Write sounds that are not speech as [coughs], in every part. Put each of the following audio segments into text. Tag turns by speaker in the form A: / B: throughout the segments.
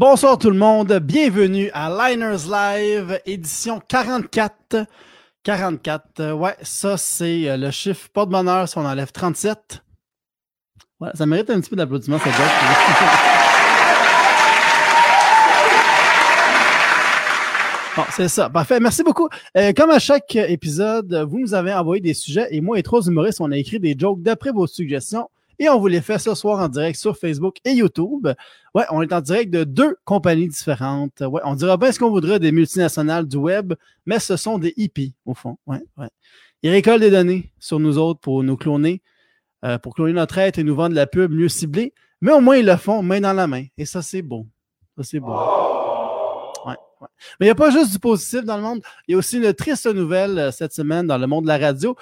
A: Bonsoir tout le monde, bienvenue à Liners Live, édition 44. 44, ouais, ça c'est euh, le chiffre pas de bonheur si on enlève 37. Ouais, ça mérite un petit peu d'applaudissement, ça [laughs] Bon, c'est ça. Parfait. Merci beaucoup. Euh, comme à chaque épisode, vous nous avez envoyé des sujets et moi et trois humoristes, on a écrit des jokes d'après vos suggestions et on vous les fait ce soir en direct sur Facebook et YouTube. Ouais, on est en direct de deux compagnies différentes. Ouais, on dira bien ce qu'on voudrait des multinationales du web, mais ce sont des hippies, au fond. Ouais, ouais. Ils récoltent des données sur nous autres pour nous cloner, euh, pour cloner notre être et nous vendre de la pub mieux ciblée. Mais au moins, ils le font main dans la main. Et ça, c'est beau. Ça, c'est beau. Mais il n'y a pas juste du positif dans le monde. Il y a aussi une triste nouvelle euh, cette semaine dans le monde de la radio.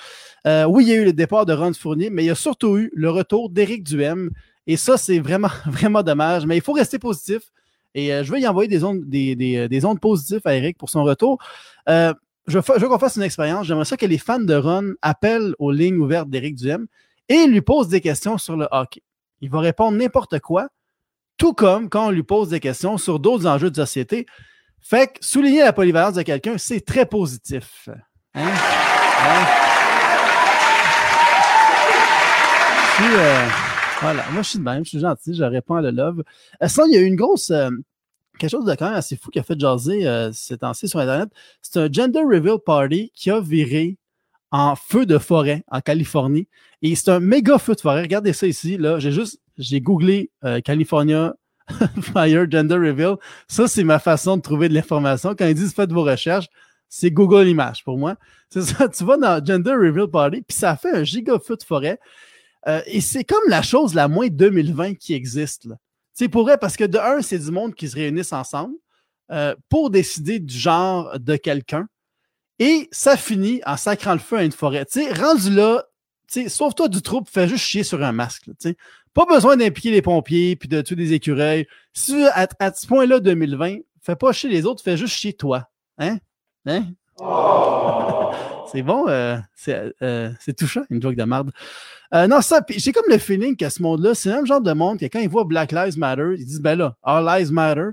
A: Euh, oui, il y a eu le départ de Ron Fournier, mais il y a surtout eu le retour d'Éric Duhem. Et ça, c'est vraiment, [laughs] vraiment dommage. Mais il faut rester positif. Et euh, je vais y envoyer des ondes, des, des, ondes positives à Eric pour son retour. je veux, je veux qu'on fasse une expérience. J'aimerais ça que les fans de Ron appellent aux lignes ouvertes d'Éric Duhem et lui posent des questions sur le hockey. Il va répondre n'importe quoi, tout comme quand on lui pose des questions sur d'autres enjeux de société. Fait que souligner la polyvalence de quelqu'un, c'est très positif. Hein? Euh, voilà, moi je suis de même, je suis gentil, je réponds à le love. Euh, il y a eu une grosse. Euh, quelque chose de quand même assez fou qui a fait jaser euh, ces temps-ci sur Internet. C'est un gender reveal party qui a viré en feu de forêt en Californie. Et c'est un méga feu de forêt. Regardez ça ici. Là, j'ai juste j'ai googlé California [laughs] Fire Gender Reveal. Ça, c'est ma façon de trouver de l'information. Quand ils disent faites vos recherches, c'est Google Images pour moi. [laughs] C'est ça, tu vas dans Gender Reveal Party, puis ça fait un giga de forêt. Euh, et c'est comme la chose la moins 2020 qui existe. C'est pour vrai, parce que de un, c'est du monde qui se réunissent ensemble euh, pour décider du genre de quelqu'un. Et ça finit en sacrant le feu à une forêt. sais, rendu là, sauve-toi du trouble, fais juste chier sur un masque. Pas besoin d'impliquer les pompiers puis de tuer des écureuils. Si à, à ce point-là, 2020, fais pas chier les autres, fais juste chier toi. Hein? Hein? [laughs] c'est bon, euh, euh, c'est touchant, une joke de merde. Euh, non, ça, j'ai comme le feeling que ce monde-là, c'est le même genre de monde que quand ils voient Black Lives Matter, ils disent, ben là, All Lives Matter.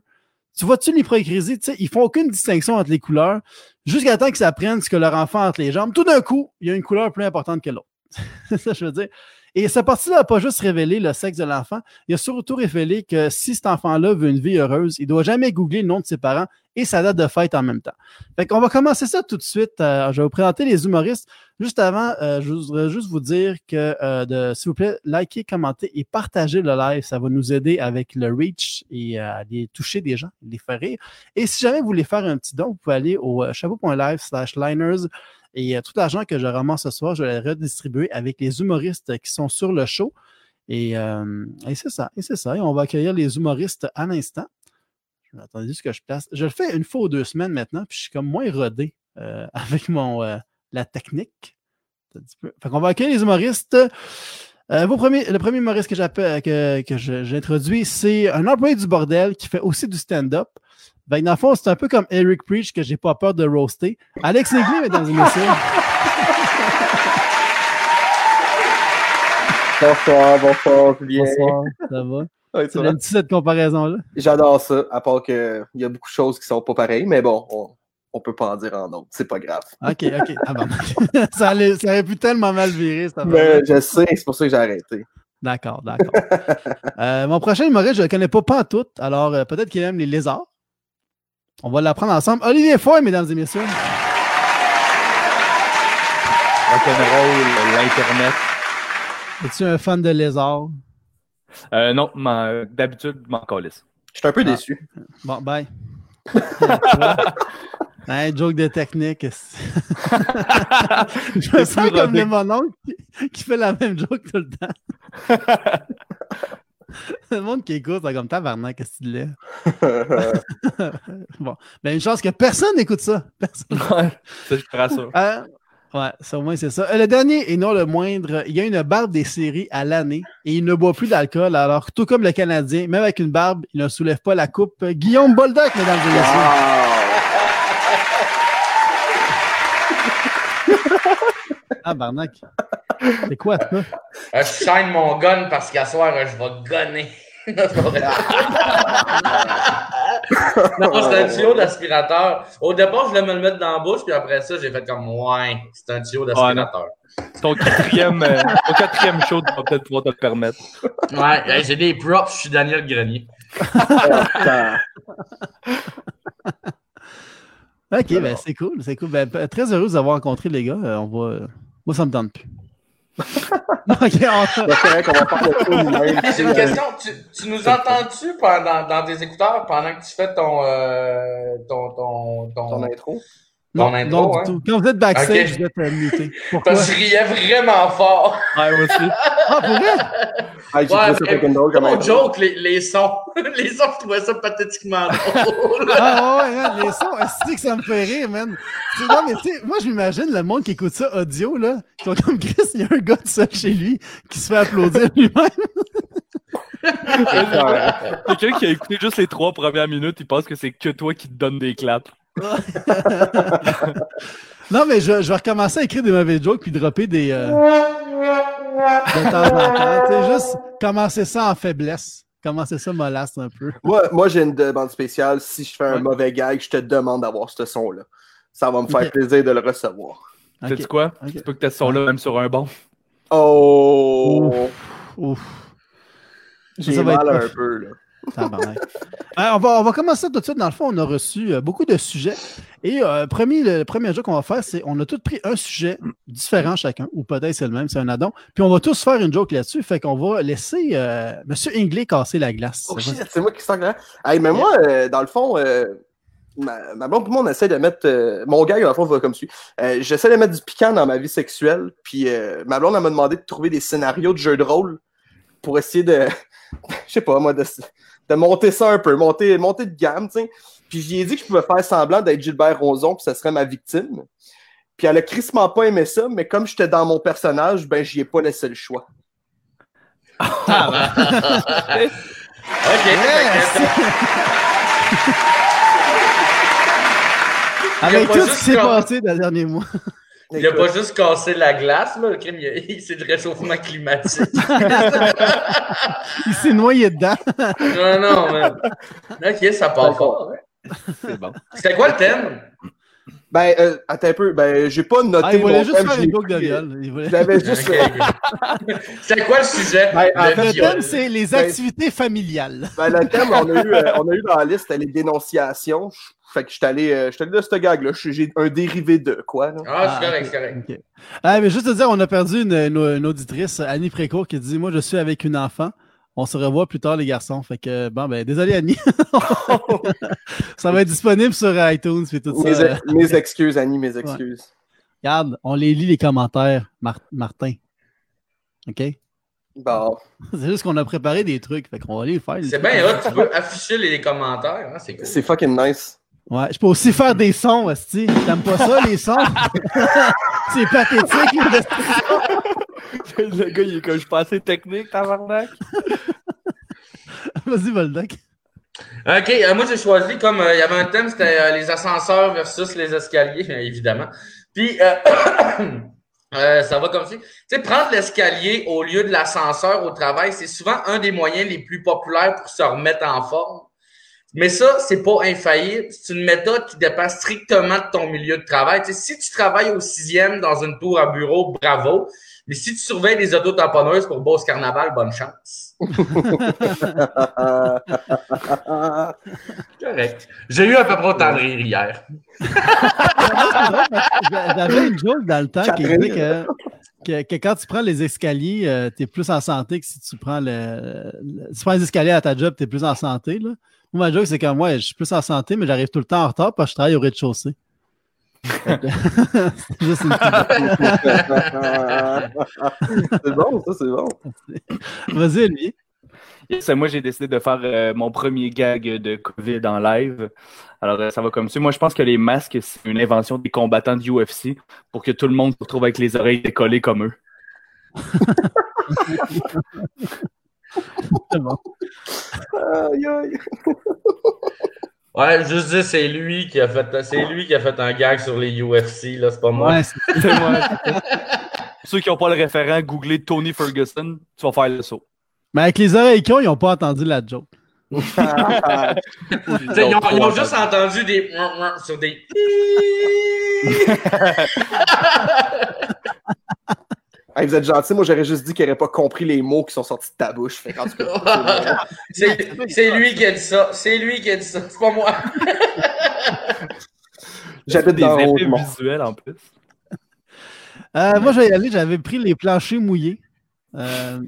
A: Tu vois-tu l'hypocrisie? Ils font aucune distinction entre les couleurs jusqu'à temps qu'ils apprennent ce que leur enfant entre les jambes. Tout d'un coup, il y a une couleur plus importante que l'autre. [laughs] c'est ça je veux dire. Et cette partie-là n'a pas juste révélé le sexe de l'enfant, il a surtout révélé que si cet enfant-là veut une vie heureuse, il ne doit jamais googler le nom de ses parents et sa date de fête en même temps. Fait qu'on va commencer ça tout de suite. Euh, je vais vous présenter les humoristes. Juste avant, euh, je voudrais juste vous dire que, euh, s'il vous plaît, likez, commentez et partagez le live. Ça va nous aider avec le reach et à aller toucher des gens, les faire rire. Et si jamais vous voulez faire un petit don, vous pouvez aller au chapeau.live slash liners et euh, tout l'argent que je ramasse ce soir, je vais le redistribuer avec les humoristes qui sont sur le show. Et, euh, c'est ça, et c'est ça. Et on va accueillir les humoristes à l'instant. Vais juste que je place. Je le fais une fois ou deux semaines maintenant, puis je suis comme moins rodé euh, [laughs] avec mon la technique. Fait qu'on va accueillir les humoristes. le premier humoriste que j'appelle que, que j'introduis, c'est un employé du bordel qui fait aussi du stand-up. Ben, dans le fond, c'est un peu comme Eric Preach que j'ai pas peur de roaster. Alex Négli, mesdames et messieurs. [laughs]
B: Bonsoir, bonsoir, Julien.
A: Bonsoir, ça va? Oui, tu aimes-tu cette comparaison-là?
B: J'adore ça, à part qu'il y a beaucoup de choses qui sont pas pareilles, mais bon, on, on peut pas en dire en autre, c'est pas grave.
A: OK, OK. Ah bon. [laughs] ça, allait, ça aurait pu tellement mal virer. Ça
B: mais je sais, c'est pour ça que j'ai arrêté.
A: D'accord, d'accord. euh, mon prochain humoriste, je ne le connais pas, pas en tout, alors euh, peut-être qu'il aime les lézards. On va l'apprendre ensemble. Olivier Foy, mesdames et messieurs.
C: Rock'n'roll, l'Internet.
A: Es-tu un fan de lézard?
C: Euh, non, d'habitude, je m'en calisse.
B: Je suis un peu ah. déçu.
A: Bon, bye. [laughs] Un joke de technique. [laughs] je me sens comme le mononcle qui fait la même joke tout le temps. [laughs] le monde qui écoute, c'est comme tabarnak, qu'est-ce que tu l'es? [laughs] bon, ben une chance que personne n'écoute ça. Personne.
C: Ouais, ça, je te rassure.
A: Euh, ouais, ça, au moins, c'est ça. Euh, le dernier, et non le moindre, il y a une barbe des séries à l'année et il ne boit plus d'alcool. Alors, tout comme le Canadien, même avec une barbe, il ne soulève pas la coupe. Guillaume Boldoc, mesdames et messieurs. ah, Barnac. [laughs] C'est quoi ça?
D: Euh, je chaîne mon gun parce qu'à soir, je vais gunner. [laughs] non, c'est un tuyau d'aspirateur. Au départ, je voulais me le mettre dans la bouche, puis après ça, j'ai fait comme, ouais, c'est un tuyau d'aspirateur.
C: ton quatrième, euh, ton quatrième show, tu vas peut-être pouvoir te le permettre.
D: Ouais, j'ai des props, je suis Daniel Grenier. [laughs]
A: ok, ben c'est cool, c'est cool. Ben, très heureux de vous avoir rencontré, les gars. Euh, on va... euh, Moi, ça me tente plus.
B: C'est
D: une question. Tu, tu nous entends-tu pendant, dans tes écouteurs pendant que tu fais ton, euh, ton, ton, ton,
B: Ton intro?
A: Non,
D: ton intro,
A: non, du
D: hein?
A: tout. Quand vous êtes backstage,
D: Ok.
A: vous êtes muté. Pourquoi?
D: Parce que je riais vraiment fort.
C: Ouais, moi aussi.
A: Ah, pour vrai?
B: Ah, j'ai
D: Ouais,
B: ça
D: mais
B: drôle comme
D: joke, les, les sons. [laughs] les sons, je trouvais ça pathétiquement [laughs] drôle.
A: Ah ouais, man, les sons, est que ça me fait rire, man? C'est- Non, mais tu sais, moi, je m'imagine le monde qui écoute ça audio, là, qui sont comme Chris, il y a un gars tout seul chez lui qui se fait applaudir lui-même. [laughs]
C: Quelqu'un qui a écouté juste les trois premières minutes, il pense que c'est que toi qui te donne des claps.
A: Non, mais je, je vais recommencer à écrire des mauvais jokes puis dropper des. euh, de temps en temps. Sais, juste commencer ça en faiblesse. Commencer ça mollasse un peu.
B: Moi, moi j'ai une demande spéciale. Si je fais un
C: Ouais.
B: mauvais gag, je te demande d'avoir ce son-là. Ça va me faire plaisir de le recevoir.
A: Ok.
C: Sais-tu quoi?
A: Ok.
C: Tu peux que tu son là même sur un bon?
B: Oh!
A: Ouf.
B: J'ai
A: Ça va
B: mal
A: être
B: un peu, là. [laughs]
A: Euh, on, va, on va commencer tout de suite. Dans le fond, on a reçu euh, beaucoup de sujets. Et euh, premier, le, le premier jeu qu'on va faire, c'est on a tous pris un sujet différent chacun, ou peut-être c'est le même, c'est un addon. Puis on va tous faire une joke là-dessus. Fait qu'on va laisser M. Ingley casser la glace.
B: Oh c'est moi qui sens là. Hey, mais moi, dans le fond, ma, ma blonde et moi, on essaie de mettre. mon gag, dans le fond, va comme suit. J'essaie de mettre du piquant dans ma vie sexuelle. Puis euh, ma blonde, elle m'a demandé de trouver des scénarios de jeux de rôle pour essayer de. [laughs] Je sais pas, moi, de, de monter ça un peu, monter, monter de gamme, tu sais. Puis j'y ai dit que je pouvais faire semblant d'être Gilbert Rozon, puis ça serait ma victime. Puis elle a crissement pas aimé ça, mais comme j'étais dans mon personnage, ben j'y ai pas laissé le choix. [laughs]
D: OK. fait
A: Avec
D: Il y a pas
A: tout ce qui s'est passé dans les derniers mois.
D: Il a pas juste cassé la glace, là, le crime, [laughs] c'est du réchauffement climatique. [laughs] [laughs]
A: Il s'est noyé dedans.
D: non, non, man. OK, ça part fort. hein.
C: C'est bon.
D: C'était quoi le thème?
B: Ben, euh, attends un peu, ben j'ai pas noté
A: Ah, il voulait
B: mon
A: juste
B: thème,
A: faire
B: je
A: une
B: l'ai
A: boucle de
B: pris,
A: viol. Il voulait-
B: J'avais juste.
D: Ok, ok. C'était quoi le sujet?
B: Ben, en
D: Le
B: fait,
A: Le thème, c'est les
B: Ben-
A: activités familiales.
B: Ben, le thème, on a, eu, euh, on a eu dans la liste les dénonciations. Fait que je suis allé, euh, j'étais allé de ce gag-là. Je- J'ai un dérivé de quoi, là?
D: Ah, c'est
A: Ah,
D: correct, correct.
A: Ah, mais juste te dire, on a perdu une, une- une auditrice, Annie Précourt, qui dit Moi, je suis avec une enfant. On se revoit plus tard, les garçons. Fait que, bon, ben, désolé, Annie. [laughs] ça va être disponible sur iTunes et tout ça.
B: Mes,
A: Euh,
B: mes excuses, Annie, mes excuses.
A: regarde, on les lit, les commentaires, Mar- Martin. OK?
B: Bon. [laughs]
A: C'est juste qu'on a préparé des trucs. Fait qu'on va les faire.
D: C'est bien hot, tu peux afficher les commentaires, hein, c'est cool.
B: C'est fucking nice.
A: Ouais, je peux aussi faire des sons, Esti. T'aimes pas ça, les sons? [laughs] c'est pathétique,
C: le gars, il est comme je suis pas assez technique, tabarnak. [laughs]
A: Vas-y, Voldoc.
D: OK, euh, moi j'ai choisi comme euh, il y avait un thème, c'était euh, les ascenseurs versus les escaliers, [laughs] évidemment. Puis euh, [coughs] euh, ça va comme ça. Tu sais, prendre l'escalier au lieu de l'ascenseur au travail, c'est souvent un des moyens les plus populaires pour se remettre en forme. Mais ça, c'est pas infaillible. C'est une méthode qui dépend strictement de ton milieu de travail. Tu sais, si tu travailles au sixième dans une tour à bureau, bravo. Mais si tu surveilles des auto-tamponneuses pour Beauce Carnaval, bonne chance. [laughs] Correct. J'ai eu à peu près autant de rire hier. [laughs]
A: J'avais une joke dans le temps qui disait que, que, que quand tu prends les escaliers, euh, tu es plus en santé que si tu prends le, le- si tu prends les escaliers à ta job, tu es plus en santé. Là. Moi, ma joke, c'est que moi, je suis plus en santé, mais j'arrive tout le temps en retard parce que je travaille au rez-de-chaussée. [laughs] C'est juste une petite-
B: c'est bon, ça, c'est bon. [laughs]
A: Vas-y, Olivier.
C: Yes, moi, j'ai décidé de faire euh, mon premier gag de COVID en live. Alors, euh, ça va comme ça. Moi, je pense que les masques, c'est une invention des combattants de UFC pour que tout le monde se retrouve avec les oreilles décollées comme eux. [laughs]
A: C'est bon.
B: Aïe, aïe.
D: Ouais, juste dire, c'est lui qui a fait, c'est lui qui a fait un gag sur les UFC, là, c'est pas moi.
A: Ouais, c'est-
C: moi. [laughs] Ceux qui n'ont pas le référent, googlez Tony Ferguson, tu vas faire le saut.
A: mais avec les oreilles qui ont, ils n'ont pas entendu la joke. [laughs]
D: Ils, ont, ils ont juste entendu des [laughs] sur des.
B: Hey, vous êtes gentil, moi j'aurais juste dit qu'il n'aurait pas compris les mots qui sont sortis de ta bouche. [laughs]
D: C'est c'est lui qui a dit ça. C'est lui qui a dit ça. C'est pas moi. [laughs]
B: j'habite
C: des effets visuels en plus.
A: Euh, Moi, je vais y aller. J'avais pris les planchers mouillés. Euh,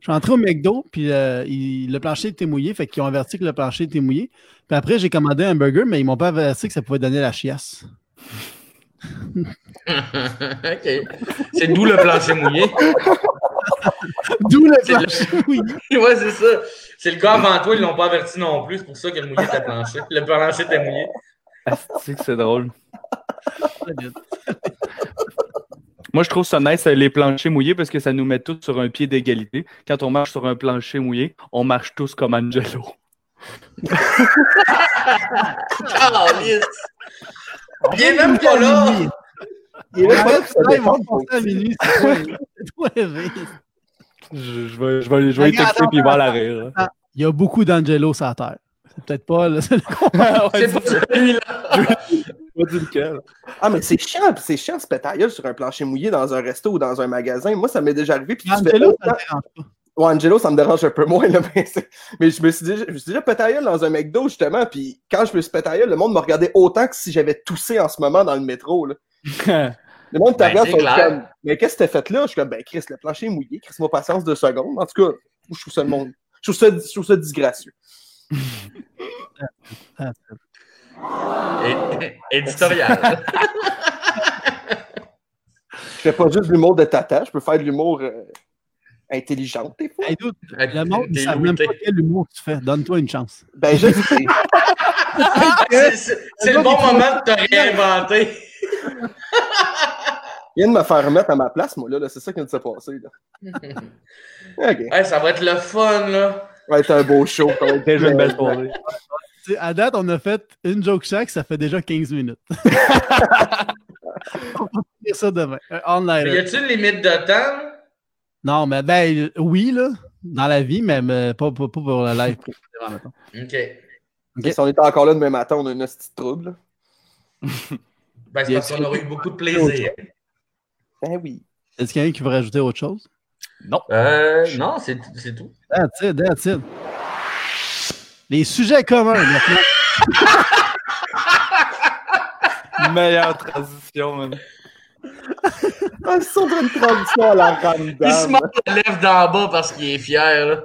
A: je suis entré au McDo, puis euh, il- le plancher était mouillé, fait qu'ils ont averti que le plancher était mouillé. Puis après, j'ai commandé un burger, mais ils m'ont pas averti que ça pouvait donner la chiasse. [laughs]
D: ok. C'est d'où le plancher mouillé.
A: D'où le
D: C'est le-
A: plancher [laughs] mouillé.
D: ouais, c'est ça. C'est le gars avant toi, ils l'ont pas averti non plus. C'est pour ça que le mouillé était plancher. Le plancher était mouillé.
C: C'est que c'est drôle. [laughs] Moi, je trouve ça nice, euh, les planchers mouillés, parce que ça nous met tous sur un pied d'égalité. Quand on marche sur un plancher mouillé, on marche tous comme Angelo.
D: Calice. Il est même pas là.
B: Il est
A: Ouais,
B: même pas là,
A: là, ils vont à minuit. C'est.
C: Je, je vais, je vais, je vais texter puis il va à la rire. hein.
A: Il y a beaucoup d'Angelo sur la terre. C'est peut-être pas le seul. [laughs]
D: C'est pas celui-là.
B: Ah, mais c'est chiant, c'est chiant ce pétailleul sur un plancher mouillé dans un resto ou dans un magasin. Moi, ça m'est déjà arrivé. Puis tu fais autant- Ouais, Angelo, ça me dérange un peu moins, là, [laughs] mais, je me suis déjà, je me suis déjà gueule dans un McDo, justement, puis quand je me suis gueule, le monde me regardait autant que si j'avais toussé en ce moment dans le métro, là. [laughs] Le monde te
D: Ben, clair.
B: comme, mais qu'est-ce que t'as fait là? Je suis comme, ben, Chris, le plancher est mouillé, Chris, moi patience deux secondes. En tout cas, je trouve ça le monde, je trouve ça, je trouve ça disgracieux. [laughs]
D: Éditorial.
B: Je fais pas juste de l'humour de tata, je peux faire de l'humour euh, intelligent, des fois.
A: Hey, dude, le monde, savent même pas quel humour tu fais. Donne-toi une chance.
B: Ben, je sais. [laughs]
D: C'est- C'est c'est le bon moment de te réinventer.
B: Il vient de me faire remettre à ma place, moi, là, là, c'est ça qui vient de se passer, là. [laughs]
D: Ça va être le fun, là.
B: Ça va être un beau show. ça va être
C: Déjà une belle [laughs]
A: sais, à date, on a fait une joke chaque, ça fait déjà 15 minutes. on va finir ça demain.
D: Y a-tu une limite de temps?
A: Non, mais ben, oui, là, dans la vie, mais, mais pas, pas, pas pour le live. précisément.
D: OK.
B: Si on était encore là demain matin, on a une petite trouble. [laughs]
D: Ben, c'est parce qu'on aurait eu beaucoup de plaisir.
B: Ben oui.
A: Est-ce qu'il y a quelqu'un qui veut rajouter autre chose?
D: Euh, non, c'est c'est tout.
A: That's it, that's it. Les sujets communs, maintenant. [laughs]
C: Meilleure transition, [laughs] man.
B: Ah, c'est sur une transition à la
D: Il se mord la lèvre d'en bas parce qu'il est fier, là.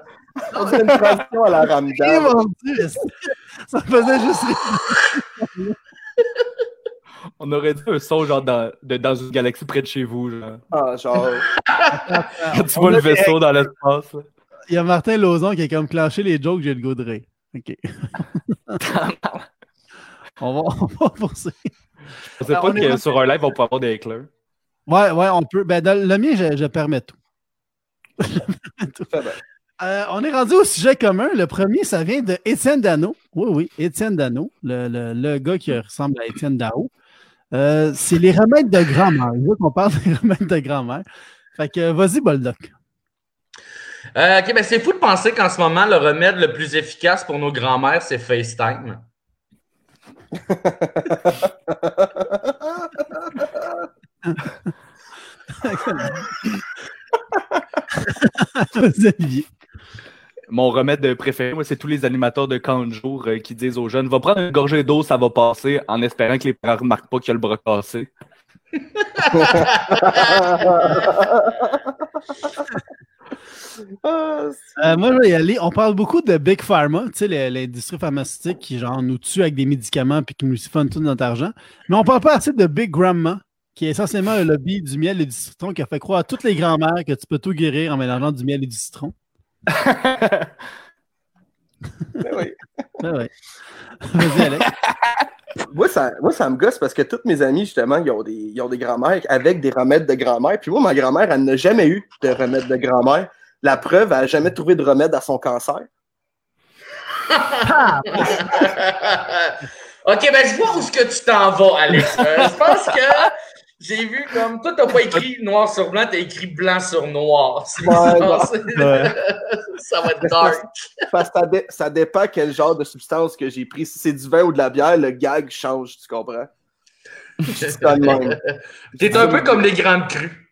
B: On dirait une transition à la
A: Eh,
B: ramdam.
A: mon Dieu, ça faisait juste.
C: On aurait dit un son genre dans, de, dans une galaxie près de chez vous. Genre.
B: Ah, genre.
C: Quand tu vois le vaisseau dans l'espace.
A: Il y a Martin Lauzon qui a comme clenché les jokes, j'ai le goût de rire. OK. [laughs] on, va, on va poursuivre.
C: Je sais
A: Ah,
C: pas
A: est
C: que sur un live, on peut avoir des éclairs.
A: Ouais, ouais, on peut. Ben, dans le mien, je, je permets tout. [laughs] Euh, on est rendu au sujet commun. Le premier, ça vient de Étienne Dano. Oui, oui, Étienne Dano, le, le- le gars qui ressemble à Étienne Dao. Euh, c'est les remèdes de grand-mère. Je veux qu'on parle des remèdes de grand-mère. Fait que, vas-y, Boldoc.
D: Euh, ok, ben c'est fou de penser qu'en ce moment, le remède le plus efficace pour nos grands-mères, c'est FaceTime. [laughs]
C: Mon remède de préféré, moi, c'est tous les animateurs de camp de jour euh, qui disent aux jeunes Va prendre une gorgée d'eau, ça va passer, en espérant que les parents remarquent pas qu'il y a le bras cassé. [laughs]
A: Euh, moi, je vais y aller. On parle beaucoup de Big Pharma, tu sais, les- l'industrie pharmaceutique qui genre, nous tue avec des médicaments puis qui nous siphonne tout notre argent. Mais on parle pas assez de Big Grandma, qui est essentiellement le lobby du miel et du citron qui a fait croire à toutes les grand-mères que tu peux tout guérir en mélangeant du miel et du citron. [laughs]
B: ben oui.
A: Ouais, ouais. Vas-y, Alex. [laughs]
B: Moi, ça, moi, ça me gosse parce que toutes mes amis, justement, ils ont des, ils ont des grand-mères avec des remèdes de grand-mère. Puis moi, ma grand-mère, elle n'a jamais eu de remède de grand-mère. La preuve, elle n'a jamais trouvé de remède à son cancer. [laughs]
D: ok, ben je vois où est-ce que tu t'en vas, Alex. Euh, je pense que J'ai vu comme. Toi, t'as pas écrit noir sur blanc, t'as écrit blanc sur noir. [laughs]
B: Ouais, ouais. [laughs]
D: Ça va être dark.
B: Parce que ça, dé- ça dépend quel genre de substance que j'ai pris. Si c'est du vin ou de la bière, le gag change, tu comprends? [laughs]
D: T'es un peu comme les grandes crues.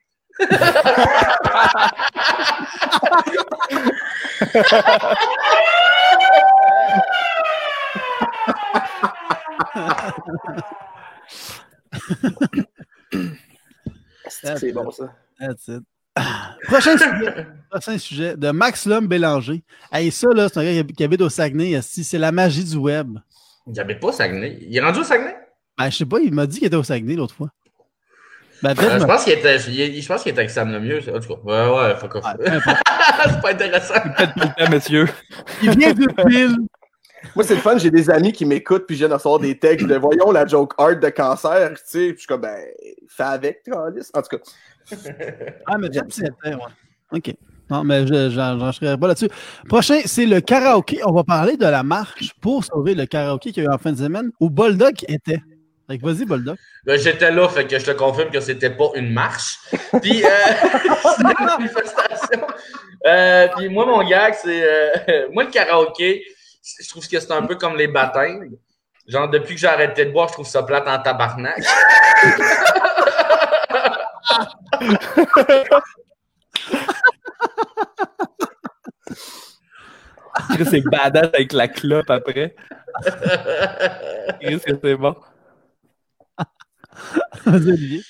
D: [coughs]
B: C'est bon, ça?
A: That's it. [coughs] Prochain sujet, prochain sujet de Max Lhomme Bélanger. Hey, ça, là, c'est un gars qui- habite au Saguenay. C'est la magie du web.
D: Il habite pas au Saguenay. Il est rendu au Saguenay?
A: Ben, je sais pas, il m'a dit qu'il était au Saguenay l'autre fois. Ben.
D: Euh, je pense qu'il était, il- je pense qu'il était avec Sam Lemieux. En tout cas, ouais, ouais, fuck off.
A: Ouais, peu importe. [laughs]
D: c'est pas intéressant.
C: Peut-être pas le temps, monsieur. [laughs]
A: Il vient d'une ville.
B: Moi, c'est le fun, j'ai des amis qui m'écoutent puis je viens de recevoir des textes de voyons la joke hard de cancer, tu sais, puis je suis comme ben fais avec, Travis. En tout cas, [laughs]
A: Ah, mais que c'était, ouais. OK. Non, mais je serai pas là-dessus. Prochain, c'est le karaoké. On va parler de la marche pour sauver le karaoké qu'il y a eu en fin de semaine où Boldock était. Fait que vas-y, Boldock.
D: Ben, J'étais là, fait que je te confirme que c'était pas une marche. Puis, euh, [laughs] [laughs] c'était une manifestation. Euh, puis moi, mon gag, c'est. euh, moi, le karaoké, je trouve que c'est un peu comme les baptêmes. Genre, depuis que j'ai arrêté de boire, je trouve ça plate en tabarnak.
C: C'est badass avec la clope après. Chris, que c'est bon.
A: Vas-y, Olivier.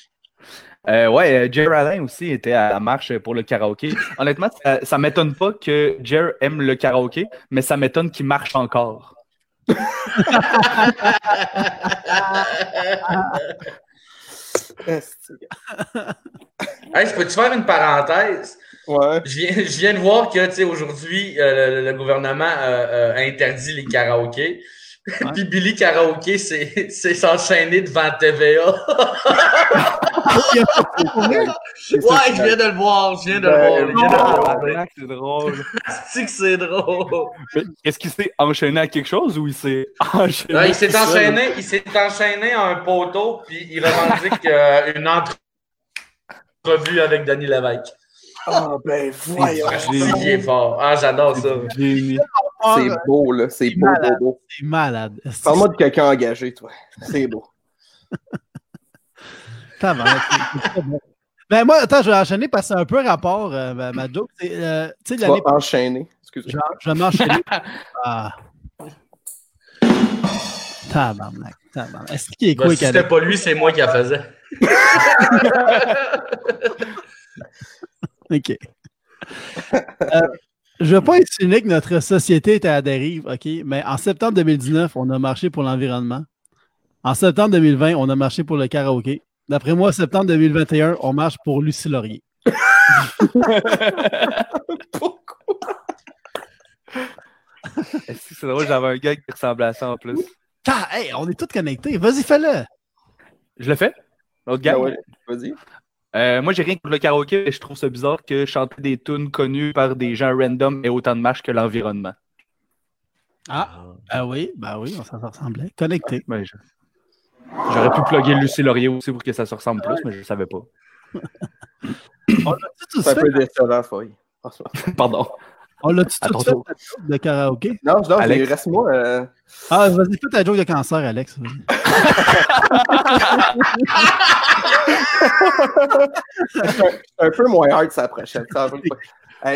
C: Euh, ouais, euh, Jer Allen aussi était à la marche pour le karaoké. Honnêtement, ça, ça m'étonne pas que Jer aime le karaoké, mais ça m'étonne qu'il marche encore. [laughs]
D: Hey, je peux-tu faire une parenthèse?
B: ouais.
D: Je viens, je viens de voir que, aujourd'hui, euh, le, le gouvernement euh, euh, interdit les karaokés. Puis Billy Karaoké, c'est c'est s'enchaîner devant TVA. [laughs] Ouais, je viens de le voir, je viens de le
B: Ben,
D: voir. le
C: c'est drôle.
D: C'est que c'est drôle.
C: Est-ce qu'il s'est enchaîné à quelque chose ou il s'est enchaîné?
D: Ouais, il s'est enchaîné, il s'est enchaîné à un poteau, puis il revendique euh, une entrevue avec Denis Lévesque.
B: Ah ben voyons.
D: Qui est fort. Ah, j'adore ça.
C: Génie.
B: C'est beau, là. C'est beau, beau, beau.
A: C'est malade.
B: Parle-moi de quelqu'un engagé, toi. C'est beau. [laughs]
A: bon. Ben moi, attends, je vais enchaîner parce que c'est un peu rapport, euh, ma, ma joke. Euh, Tu
B: vas enchaîner.
A: Je,
B: Excuse-moi.
A: je vais m'enchaîner. [laughs] Ah. Tabarnak, tabarnak. Est-ce qu'il est
D: Ben,
A: quoi,
D: si c'était pas lui, c'est moi qui la faisais. [laughs]
A: OK. Euh, je veux pas insinuer que notre société est à la dérive, OK? Mais en septembre 2019, on a marché pour l'environnement. En septembre 2020, on a marché pour le karaoké. D'après moi, septembre 2021, on marche pour Lucie Laurier. [laughs]
C: Est-ce que c'est drôle, j'avais un gars qui ressemblait à ça en plus?
A: Ah, hey, on est tous connectés. Vas-y, fais-le.
C: Je le fais? L'autre gars?
B: Ouais, Vas-y.
C: Euh, moi, j'ai rien contre le karaoké, mais je trouve ça bizarre que chanter des tunes connues par des gens random ait autant de marche que l'environnement.
A: Ah, ah oui, ben oui, on s'en ressemblait. Connecté.
C: Ben, je- J'aurais pu plugger Lucie Laurier aussi pour que ça se ressemble plus, mais je ne savais pas. [laughs]
B: C'est un peu décevant, Foy. [laughs]
C: Pardon.
A: On l'a-tu
C: ton
A: fait, joke de karaoké?
B: Non, non,
C: Alex.
B: mais reste-moi. euh,
A: Ah, vas-y, fais ta joke de cancer, Alex.
B: Un peu moins hard ça prochaine.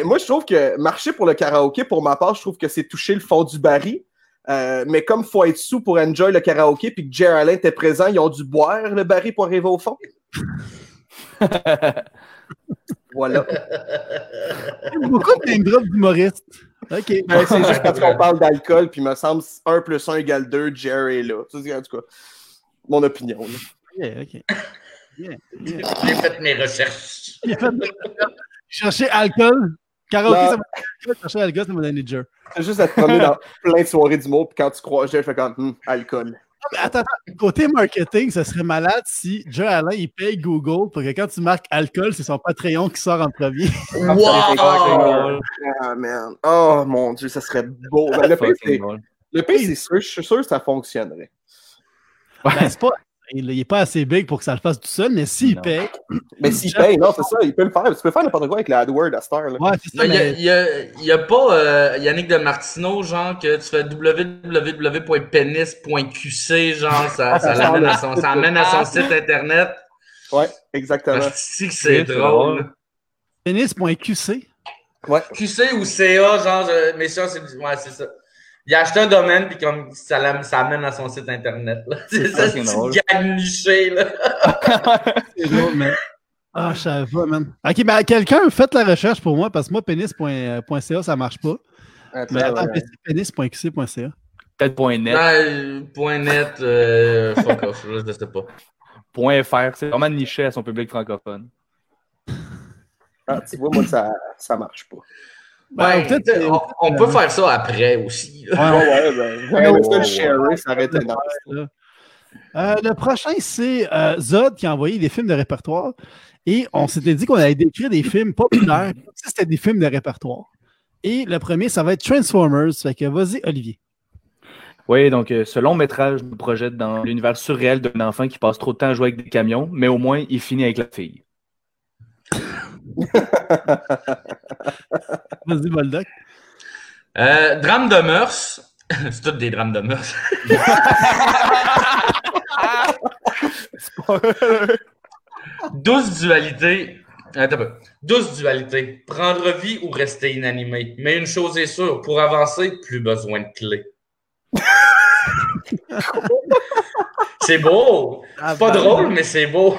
B: moi, je trouve que marcher pour le karaoké, pour ma part, je trouve que c'est toucher le fond du baril. Euh, mais comme il faut être sous pour enjoy le karaoké, puis que Jerry Allen était présent, ils ont dû boire le baril pour arriver au fond. [laughs] voilà. [laughs]
A: Beaucoup de name drop d'humoristes. OK.
B: Ben, c'est juste parce qu'on parle d'alcool, puis il me semble 1 plus 1 égale 2, Jerry est là. Ça, c'est en tout cas mon opinion. là.
A: OK, OK. Yeah, yeah.
D: J'ai fait mes recherches.
A: Chercher alcool. Karaoké,
B: Non.
A: ça m'a. Chercher alcool, ça m'a donné Jer.
B: C'est juste à te promener dans plein de soirées d'humour, puis quand tu crois Jerry, je fais comme hum, alcool.
A: Attends, attends, côté marketing, ça serait malade si Jer Alain, il paye Google pour que quand tu marques alcool, c'est son Patreon qui sort en premier.
D: Wow!
B: Ah, man. Oh mon dieu, ça serait beau. Ben, le c'est sûr, je suis sûr que ça fonctionnerait.
A: Ben, c'est pas. Il n'est pas assez big pour que ça le fasse tout seul, mais s'il paye. [clears throat]
B: Mais s'il paye, non, c'est ça, il peut le faire. Tu peux faire n'importe quoi avec la AdWord à Star. Là.
A: Ouais, c'est ça.
D: Il y, a,
A: mais-
D: a- il y a pas euh, Yannick de Martineau, genre, que tu fais www.penis.qc, genre, ça, ça, l'amène à son, ça amène à son site internet.
B: Ouais, exactement.
D: Si que c'est drôle.
A: Penis.qc.
B: Ouais.
D: QC ou CA, genre, je- mais ça, c'est du- ouais, c'est ça. Il a acheté un domaine, puis comme ça, l'am- ça amène à son site internet. là. C'est ça, c'est
C: drôle.
D: une gag niché, là. [laughs]
A: C'est drôle, mais. Ah, je savais pas, man. Ok, ben quelqu'un, faites la recherche pour moi, parce que moi, penis.ca, ça marche pas.
B: Attends,
A: Mais attends,
B: ouais.
A: penis.qc.ca.
C: Peut-être point .net,
D: Euh, point net, euh, fuck off, je sais pas.
C: point .fr. C'est vraiment niché à son public francophone.
B: Ah, tu vois, moi, ça, ça marche pas.
A: Ben, peut-être,
D: on, on peut faire ça après aussi.
A: Ouais,
B: Ouais, ben, [laughs] ouais, le sharer, ça aurait été nice.
A: là. Euh, le prochain, c'est euh, Zod qui a envoyé des films de répertoire. Et on s'était dit qu'on allait décrire des films populaires, comme si c'était des films de répertoire. Et le premier, ça va être Transformers. Fait que vas-y, Olivier.
C: Oui, donc euh, ce long métrage nous projette dans l'univers surréel d'un enfant qui passe trop de temps à jouer avec des camions, mais au moins il finit avec la fille. [laughs]
A: Vas-y, Boldoc.
D: Euh, drame de mœurs. [laughs] c'est tous des drames de mœurs. [laughs] Douce dualité. Attends. Douce dualité. Prendre vie ou rester inanimé. Mais une chose est sûre, pour avancer, plus besoin de clés. c'est beau. C'est pas drôle, mais c'est beau.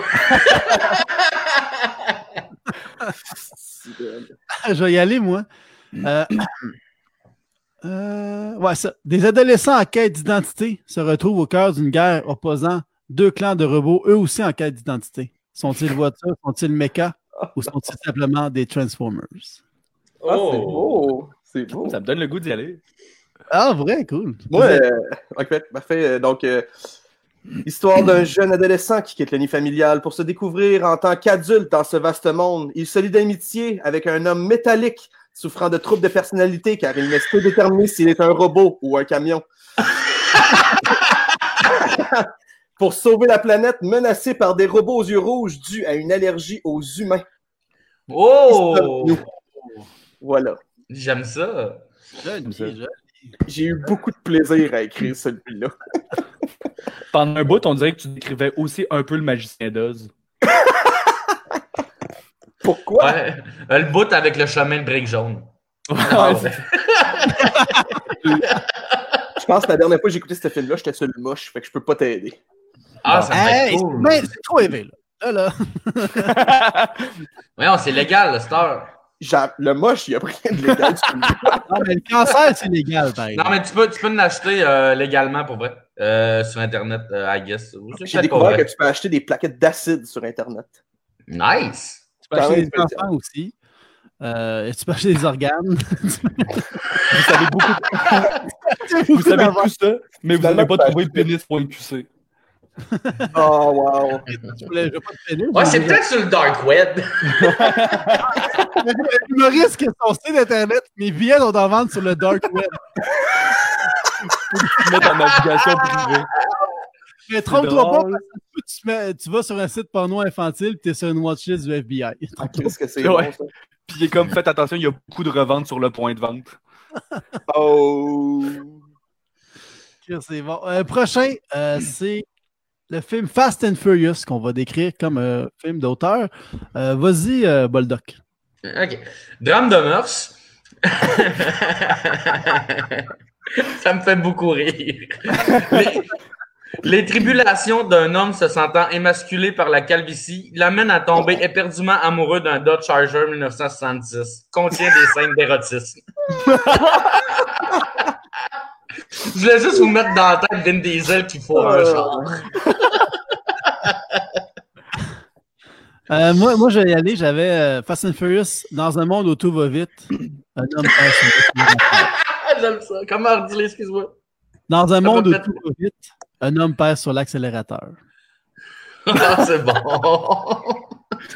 A: Je vais y aller, moi. Euh, [clears throat] euh, ouais, ça. Des adolescents en quête d'identité se retrouvent au cœur d'une guerre opposant deux clans de robots, eux aussi en quête d'identité. Sont-ils voitures, sont-ils méca ou sont-ils simplement des Transformers?
B: Ah, c'est
D: Oh.
B: beau. C'est beau.
C: Ça me donne le goût d'y aller.
A: Ah, vrai, cool.
B: Moi, euh, ok, parfait. Donc, euh, histoire d'un jeune adolescent qui quitte le nid familial pour se découvrir en tant qu'adulte dans ce vaste monde. Il se lie d'amitié avec un homme métallique souffrant de troubles de personnalité car il ne peut déterminer s'il est un robot ou un camion. [laughs] pour sauver la planète menacée par des robots aux yeux rouges dus à une allergie aux humains.
D: Oh!
B: Voilà.
D: J'aime ça.
A: Joli,
C: ça.
A: joli.
B: J'ai eu beaucoup de plaisir à écrire celui-là. [laughs]
C: Pendant un bout, on dirait que tu décrivais aussi un peu le magicien d'Oz. [laughs]
B: Pourquoi?
D: Ouais. Euh, Le bout avec le chemin de briques jaune.
C: Ouais, c'est-
B: Je pense que la dernière fois que j'ai écouté ce film-là, j'étais sur le moche, fait que je peux pas t'aider.
D: Ah, ça
A: Hey,
D: cool.
A: mais c'est trop élevé, là. Là, là. [laughs]
D: Voyons, c'est légal, le star.
B: Le moche, il y a rien de légal. [laughs]
A: Non, mais le cancer, c'est légal, par
D: Non, mais tu peux, tu peux l'acheter euh, légalement pour vrai. Euh, sur Internet, euh, I guess.
B: J'ai découvert que tu peux acheter des plaquettes d'acide sur Internet.
D: Nice.
A: Tu peux acheter des enfants aussi. Euh, tu peux acheter des organes. [laughs]
C: Vous savez beaucoup, [laughs] vous savez tout ça, mais vous n'avez pas
B: tu peux
C: trouvé
B: acheter-
C: pénis.qc.
B: Oh, wow.
A: Voulais pas pénis.
D: Ouais, c'est peut-être sur le dark web. [laughs]
A: L'humoriste qui a son site internet, mes billets sont en vente sur le dark web.
C: Mettre en navigation privée.
A: Mais trompe-toi pas, parce que tu, mets- tu vas sur un site porno infantile et tu es sur une watchlist du FBI.
B: Qu'est-ce [laughs] que c'est
C: Ouais.
B: bon, ça?
C: Puis il est comme, faites attention, il y a beaucoup de reventes sur le point de vente.
B: Oh.
A: C'est bon. Euh, prochain, euh, c'est le film Fast and Furious qu'on va décrire comme un film d'auteur. Euh, Vas-y, euh, Boldoc.
D: OK. Drame de mœurs. [laughs] Ça me fait beaucoup rire. Les, les tribulations d'un homme se sentant émasculé par la calvitie l'amènent à tomber éperdument amoureux d'un Dodge Charger 1966. Contient des scènes d'érotisme. [laughs] Je voulais juste vous mettre dans la tête Vin Diesel qu'il faut un char. [laughs]
A: Euh, moi, moi, je vais y aller. J'avais euh, Fast and Furious dans un monde où tout va vite. Un homme.
D: Ah, [laughs] J'aime ça. Comment redis excuse-moi?
A: Dans un
D: Ça
A: monde où tout va vite, un homme perd sur l'accélérateur. [laughs]
D: Ah, c'est bon.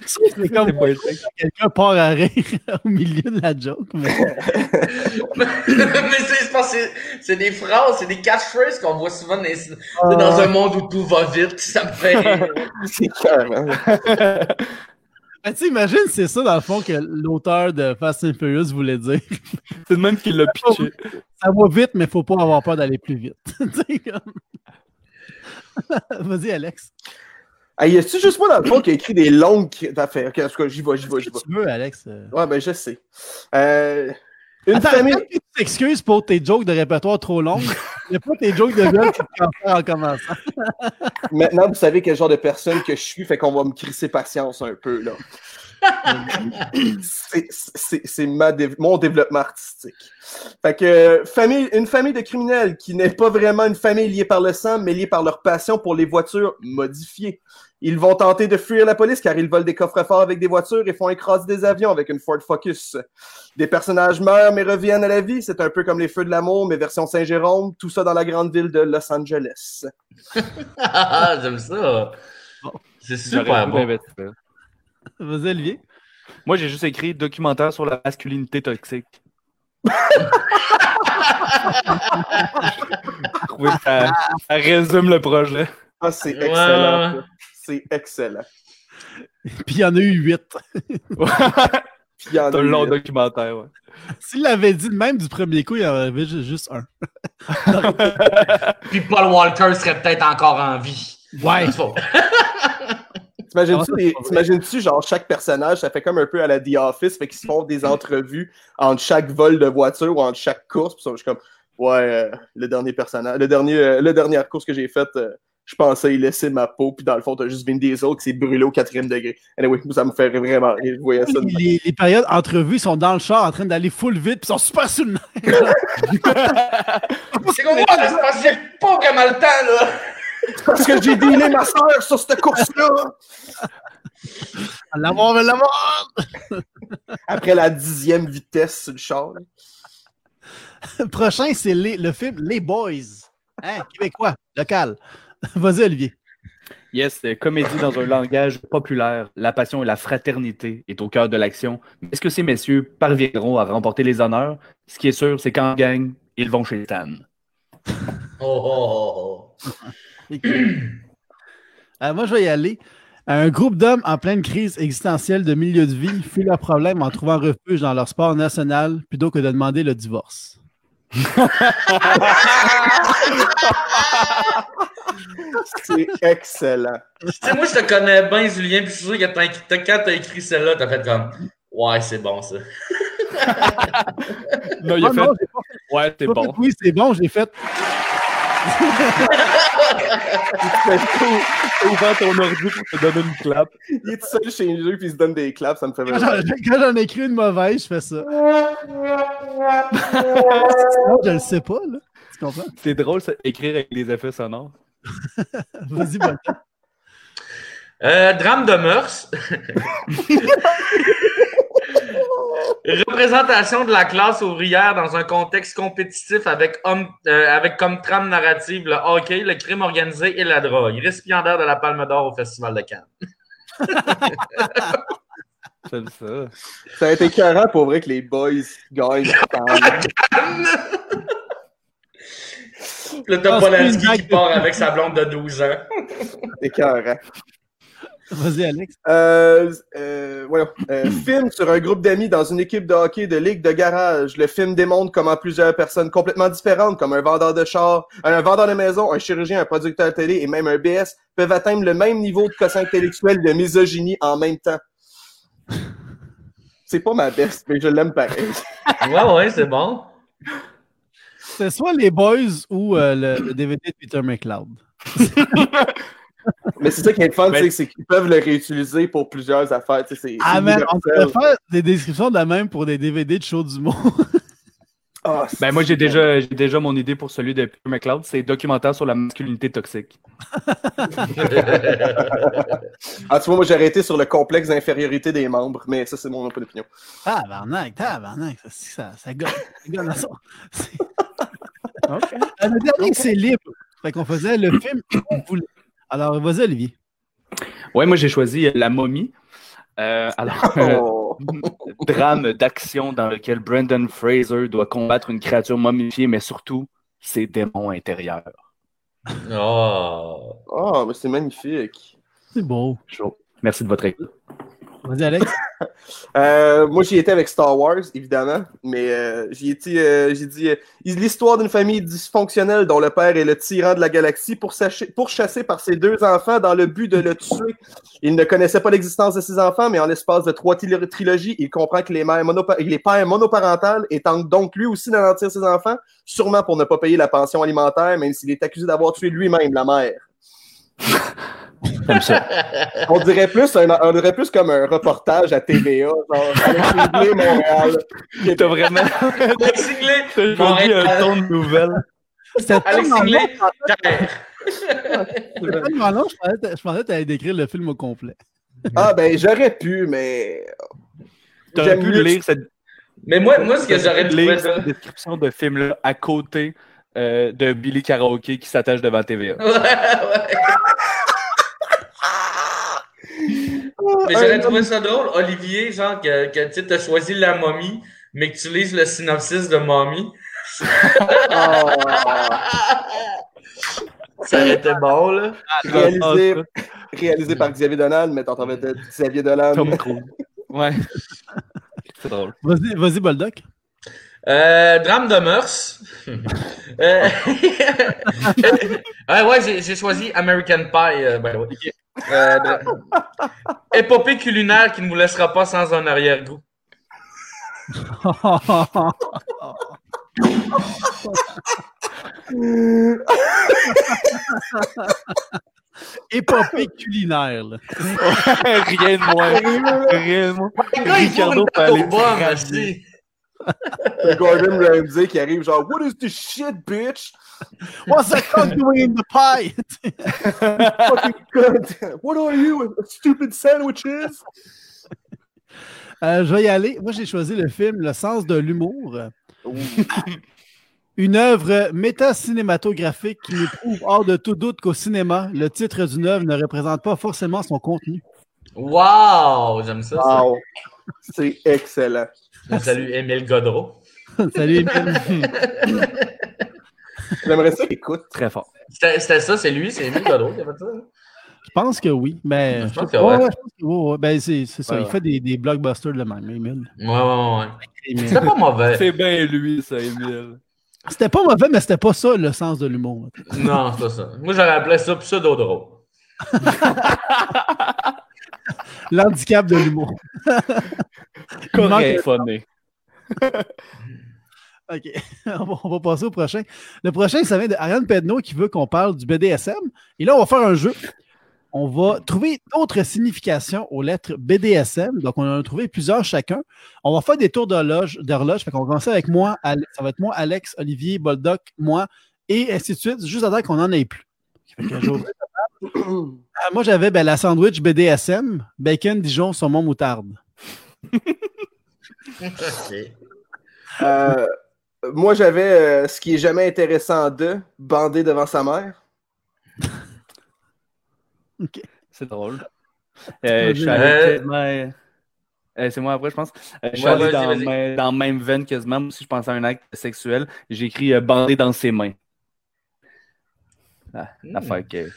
A: C'est comme quelqu'un part à rire [laughs] au milieu de la joke. Mais... [laughs]
D: mais c'est c'est parce que c'est- c'est des phrases, c'est des catchphrases qu'on voit souvent dans, les- dans un monde où tout va vite. Ça me fait. [laughs]
B: C'est carrément.
A: Ben, tu sais, imagine, c'est ça, dans le fond, que l'auteur de Fast and Furious voulait dire.
C: C'est le même qui l'a pitché.
A: Ça va vite, mais faut pas avoir peur d'aller plus vite. Vas-y, Alex.
B: Hey, y a-tu juste moi dans le fond qui a écrit des longues. Ok, en tout cas, j'y vais, j'y vais, j'y vais.
A: Tu veux, Alex? Euh,
B: Ouais, ben, je sais. Euh, une
A: Attends,
B: famille.
A: est-ce tu t'excuses pour tes jokes de répertoire trop longues, mais [laughs] pas tes jokes de gueule que tu peux faire en commençant. [laughs]
B: Maintenant, vous savez quel genre de personne que je suis, fait qu'on va me crisser patience un peu, là. [laughs] C'est- dév- mon développement artistique. Fait que euh, famille, une famille de criminels qui n'est pas vraiment une famille liée par le sang, mais liée par leur passion pour les voitures modifiées. Ils vont tenter de fuir la police car ils volent des coffres forts avec des voitures et font écraser des avions avec une Ford Focus. Des personnages meurent mais reviennent à la vie. C'est un peu comme les Feux de l'amour, mais version Saint-Jérôme. Tout ça dans la grande ville de Los Angeles.
D: Ah, J'aime ça. C'est super bon.
A: Vas-y, Olivier.
C: Moi, j'ai juste écrit documentaire sur la masculinité toxique. [laughs] Que ça, ça résume le projet.
B: Ah, c'est
D: Ouais,
B: excellent.
D: ouais.
B: C'est excellent. [laughs]
A: Puis il y en a eu huit. [laughs]
C: C'est un long
B: eu-
C: documentaire, ouais.
A: S'il l'avait dit de même du premier coup, il y en avait ju- juste un. [laughs]
D: Puis Paul Walker serait peut-être encore en vie.
A: Ouais.
B: T'imagines-tu,
A: Ah,
B: t'imagines-tu, genre, chaque personnage, ça fait comme un peu à la The Office, fait qu'ils se font des entrevues entre chaque vol de voiture ou entre chaque course, puis ça, je suis comme, ouais, euh, le dernier personnage, le dernier, euh, la dernière course que j'ai faite, euh, je pensais y laisser ma peau, puis dans le fond, t'as juste Vin Diesel qui s'est brûlé au quatrième degré. Anyway, ça me fait vraiment rire, je voyais ça. de même.
A: Les, les périodes entrevues sont dans le char en train d'aller full vite, puis ils sont super sur le. [laughs]
D: C'est qu'on j'ai pas vraiment le temps, là.
B: Parce que j'ai dealé ma soeur sur cette course-là!
A: L'amour, mais l'amour!
B: Après la dixième vitesse sur le char.
A: Prochain, c'est le film Les Boys. Hein, québécois, local. [laughs] Vas-y, Olivier.
C: Yes, euh, comédie dans un langage populaire. La passion et la fraternité est au cœur de l'action. Mais Est-ce que ces messieurs parviendront à remporter les honneurs? Ce qui est sûr, c'est qu'en gang, ils vont chez Stan.
D: Oh, oh, oh,
A: Euh, moi, je vais y aller. Un groupe d'hommes en pleine crise existentielle de milieu de vie fuit leurs problèmes en trouvant refuge dans leur sport national plutôt que de demander le divorce.
B: C'est excellent.
D: Tu sais, moi, je te connais bien, Julien, puis je suis sûr que t'as- t'as- quand t'as écrit celle-là, t'as fait comme Ouais, c'est bon, ça.
C: Non, il a
A: Ah
C: fait.
A: non,
C: Ouais, c'est
A: pas
C: bon.
A: fait, oui, c'est bon, j'ai fait. [laughs]
C: Ouvert ton ordi pour te donner une clap.
B: Il est tout seul chez les jeux puis il se donne des claps, ça me fait
A: j'en quand j'en écris une mauvaise, je fais ça. Sinon, je le sais pas, là. Tu comprends?
C: C'est drôle, ça, écrire avec des effets sonores. [laughs]
A: Vas-y, bonne
D: Euh, drame de mœurs. [laughs] Représentation de la classe ouvrière dans un contexte compétitif avec, homme, euh, avec comme trame narrative le hockey, le crime organisé et la drogue. Récipiendaire de la Palme d'Or au Festival de Cannes. [laughs]
C: C'est ça.
B: Ça a été écœurant pour vrai que les boys gagnent.
D: Puis Là, t'as Polanski
A: c'est une
D: qui part avec sa blonde de 12 ans.
B: C'est écœurant.
A: Vas-y, Alex.
B: Euh, euh, voyons. Euh, [clears throat] film sur un groupe d'amis dans une équipe de hockey de ligue de garage. Le film démontre comment plusieurs personnes complètement différentes, comme un vendeur de char, un vendeur de maison, un chirurgien, un producteur télé et même un BS, peuvent atteindre le même niveau de quotient intellectuel de misogynie en même temps. [laughs] C'est pas ma best, mais je l'aime pareil. [laughs]
D: Ouais, ouais, c'est bon.
A: C'est soit les Boys ou euh, le, le DVD de Peter McLeod. [laughs]
B: Mais c'est ça qui est le fun,
C: Mais-
B: c'est qu'ils peuvent le réutiliser pour plusieurs affaires. tu sais, C'est
A: Ah, man, on pourrait faire des descriptions de la même pour des DVD de show d'humour.
B: Ah, c'est-
C: Ben, moi, j'ai déjà, j'ai déjà mon idée pour celui de Peter McLeod. C'est documentaire sur la masculinité toxique. [laughs]
B: Ah, tu vois, moi j'ai arrêté sur le complexe d'infériorité des membres, mais ça c'est mon opinion.
A: Tabarnak, tabarnak, ça, ça, ça. Ça c'est- [laughs] OK. Euh, [laughs] Le dernier, c'est libre. Fait qu'on faisait le film qu'on voulait. Alors, vas-y, Olivier.
C: Ouais, moi, j'ai choisi euh, La momie. Euh, alors, [laughs] euh,
B: Oh.
C: drame d'action dans lequel Brendan Fraser doit combattre une créature momifiée, mais surtout ses démons intérieurs.
D: Oh.
B: Oh, mais c'est magnifique.
A: C'est beau.
C: Chaud. Merci de votre écoute.
A: Vas-y, Alex. [laughs]
B: Euh, moi, j'y étais avec Star Wars, évidemment, mais euh, j'y étais, euh, j'ai dit euh, l'histoire d'une famille dysfonctionnelle dont le père est le tyran de la galaxie pour pourchassé par ses deux enfants dans le but de le tuer. Il ne connaissait pas l'existence de ses enfants, mais en l'espace de trois trilo- trilogies, il comprend que les mères monopa- il est père monoparental et tente donc lui aussi d'anéantir ses enfants, sûrement pour ne pas payer la pension alimentaire, même s'il est accusé d'avoir tué lui-même la mère. [laughs]
C: Comme ça.
B: On dirait plus, un- on dirait plus comme un reportage à TVA, genre Montréal.
C: T'as vraiment t'as choisi
D: Montréal.
C: un ton de nouvelle.
A: Tellement long, tellement long, je pensais que- tu allais décrire le film au complet.
B: Ah ben j'aurais pu, mais
C: T'aurais pu lire cette,
D: Mais moi, moi, ce que j'aurais trouvé
C: lire
D: ça.
C: cette description de film-là à côté euh, de Billy Karaoke qui s'attache devant TVA. [laughs]
D: Ouais, ouais. Mais j'aurais trouvé ça drôle, Olivier, genre, que, que tu sais, t'as choisi la momie, mais que tu lises le synopsis de momie.
B: Ah, [laughs]
D: Ça aurait été bon, là.
B: réalisé,
C: Ah,
B: réalisé par Xavier Dolan, mais t'entends peut-être Xavier Dolan.
C: Tom Cruise. Ouais. C'est drôle.
A: Vas-y, vas-y, Boldoc.
D: Euh, drame de mœurs. [laughs] Euh, ouais, ouais, j'ai, j'ai choisi American Pie, euh, by the way. Euh, dra- Épopée culinaire qui ne vous laissera pas sans un arrière-goût. [laughs]
A: Épopée culinaire. là.
C: Rien de moins. Rien de moins. Ricardo
D: merci.
B: Gordon Ramsay qui arrive genre What is this shit, bitch?
A: What's that cock doing in the pie? [laughs]
B: Fucking cunt. What are you? Stupid sandwiches? [laughs]
A: Euh, je vais y aller. Moi, j'ai choisi le film Le sens de l'humour. Une œuvre méta-cinématographique qui nous prouve hors de tout doute qu'au cinéma, le titre d'une œuvre ne représente pas forcément son contenu.
D: Wow, j'aime ça. ça.
B: Wow. C'est excellent.
D: Je salue Émile Godreau. [laughs]
A: Salut, Émile.
B: J'aimerais ça qu'il écoute.
C: Très fort.
D: C'était, ça, c'est lui, c'est Émile Godreau qui a fait ça?
A: Je pense que oui, mais.
D: Je pense que ouais.
A: Ouais, je pense que oui, ouais. Ben, c'est c'est ça. Il fait des, des blockbusters de même, Émile.
D: Ouais, ouais, ouais. C'était pas mauvais.
C: C'est bien lui, ça, Emile.
A: C'était pas mauvais, mais c'était pas ça le sens de l'humour.
D: Non, c'est pas ça. Moi, j'aurais appelé ça pseudo drôle. [laughs]
A: L'handicap de l'humour.
C: Correct, funny. [laughs] [laughs]
A: OK. [laughs] on, va, passer au prochain. Le prochain, ça vient de Ariane Pedno qui veut qu'on parle du BDSM. Et là, on va faire un jeu. On va trouver d'autres significations aux lettres BDSM. Donc, on en a trouvé plusieurs chacun. On va faire des tours d'horloge. d'horloge. Fait qu'on va commencer avec moi. Ale- Ça va être moi, Alex, Olivier, Boldoc, moi, et ainsi de suite, juste temps qu'on n'en ait plus. Euh, moi, j'avais ben, la sandwich BDSM, bacon, Dijon, saumon, moutarde. [laughs]
B: Euh, moi, j'avais euh, ce qui est jamais intéressant de bander devant sa mère. [laughs]
C: C'est drôle. Euh, je suis
D: Euh,
C: c'est moi après, je pense. Euh, je suis
D: Ouais,
C: allé
D: vas-y,
C: dans,
D: vas-y.
C: ma- dans même veine quasiment. Moi aussi, je pensais à un acte sexuel. J'ai écrit euh, bandé dans ses mains. Ah. L'affaire que-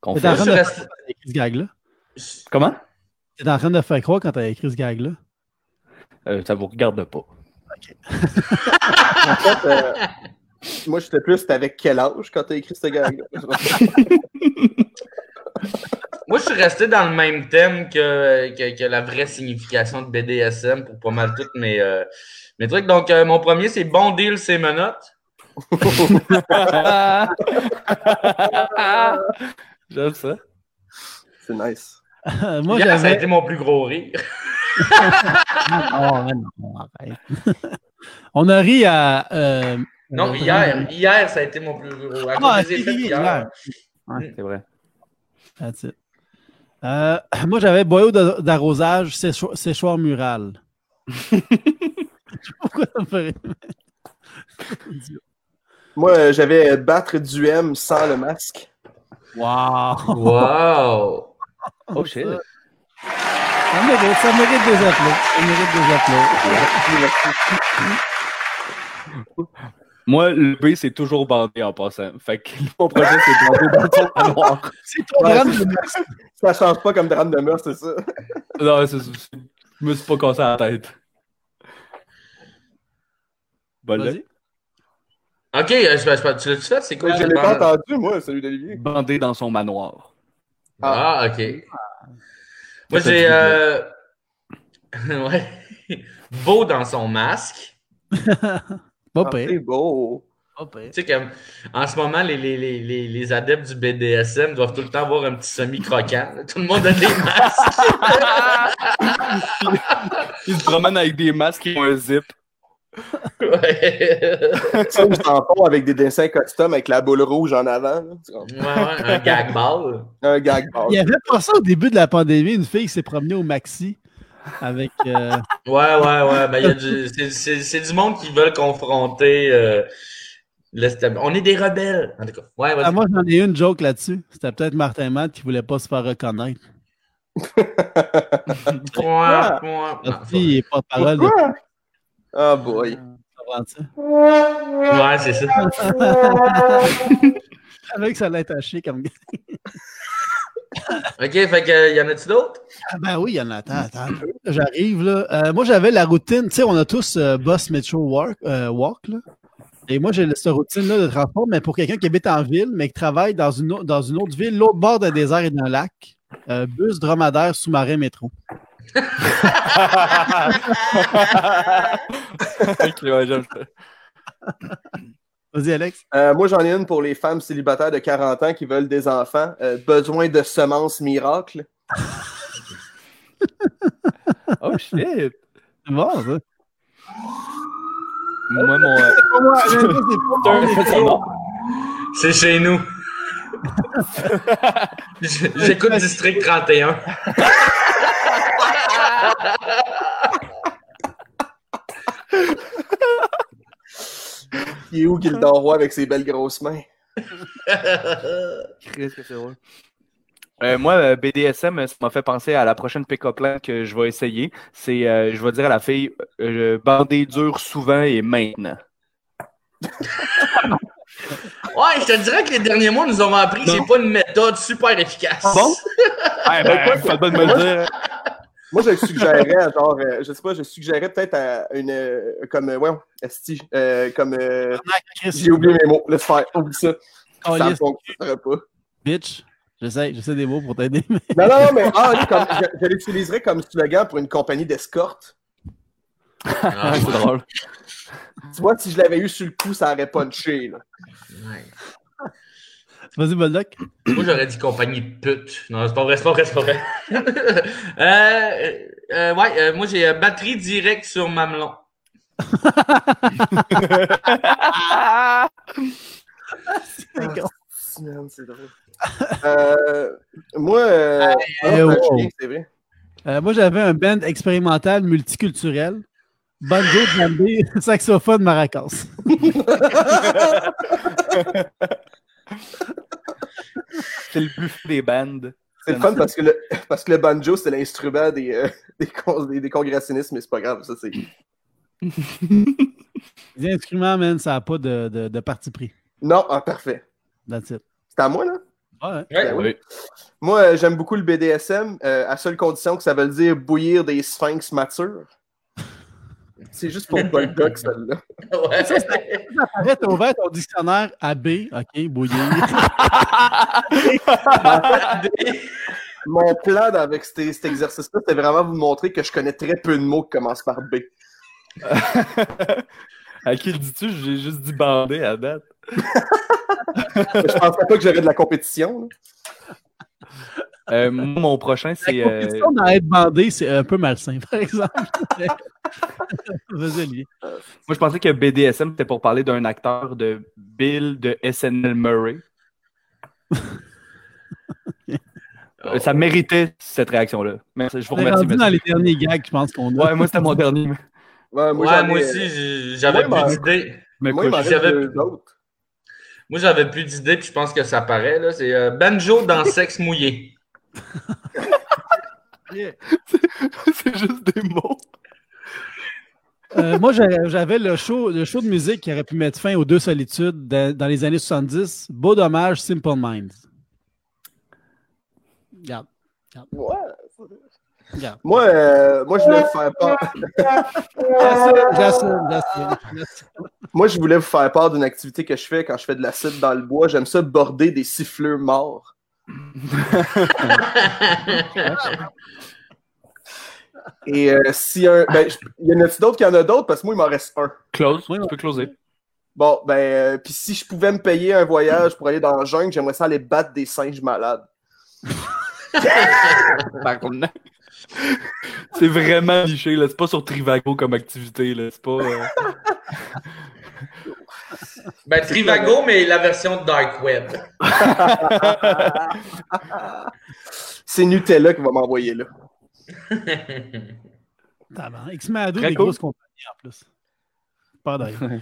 C: qu'on
A: T'es
C: fait.
A: en
D: je
A: train de faire écrit ce gag-là?
C: Comment?
A: T'es en train de faire croire quand t'as écrit ce gag-là?
C: Euh, ça vous regarde pas.
B: En fait, euh, moi, j'étais plus, c'était avec quel âge quand t'as écrit ce gag [laughs]
D: Moi, je suis resté dans le même thème que, que, que la vraie signification de BDSM pour pas mal toutes mes, euh, mes trucs. Donc, euh, mon premier, c'est bon deal, c'est menottes. [laughs]
C: J'aime ça.
B: C'est nice. [laughs]
A: moi,
D: Hier, ça a été mon plus gros rire. [laughs]
A: Oh, non, arrête. On a ri à. euh,
D: Non,
A: euh,
D: hier, hier, ça a été mon plus gros.
A: Ah, c'est hier.
D: d'hier.
C: C'est vrai.
A: That's it. Euh, moi, j'avais boyau d'a- d'arrosage, sécho- séchoir mural. [laughs] Je sais pas pourquoi ça me fait.
B: Moi, euh, j'avais battre du M sans le masque.
A: Wow!
D: Wow!
C: Oh shit.
A: Ça mérite, ça mérite des applaudissements. Ça mérite des applaudissements.
C: Moi, le B, c'est toujours bandé en passant. Fait que mon projet, c'est bandé dans ton manoir. [laughs]
A: C'est ton
B: Ouais,
A: drame de
B: Ça change pas comme drame de meurtre, c'est ça. [laughs]
C: Non, c'est, je me suis pas cassé la tête. Bon,
A: Vas-y.
D: Ok, euh, je, je- tu l'as-tu fait? C'est quoi?
B: je
D: le
B: l'ai pas entendu, moi, celui d'Olivier.
C: bandé dans son manoir.
D: Ah, ok. Moi, j'ai. Euh... [laughs] ouais. Beau dans son masque. [laughs]
A: Pas
B: Ah, c'est beau.
D: Tu sais, comme en ce moment, les, les, les, les, les adeptes du BDSM doivent tout le temps avoir un petit semi-croquant. Tout le monde a des masques. [laughs]
C: Il se promène avec des masques et un zip.
D: Ouais. [laughs]
B: Ça, ou tampon avec des dessins custom avec la boule rouge en avant. là. Tu comprends?
D: ouais, ouais, un gag ball.
B: Un gag ball.
A: Il y avait pas ça au début de la pandémie, une fille qui s'est promenée au Maxi avec. euh,
D: Ouais, ouais, ouais. Ben, il y a du, c'est, du monde qui veulent confronter. euh, On est des rebelles. En tout cas, ouais.
A: Ah, moi, j'en ai une joke là-dessus. C'était peut-être Martin Matt qui voulait pas se faire reconnaître. [laughs]
D: Point, point.
A: La
D: Non,
B: Pourquoi? Oh boy.
D: Ouais, c'est ça. [laughs]
A: Avec ça l'a attaché comme.
D: OK, fait que, y en a-tu d'autres?
A: Ah ben oui, il y en a. Attends, attends. J'arrive là. Euh, moi, j'avais la routine. Tu sais, on a tous euh, Boss Metro Walk, euh, walk là. Et moi, j'ai cette routine-là de transport, mais pour quelqu'un qui habite en ville, mais qui travaille dans une, dans une autre ville, l'autre bord d'un désert et d'un lac. Euh, bus, dromadaire, sous-marin, métro.
C: Ok, ouais, j'aime ça.
A: Vas-y, Alex.
B: Euh, moi, j'en ai une pour les femmes célibataires de 40 ans qui veulent des enfants. Euh, besoin de semences miracles. [laughs]
C: Oh shit!
A: C'est bon, ça.
C: Moi, mon. [laughs]
A: c'est
D: chez nous. [laughs] J'écoute District 31.
B: Qui est où Gildor Roy avec ses belles grosses mains?
C: Que c'est drôle. Euh, moi, euh, BDSM, ça m'a fait penser à la prochaine pick-up line que je vais essayer. C'est, euh, je vais dire à la fille, euh, bander dur souvent et maintenant. [laughs]
D: Ouais, je te dirais que les derniers mois nous ont appris que c'est pas une méthode super efficace.
C: Bon? Ah, ben, pas de me le dire. [laughs]
B: Moi, je suggérerais, genre, euh, je sais pas, je suggérerais peut-être à une, euh, comme, euh, ouais, esti, euh, comme, euh, j'ai oublié mes mots, laisse faire, oublie ça.
A: oh,
B: ça ne
A: yes,
B: pas.
A: bitch. J'essaie, j'essaie des mots pour t'aider. mais-
B: Non, non, non, mais ah, oui, comme, je, je l'utiliserais comme slogan pour une compagnie d'escorte.
D: Ah,
C: c'est drôle.
B: Tu vois, si je l'avais eu sur le coup, ça aurait punché, là.
D: ouais.
A: Vas-y, Boldoc.
D: Moi, j'aurais dit compagnie de pute. Non, c'est pas vrai, c'est pas vrai, c'est pas vrai. [laughs] euh, euh, ouais, euh, moi, j'ai euh, batterie directe sur mamelon.
B: Man, c'est drôle. Euh, moi, euh, ah,
A: euh,
B: non,
A: wow.
B: chien, c'est vrai.
A: Euh, moi, j'avais un band expérimental multiculturel. Banjo, djembé, [laughs] saxophone, maracas.
C: C'est le buffet des bandes.
B: C'est le fun parce que le, parce que le banjo, c'est l'instrument des, euh, [laughs] des, con- des, des congressinistes, mais c'est pas grave, ça, c'est.
A: Les instruments, man, ça n'a pas de, de, de parti pris.
B: Non, ah, parfait. C'est à moi, là?
A: Ouais.
D: Ouais.
B: Moi, euh, j'aime beaucoup le BDSM, euh, à seule condition que ça veut dire bouillir des sphinx matures. C'est juste pour Bulldog, celle-là. [laughs]
D: Ouais.
A: Arrête, t'as ouvert ton dictionnaire à B, OK, bouillir. [laughs]
B: Mon plan avec cet, cet exercice-là, c'était vraiment vous montrer que je connais très peu de mots qui commencent par B. [laughs]
C: à qui le dis-tu? J'ai juste dit bander à date.
B: Je pensais pas que j'aurais de la compétition. là.
C: Euh, moi, mon prochain, c'est.
A: La
C: euh,
A: compétition dans être bandé, c'est un peu malsain, [laughs] par exemple. [laughs] Vas-y, Olivier.
C: moi, je pensais que BDSM, c'était pour parler d'un acteur de Bill de SNL Murray. Euh, [laughs] Ça méritait cette réaction-là. Merci, je vous remercie.
A: rendu dans les derniers gags, je pense qu'on a.
C: Ouais, moi, c'était mon dernier.
B: Ouais,
D: Ouais,
B: j'en
D: moi
B: ai-
D: aussi, j'ai- j'avais
B: Moi,
D: plus d'idées.
C: Mais
B: Moi,
D: j'avais-
B: deux autres.
D: Moi, j'avais plus d'idées, puis je pense que ça paraît. C'est euh, banjo dans sexe mouillé. [laughs]
A: Yeah.
C: C'est juste des mots.
A: Euh, moi, j'avais le show, le show de musique qui aurait pu mettre fin aux deux solitudes dans, dans les années 70. Beau dommage, Simple Minds. Regarde.
B: Ouais.
A: Regarde.
B: Moi, euh, moi, je voulais vous faire part. Moi, je voulais vous faire part d'une activité que je fais quand je fais de l'acide dans le bois. J'aime ça border des siffleux morts. [laughs] Et euh, si un. Ben, il y en a-tu d'autres? Qu'il y en a d'autres? Parce que moi, il m'en reste un.
C: Close.
A: Oui,
C: tu peux closer.
B: Bon, ben, euh, puis si je pouvais me payer un voyage pour aller dans la jungle, j'aimerais ça aller battre des singes malades. [laughs]
C: C'est vraiment niché, là. C'est pas sur Trivago comme activité, là. C'est pas. euh, [laughs]
D: Ben, Trivago, mais la version Dark Web. [laughs]
B: C'est Nutella qui va m'envoyer là. [laughs]
C: Très
A: des
C: cool.
A: grosses compagnies en plus. Pas d'ailleurs.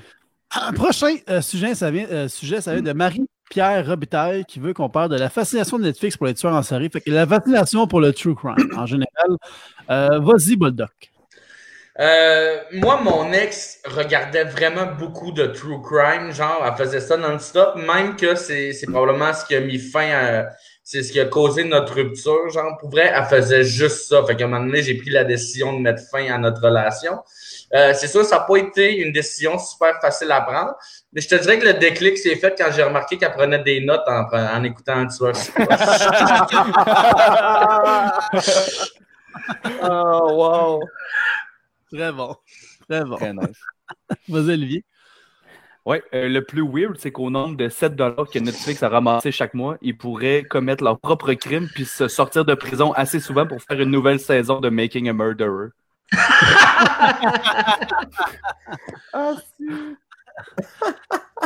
A: Un prochain euh, sujet, ça vient, euh, sujet, ça vient de Marie-Pierre Robitaille qui veut qu'on parle de la fascination de Netflix pour les tueurs en série. Fait que la fascination pour le true crime en général. Euh, Vas-y, Boldoc.
D: Euh, moi, mon ex regardait vraiment beaucoup de true crime, genre, elle faisait ça non-stop, même que c'est c'est probablement ce qui a mis fin à. C'est ce qui a causé notre rupture, genre, pour vrai, elle faisait juste ça. Fait qu'à un moment donné, j'ai pris la décision de mettre fin à notre relation. Euh, c'est sûr, ça n'a pas été une décision super facile à prendre, mais je te dirais que le déclic s'est fait quand j'ai remarqué qu'elle prenait des notes en, en écoutant un tueur. [laughs] [laughs]
B: Oh, wow.
A: Très bon. Très bon.
C: Très nice. [laughs]
A: Vas-y, Olivier.
C: Ouais, euh, le plus weird, c'est qu'au nombre de 7 que Netflix a ramassé chaque mois, ils pourraient commettre leur propre crime puis se sortir de prison assez souvent pour faire une nouvelle saison de Making a Murderer. [laughs]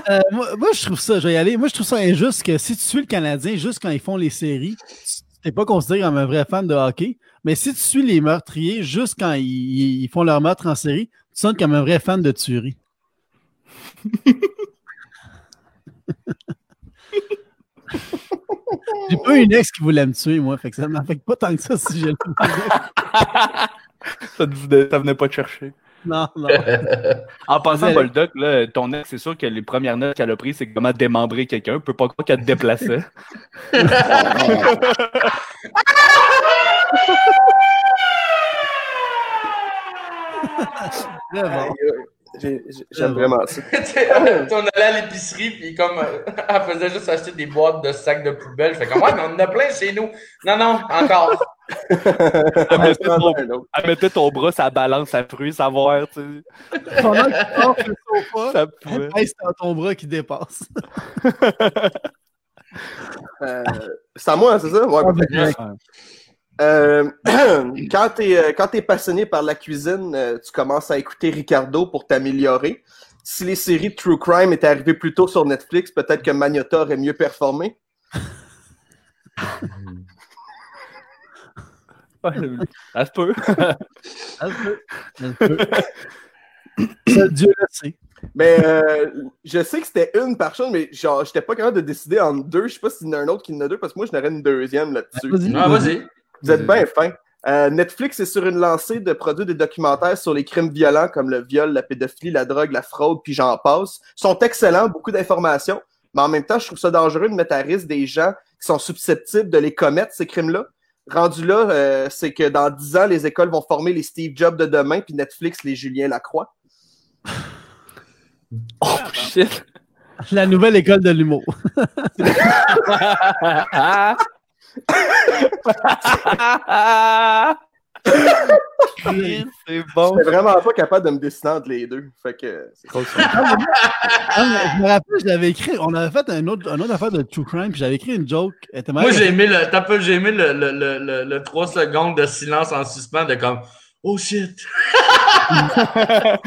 A: Euh, moi, moi, je trouve ça, je vais y aller. Moi, je trouve ça injuste que si tu suis le Canadien juste quand ils font les séries, tu n'es pas considéré comme un vrai fan de hockey. Mais si tu suis les meurtriers juste quand ils, ils font leur meurtre en série, tu sonnes comme un vrai fan de tuerie. [laughs] J'ai pas eu une ex qui voulait me tuer, moi. Fait que ça m'affecte pas tant que ça si je le [laughs]
C: Ça, venait- ça venait pas te chercher.
A: Non, non.
C: En passant,
A: Vas-y.
C: Boldoc, là, ton ex, c'est sûr que les premières notes qu'elle a prises, c'est comment démembrer quelqu'un. Peut pas croire qu'elle te déplaçait. [laughs]
B: J'aime vraiment ça. [laughs]
D: On allait à l'épicerie, puis comme euh, [laughs] elle faisait juste acheter des boîtes de sacs de poubelle. Je fais comme, ouais, mais on en a plein chez nous. Non, non, encore.
C: Elle mettait, ton, elle mettait ton bras la balance à fruits, savoir, tu sais.
A: Pendant que tu sors le sofa,
C: Ça
A: c'est dans ton bras qui dépasse.
B: Euh, c'est à moi, c'est ça? Ouais. [clears throat] Euh, quand tu es, t'es passionné par la cuisine, euh, tu commences à écouter Ricardo pour t'améliorer. Si les séries de True Crime étaient arrivées plus tôt sur Netflix, peut-être que Magnota aurait mieux performé. [laughs]
C: Ouais, ça se peut.
A: Ça se peut. Ça se peut. [clears throat] Ça, Dieu le sait.
B: Mais euh, je sais que c'était une par chose, mais genre, j'étais pas capable de décider en deux. Je sais pas s'il y en a un autre qui en a deux, parce que moi, je n'aurais une deuxième là-dessus.
A: Vas-y.
D: Ah, vas-y.
B: Vous êtes bien fin. Euh, Netflix est sur une lancée de produire des documentaires sur les crimes violents comme le viol, la pédophilie, la drogue, la fraude, puis j'en passe. Ils sont excellents, beaucoup d'informations, mais en même temps, je trouve ça dangereux de mettre à risque des gens qui sont susceptibles de les commettre, ces crimes-là. Rendu là, euh, c'est que dans 10 ans, les écoles vont former les Steve Jobs de demain, puis Netflix, les Julien Lacroix. [laughs]
C: Oh shit.
A: La nouvelle école de l'humour. [laughs]
C: c'est bon.
B: J'étais vraiment pas capable de me décider entre les deux. Fait que c'est
A: Ah, mais je me rappelle, j'avais écrit, on avait fait un autre, une autre affaire de True Crime, puis j'avais écrit une joke.
D: Moi, j'ai aimé le, t'as peu, j'ai aimé le, le, le, le, le 3 secondes de silence en suspens de comme, oh shit. [laughs]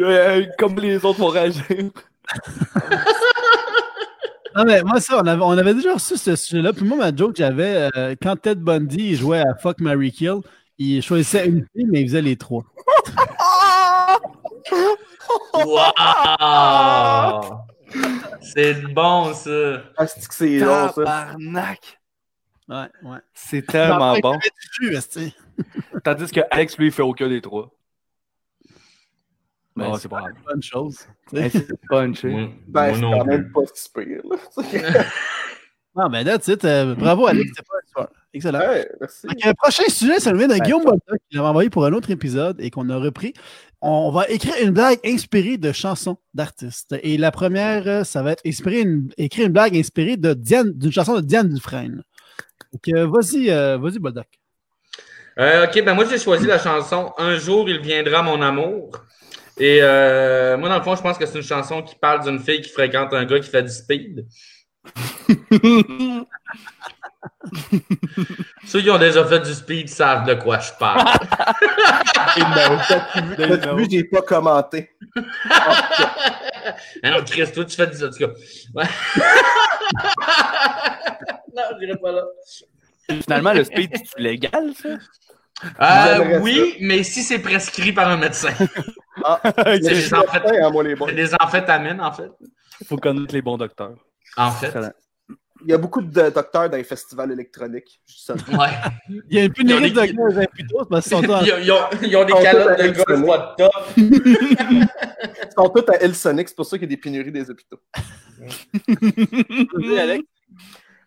C: Euh, comme les autres vont réagir. [laughs]
A: Non, mais moi, ça, on avait, on avait déjà reçu ce sujet-là. Puis moi, ma joke, j'avais, euh, quand Ted Bundy il jouait à Fuck, Mary Kill, il choisissait une fille, mais il faisait les trois.
D: Wow! C'est bon, ça.
B: Ah, c'est que c'est long, ça?
C: Tabarnak.
A: Ouais, ouais.
C: C'est tellement bon. Tandis que Alex, lui, il fait aucun des trois.
A: Ben,
C: Non,
A: c'est
C: c'est pas
A: une bonne chose.
C: Hey, C'est punché.
D: Moi,
B: Ben, c'est quand même pas si pire. Là. [laughs]
A: Non, mais là, tu sais, bravo, Alex, c'était pas un soir. Excellent.
B: ouais, merci.
A: Donc, le prochain sujet, ça nous vient de Guillaume Boldoc qui l'avait envoyé pour un autre épisode et qu'on a repris. On va écrire une blague inspirée de chansons d'artistes. Et la première, euh, ça va être inspiré une- écrire une blague inspirée de Diane, d'une chanson de Diane Dufresne. Donc, vas-y, euh, vas-y, Boldoc.
D: Euh, ok, ben moi j'ai choisi la chanson Un jour il viendra mon amour. Et euh, moi, dans le fond, je pense que c'est une chanson qui parle d'une fille qui fréquente un gars qui fait du speed. [laughs] Ceux qui ont déjà fait du speed savent de quoi je parle. [laughs] [laughs]
B: T'as vu, j'ai pas commenté.
D: Non, Chris, toi, tu fais du. En tout cas. Ouais. non, je dirais pas là.
C: Finalement, le speed, c'est légal, ça?
D: Euh, oui, mais si c'est prescrit par un médecin.
B: Ah, [laughs]
D: C'est des,
B: hein,
D: c'est des amphétamines, en fait.
C: Il faut connaître les bons docteurs.
D: En fait.
B: Il y a beaucoup de docteurs dans les festivals électroniques. Je dis ça.
D: Ouais.
A: Il y a une pénurie de
D: des-
A: imputos parce qu'ils sont dans-
D: Ils ont, ils des calottes
B: tous
D: de golf de top.
B: Ils sont tous à Elsonic, c'est pour ça qu'il y a des pénuries des hôpitaux.
A: Vas-y, Alex.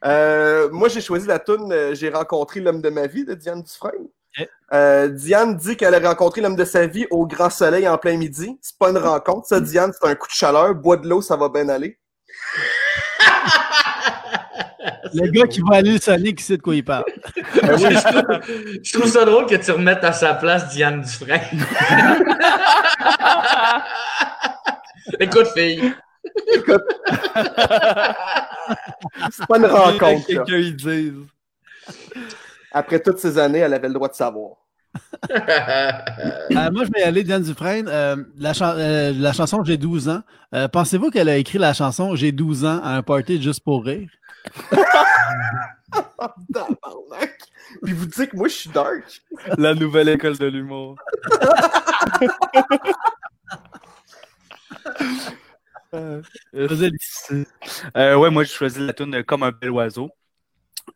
B: Euh, moi, j'ai choisi la tune J'ai rencontré l'homme de ma vie de Diane Dufresne. Euh, Diane dit qu'elle a rencontré l'homme de sa vie au grand soleil en plein midi. C'est pas une rencontre, ça, Diane, c'est un coup de chaleur. Bois de l'eau, ça va bien aller.
A: Le gars qui va aller le Sonic, il sait de quoi il parle.
B: Ben oui,
D: je, trouve, je trouve ça drôle que tu remettes à sa place Diane Dufresne. [laughs] Écoute, fille.
B: écoute. c'est pas une rencontre.
C: Quelqu'un, ils disent.
B: Après toutes ces années, elle avait le droit de savoir.
A: Euh, moi, je vais y aller, Diane Dufresne. Euh, la, chan- euh, la chanson J'ai 12 ans. Euh, Pensez-vous qu'elle a écrit la chanson J'ai 12 ans à un party juste pour rire? [laughs]
B: Tabarnak. Puis vous dites que moi, je suis dark.
C: La nouvelle école de l'humour. [laughs] Euh, euh, ouais, moi, j'ai choisi la tune comme un bel oiseau.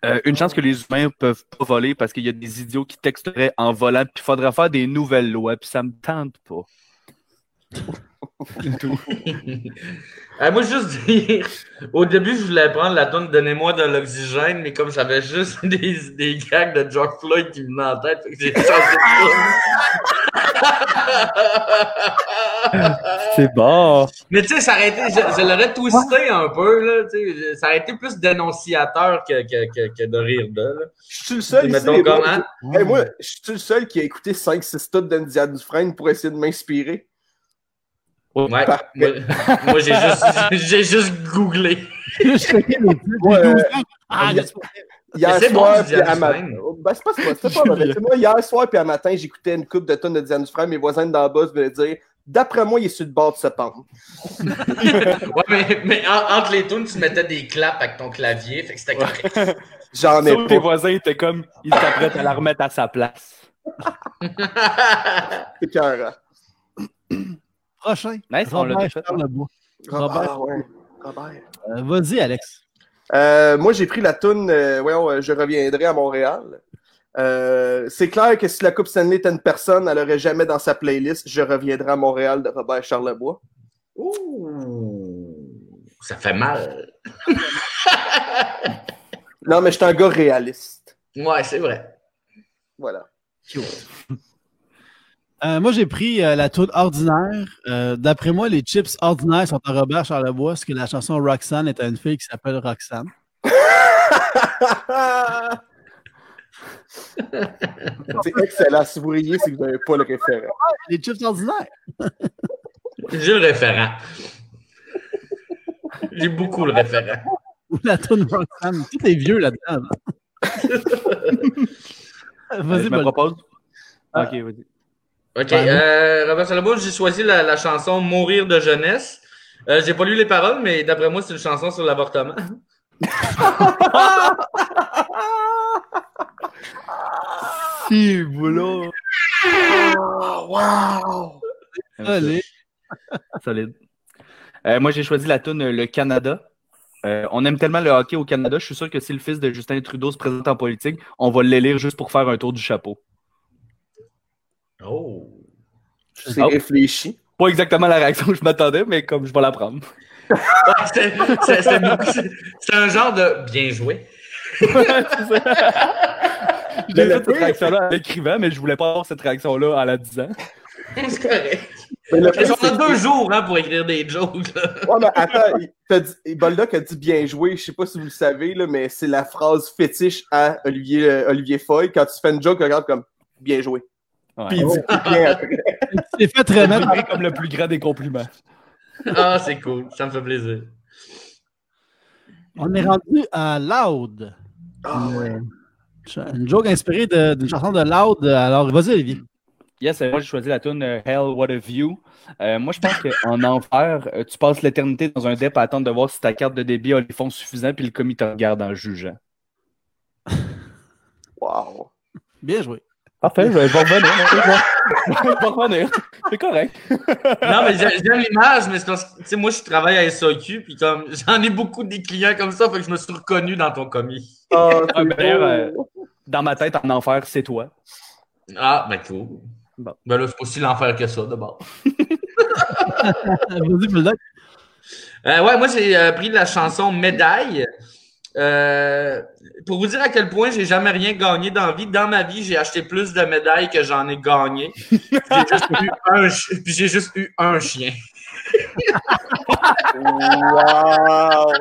C: Euh, une chance que les humains peuvent pas voler parce qu'il y a des idiots qui texteraient en volant, puis il faudrait faire des nouvelles lois, puis ça me tente pas. [laughs]
D: Euh, moi, juste dire, au début, je voulais prendre la tonne Donnez-moi de l'oxygène, mais comme j'avais juste [laughs] des, des gags de George Floyd qui me venaient en tête, j'ai changé de [laughs]
C: C'est bon.
D: Mais tu sais, ça aurait été, je, je l'aurais twisté un peu, là, tu sais, ça aurait été plus dénonciateur que, que, que, que de rire de, là.
B: Je suis le seul ici,
D: Mettons
B: les
D: comme,
B: boys.
D: hein?
B: Hey, moi, je suis le seul qui a écouté 5-6 tunes d'Indiane Dufresne pour essayer de m'inspirer.
D: Ouais. Moi, moi, j'ai juste, [laughs] j'ai juste googlé.
A: je checké les titres,
B: Ouais,
A: J'ai 12 ans.
B: Y a-
A: juste pour rire.
B: Hier soir, puis à matin.
D: Dufresne.
B: Ben, c'est pas, c'est pas, c'était pas mauvais. Tu sais, moi, hier soir, puis à matin, j'écoutais une coupe de tonnes de Diane Dufresne. Mes voisins d'en bas venaient dire D'après moi, il est sur le bord de se pendre. [laughs]
D: Ouais, mais, mais en- entre les tunes, tu mettais des claps avec ton clavier, fait que c'était correct. [laughs]
B: J'en ai
C: Sauf tes
B: pas.
C: voisins étaient comme, ils s'apprêtent à la remettre à sa place.
B: C'est écœurant. [clears throat]
A: Prochain.
C: Nice, on l'a
A: Robert
C: fait.
B: Robert,
A: Robert.
B: ah ouais. Robert.
A: Euh, Vas-y, Alex.
B: Euh, moi, j'ai pris la toune euh, voyons, Je reviendrai à Montréal. Euh, c'est clair que si la Coupe Stanley était une personne, elle aurait jamais dans sa playlist Je reviendrai à Montréal de Robert Charlebois.
D: Ouh, ça fait mal.
B: Non, mais je suis un gars réaliste.
D: Ouais, c'est vrai.
B: Voilà.
A: Euh, moi, j'ai pris euh, la tour ordinaire. Euh, D'après moi, les chips ordinaires sont à Robert Charlebois, parce que la chanson Roxanne est à une fille qui s'appelle Roxanne. [laughs]
B: c'est excellent. Si vous riez, c'est que vous n'avez pas le référent.
A: Les chips ordinaires.
D: J'ai le référent. J'ai beaucoup le référent.
A: Ou la toune Roxanne. Tout est vieux là-dedans. là. Vas-y,
C: je me propose.
A: Ah.
C: Ok, vas-y.
D: OK. Euh, Robert Salabo, j'ai choisi la, la chanson Mourir de jeunesse. Euh, j'ai pas lu les paroles, mais d'après moi, c'est une chanson sur l'avortement. [laughs]
C: Si, boulot.
B: Oh, wow!
A: Allez. [laughs]
C: Solide. Euh, moi, j'ai choisi la tune Le Canada. Euh, on aime tellement le hockey au Canada, je suis sûr que si le fils de Justin Trudeau se présente en politique, on va l'élire juste pour faire un tour du chapeau.
D: Oh.
B: C'est
C: Oh.
B: réfléchi.
C: Pas exactement la réaction que je m'attendais, mais comme je vais la prendre.
D: Ouais, c'est- un genre de bien joué. [laughs]
C: J'ai fait cette réaction-là en l'écrivant, mais je voulais pas avoir cette réaction-là en la disant.
D: C'est correct.
B: Mais le
D: On a deux jours hein, pour écrire des jokes. là.
B: Ouais, mais attends, il- t'as dit- Boldock a dit bien joué, je sais pas si vous le savez, là, mais c'est la phrase fétiche à Olivier, euh, Olivier Foy. Quand tu fais une joke, regarde comme bien joué.
C: Ouais.
B: Puis il dit bien après.
A: T'es fait remettre
C: comme le plus grand des compliments.
D: Ah, c'est cool. Ça me fait plaisir.
A: On est rendu à Loud.
B: Ah, ouais.
A: Une, joke inspirée d'une chanson de Loud. Alors, vas-y, Olivier.
C: Yes, euh, moi j'ai choisi la tune euh, Hell What a View. Euh, moi je pense qu'en enfer, euh, tu passes l'éternité dans un dep à attendre de voir si ta carte de débit a les fonds suffisants, puis le commis te regarde en jugeant.
B: Wow.
A: Bien joué.
C: Parfait, je vais revenir. [laughs] Je vais revenir. C'est correct.
D: Non, mais j'ai- j'aime l'image, mais c'est parce que, tu sais, moi, je travaille à SAQ, puis comme, j'en ai beaucoup des clients comme ça, fait que je me suis reconnu dans ton commis.
B: Ah,
C: Ah, ben, euh, Dans ma tête, en enfer, c'est toi.
D: Ah, ben cool.
C: Bon.
D: Ben là, c'est pas aussi l'enfer que ça, d'abord.
A: Vas-y. [laughs]
D: Euh, ouais, moi, j'ai euh, pris la chanson Médaille. Euh, pour vous dire à quel point j'ai jamais rien gagné dans la vie. Dans ma vie, j'ai acheté plus de médailles que j'en ai gagné. J'ai juste eu un, puis j'ai juste eu un chien.
B: Wow.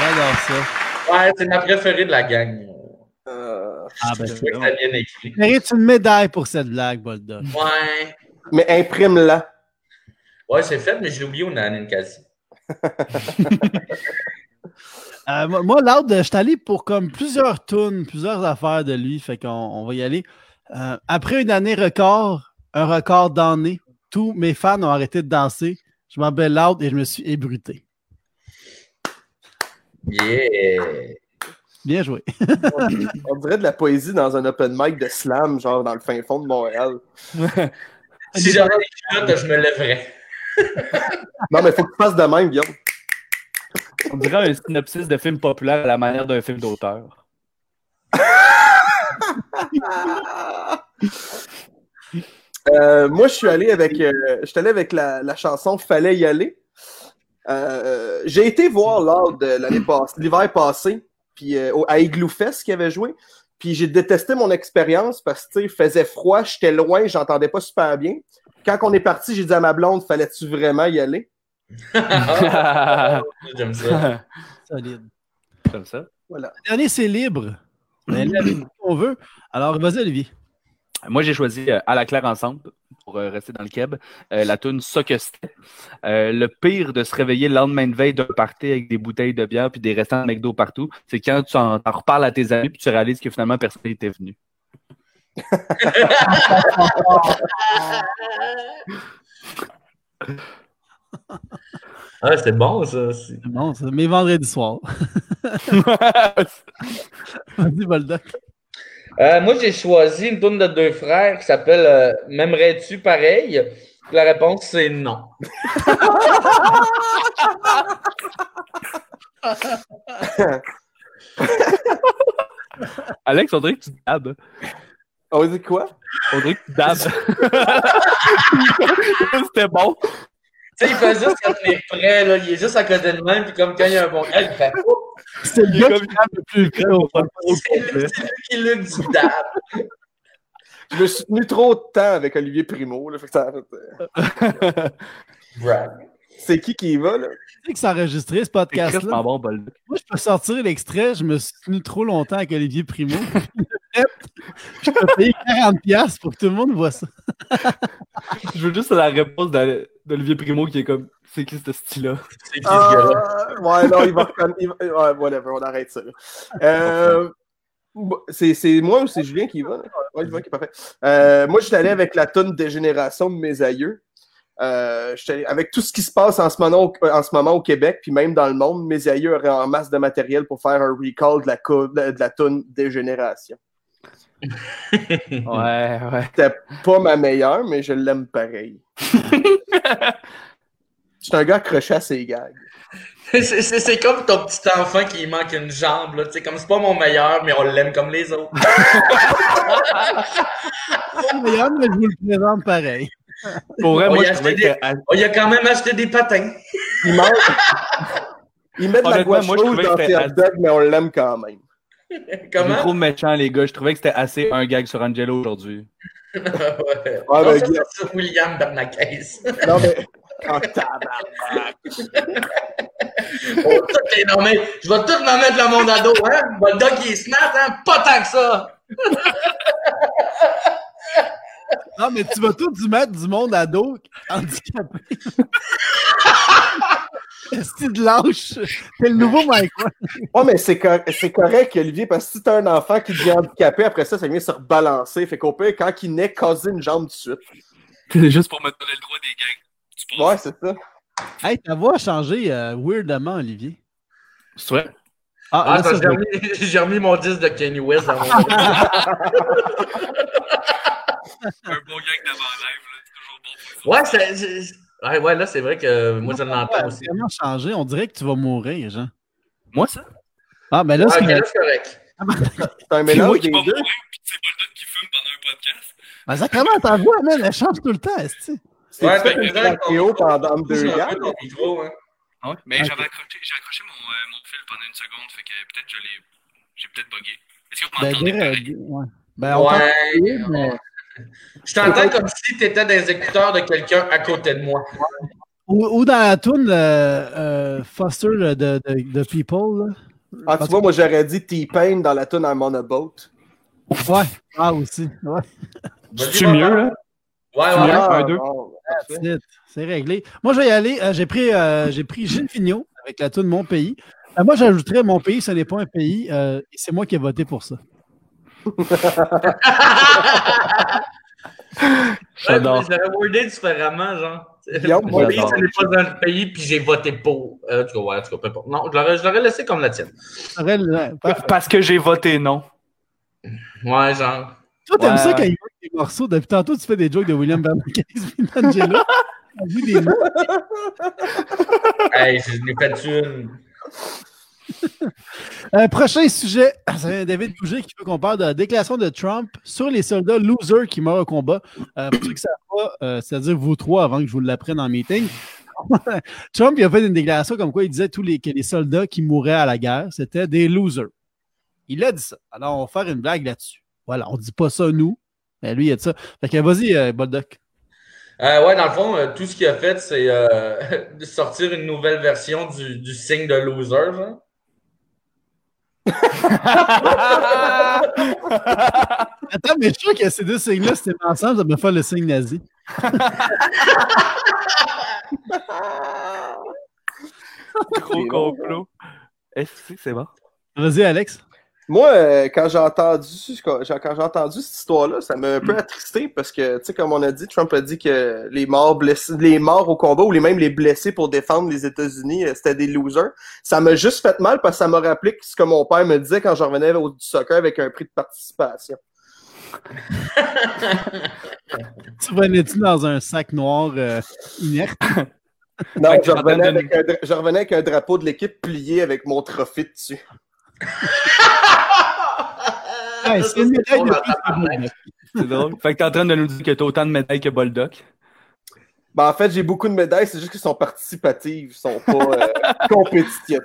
A: J'adore ça.
D: Ouais, c'est ma préférée de la gang.
B: Euh,
A: Ah, ben,
D: bien écrit.
A: tu mérites une médaille pour cette blague, Bulldog.
D: Ouais.
B: mais imprime-la.
D: Ouais, c'est fait, mais je l'ai oublié au Naninkasi. [laughs]
A: Euh, moi, moi, Loud, je suis allé pour comme plusieurs tunes, plusieurs affaires de lui. Fait qu'on on va y aller. Euh, après une année record, un record d'année, tous mes fans ont arrêté de danser. Je m'appelle Loud et je me suis ébruté.
D: Yeah!
A: Bien joué. [laughs]
B: On dirait de la poésie dans un open mic de slam, genre dans le fin fond de Montréal. [laughs]
D: Si j'avais des culottes, je me lèverais.
B: Non, mais faut que tu fasses de même, Guillaume.
C: On dirait un synopsis de film populaire à la manière d'un film d'auteur.
B: Euh, moi, je suis allé avec, euh, je suis allé avec la, la chanson Fallait y aller. Euh, j'ai été voir lors de l'année passée, l'hiver passé, puis à Igloo Fest qui avait joué. Puis j'ai détesté mon expérience parce que tu sais, il faisait froid, j'étais loin, j'entendais pas super bien. Quand on est parti, j'ai dit à ma blonde, fallait-tu vraiment y aller? [laughs]
D: J'aime ça. [laughs]
A: Solide.
C: Comme ça.
A: Le dernier, c'est libre. [clears throat] On veut. Alors, vas-y, Olivier.
C: Moi, j'ai choisi euh, À la claire ensemble, pour euh, rester dans le keb, euh, la tune Ça que c'était. Euh, le pire de se réveiller le lendemain de veille d'un party avec des bouteilles de bière puis des restants de McDo partout, c'est quand tu en, t'en reparles à tes amis puis tu réalises que finalement personne n'était venu.
D: Ah, c'est bon, ça. c'est-
A: C'est bon, c'est mes vendredis soirs. Vas-y, Bulldog.
D: Euh, moi, j'ai choisi une tourne de deux frères qui s'appelle euh, M'aimerais-tu pareil? La réponse, c'est non.
C: Alex, on dirait que tu dabs.
B: On dit quoi?
C: On dirait que tu dabs. [laughs] C'était bon.
D: Tu sais, il fait juste quand il est prêt, là. Il est juste à côté de même, puis comme quand il y a un bon gars, il fait
A: C'est le gars
C: comme-
A: qui le plus près au. [laughs]
D: C'est lui qui l'a du dab.
B: Je me suis tenu trop de temps avec Olivier Primo. Là, fait que ça a fait, euh. C'est qui qui y va, là?
A: Tu sais que c'est enregistré, ce
C: C'est
A: podcast-là.
C: bon.
A: Moi, je peux sortir l'extrait. Je me suis tenu trop longtemps avec Olivier Primo. [laughs] je peux payer 40$ pour que tout le monde voit ça.
C: Je veux juste la réponse d'Olivier Primo qui est comme c'est qui ce style-là?
D: C'est qui ce gars-là?
B: Ah, ouais, non, il va reconnaître. il va- Ouais, whatever, on arrête ça. Euh, c'est c'est moi ou c'est Julien qui y va? Là? Ouais, Julien qui est parfait. Euh, moi, je suis allé avec la tonne Dégénération de mes aïeux. Euh, avec tout ce qui se passe en ce, moment, au- en ce moment au Québec, puis même dans le monde, mes aïeux auraient en masse de matériel pour faire un recall de la, de, la Dégénération.
C: Ouais, ouais.
B: C'était pas ma meilleure, mais je l'aime pareil. [laughs] C'est un gars accroché à ses gags.
D: C'est- comme ton petit enfant qui manque une jambe, là. Tu sais, comme c'est pas mon meilleur, mais on l'aime comme les autres.
A: Pas le meilleur, mais je vous le présente pareil.
C: Pour vrai,
D: On
C: moi,
D: y a
C: je que.
D: Oh, il a quand même acheté des patins.
B: Il manque. Il met de la gouache
C: moi, je
B: rouge dans
C: que
B: ses dogs, mais on l'aime quand même. [laughs]
D: Comment?
C: trouve méchant, les gars. Je trouvais que c'était assez un gag sur Angelo aujourd'hui. [laughs]
D: ouais.
B: Ouais, ben, Guy-
D: sur William Bernakes. [laughs]
B: Non, mais. Oh, tabarnak.
D: Oh, tout est nommé. Je vais tout me mettre le monde à dos, hein? Le dog est smart, hein? Pas tant que ça!
A: Non, mais tu vas tout du mettre du monde à dos handicapé. [laughs] C'est de lâche. C'est le nouveau Mike.
B: Ouais, [laughs] mais c'est cor- c'est correct, Olivier, parce que si t'as un enfant qui devient handicapé, après ça, ça vient se rebalancer. Fait qu'au pire, quand il naît, caser une jambe de suite.
C: C'est [laughs] juste pour me donner le droit des gags. Tu penses?
B: Ouais, c'est ça.
A: Hey, ta voix a changé euh, weirdement, Olivier.
C: C'est vrai?
A: Ah,
D: Ah, j'ai remis, j'ai remis mon disque de Kanye West dans mon.
C: Un bon gag d'avant live, là. C'est toujours bon pour
D: Ouais, c'est. C'est- Ouais, ouais, là, c'est vrai que moi, je
A: ça
D: l'entends aussi.
A: vraiment changé. On dirait que tu vas mourir, Jean.
C: Moi, ça?
A: Ah, mais là,
D: Ouais,
A: c'est
D: c'est correct.
B: C'est un
C: C'est moi
B: mélange des deux.
C: c'est Boldock qui fume pendant un podcast.
A: Ben, ça comment ta voix, man? Elle change tout le temps, est-ce
B: C'est
D: Ouais,
B: fait
D: fait
B: une trachéo pendant deux
D: micro, hein.
C: Mais j'avais accroché, j'ai accroché mon, euh, mon fil pendant une seconde, fait que peut-être je l'ai. J'ai peut-être bugué. Est-ce que vous
A: Ben,
C: m'entendez
A: euh, ouais. Ben, on mais-
D: Je t'entends comme si tu étais dans les écouteurs de quelqu'un à côté de moi.
A: Ou, ou dans la tune euh, euh, Foster de, de, de People. Là.
B: Ah, tu vois, moi, j'aurais dit T-Pain dans la tune I'm on a boat.
A: Ouais. Ah, aussi. Ouais.
C: C'est mieux, là?
D: Ouais, ouais,
C: mieux? un, deux.
A: C'est réglé. Moi, je vais y aller. Euh, j'ai pris, euh, j'ai pris Gilles Fignot avec la tune Mon Pays. Euh, moi, j'ajouterais Mon Pays, ce n'est pas un pays. euh, et c'est moi qui ai voté pour ça.
C: J'adore.
D: Ouais, wordé différemment, genre.
B: Guillaume,
D: Mon
C: moi,
D: pays, ce n'est pas un pays, puis j'ai voté pour. Euh, en tout cas, ouais, en tout cas, peu importe. Non, je l'aurais- je l'aurais laissé comme la tienne.
C: Parce que j'ai voté non.
D: Ouais, genre.
A: Toi, t'aimes
C: Ouais,
A: ça quand il voit des morceaux? Depuis tantôt, tu fais des jokes de William Bernakes et d'Angelo. T'as vu des mots.
D: Hey, je n'ai fait une.
A: Euh, prochain sujet, c'est David Bouger qui veut qu'on parle de la déclaration de Trump sur les soldats losers qui meurent au combat. Euh, pour ceux qui savent pas, euh, c'est-à-dire vous trois avant que je vous l'apprenne en meeting. [laughs] Trump il a fait une déclaration comme quoi il disait tous les, que les soldats qui mouraient à la guerre, c'était des losers. Il a dit ça. Alors, on va faire une blague là-dessus. Voilà, on ne dit pas ça nous, mais lui, il a dit ça. Fait que vas-y, euh, Boldoc.
D: Euh, ouais, dans le fond, euh, tout ce qu'il a fait, c'est [laughs] sortir une nouvelle version du, du signe de loser, genre. [laughs]
A: Attends, mais je suis sûr que ces deux signes-là, c'était ensemble, ça me fait le signe nazi. [laughs]
C: Gros complot. Est-ce que c'est bon?
A: Vas-y, Alex.
B: Moi, euh, quand j'ai entendu, quand j'ai entendu cette histoire-là, ça m'a un peu attristé parce que, tu sais, comme on a dit, Trump a dit que les morts blessés, les morts au combat ou les même les blessés pour défendre les États-Unis, euh, c'était des losers. Ça m'a juste fait mal parce que ça m'a rappelé ce que mon père me disait quand je revenais au, du soccer avec un prix de participation. [laughs]
A: Tu venais-tu dans un sac noir euh, inerte?
B: Non, revenais, avec un, je revenais avec un drapeau de l'équipe plié avec mon trophée dessus. [laughs]
A: Hey, c'est une médaille de
D: drôle.
C: C'est. Fait que t'es en train de nous dire que t'as autant de médailles que Boldoc.
B: Ben, en fait, j'ai beaucoup de médailles, c'est juste qu'elles sont participatives, elles sont pas euh, [laughs] compétitives.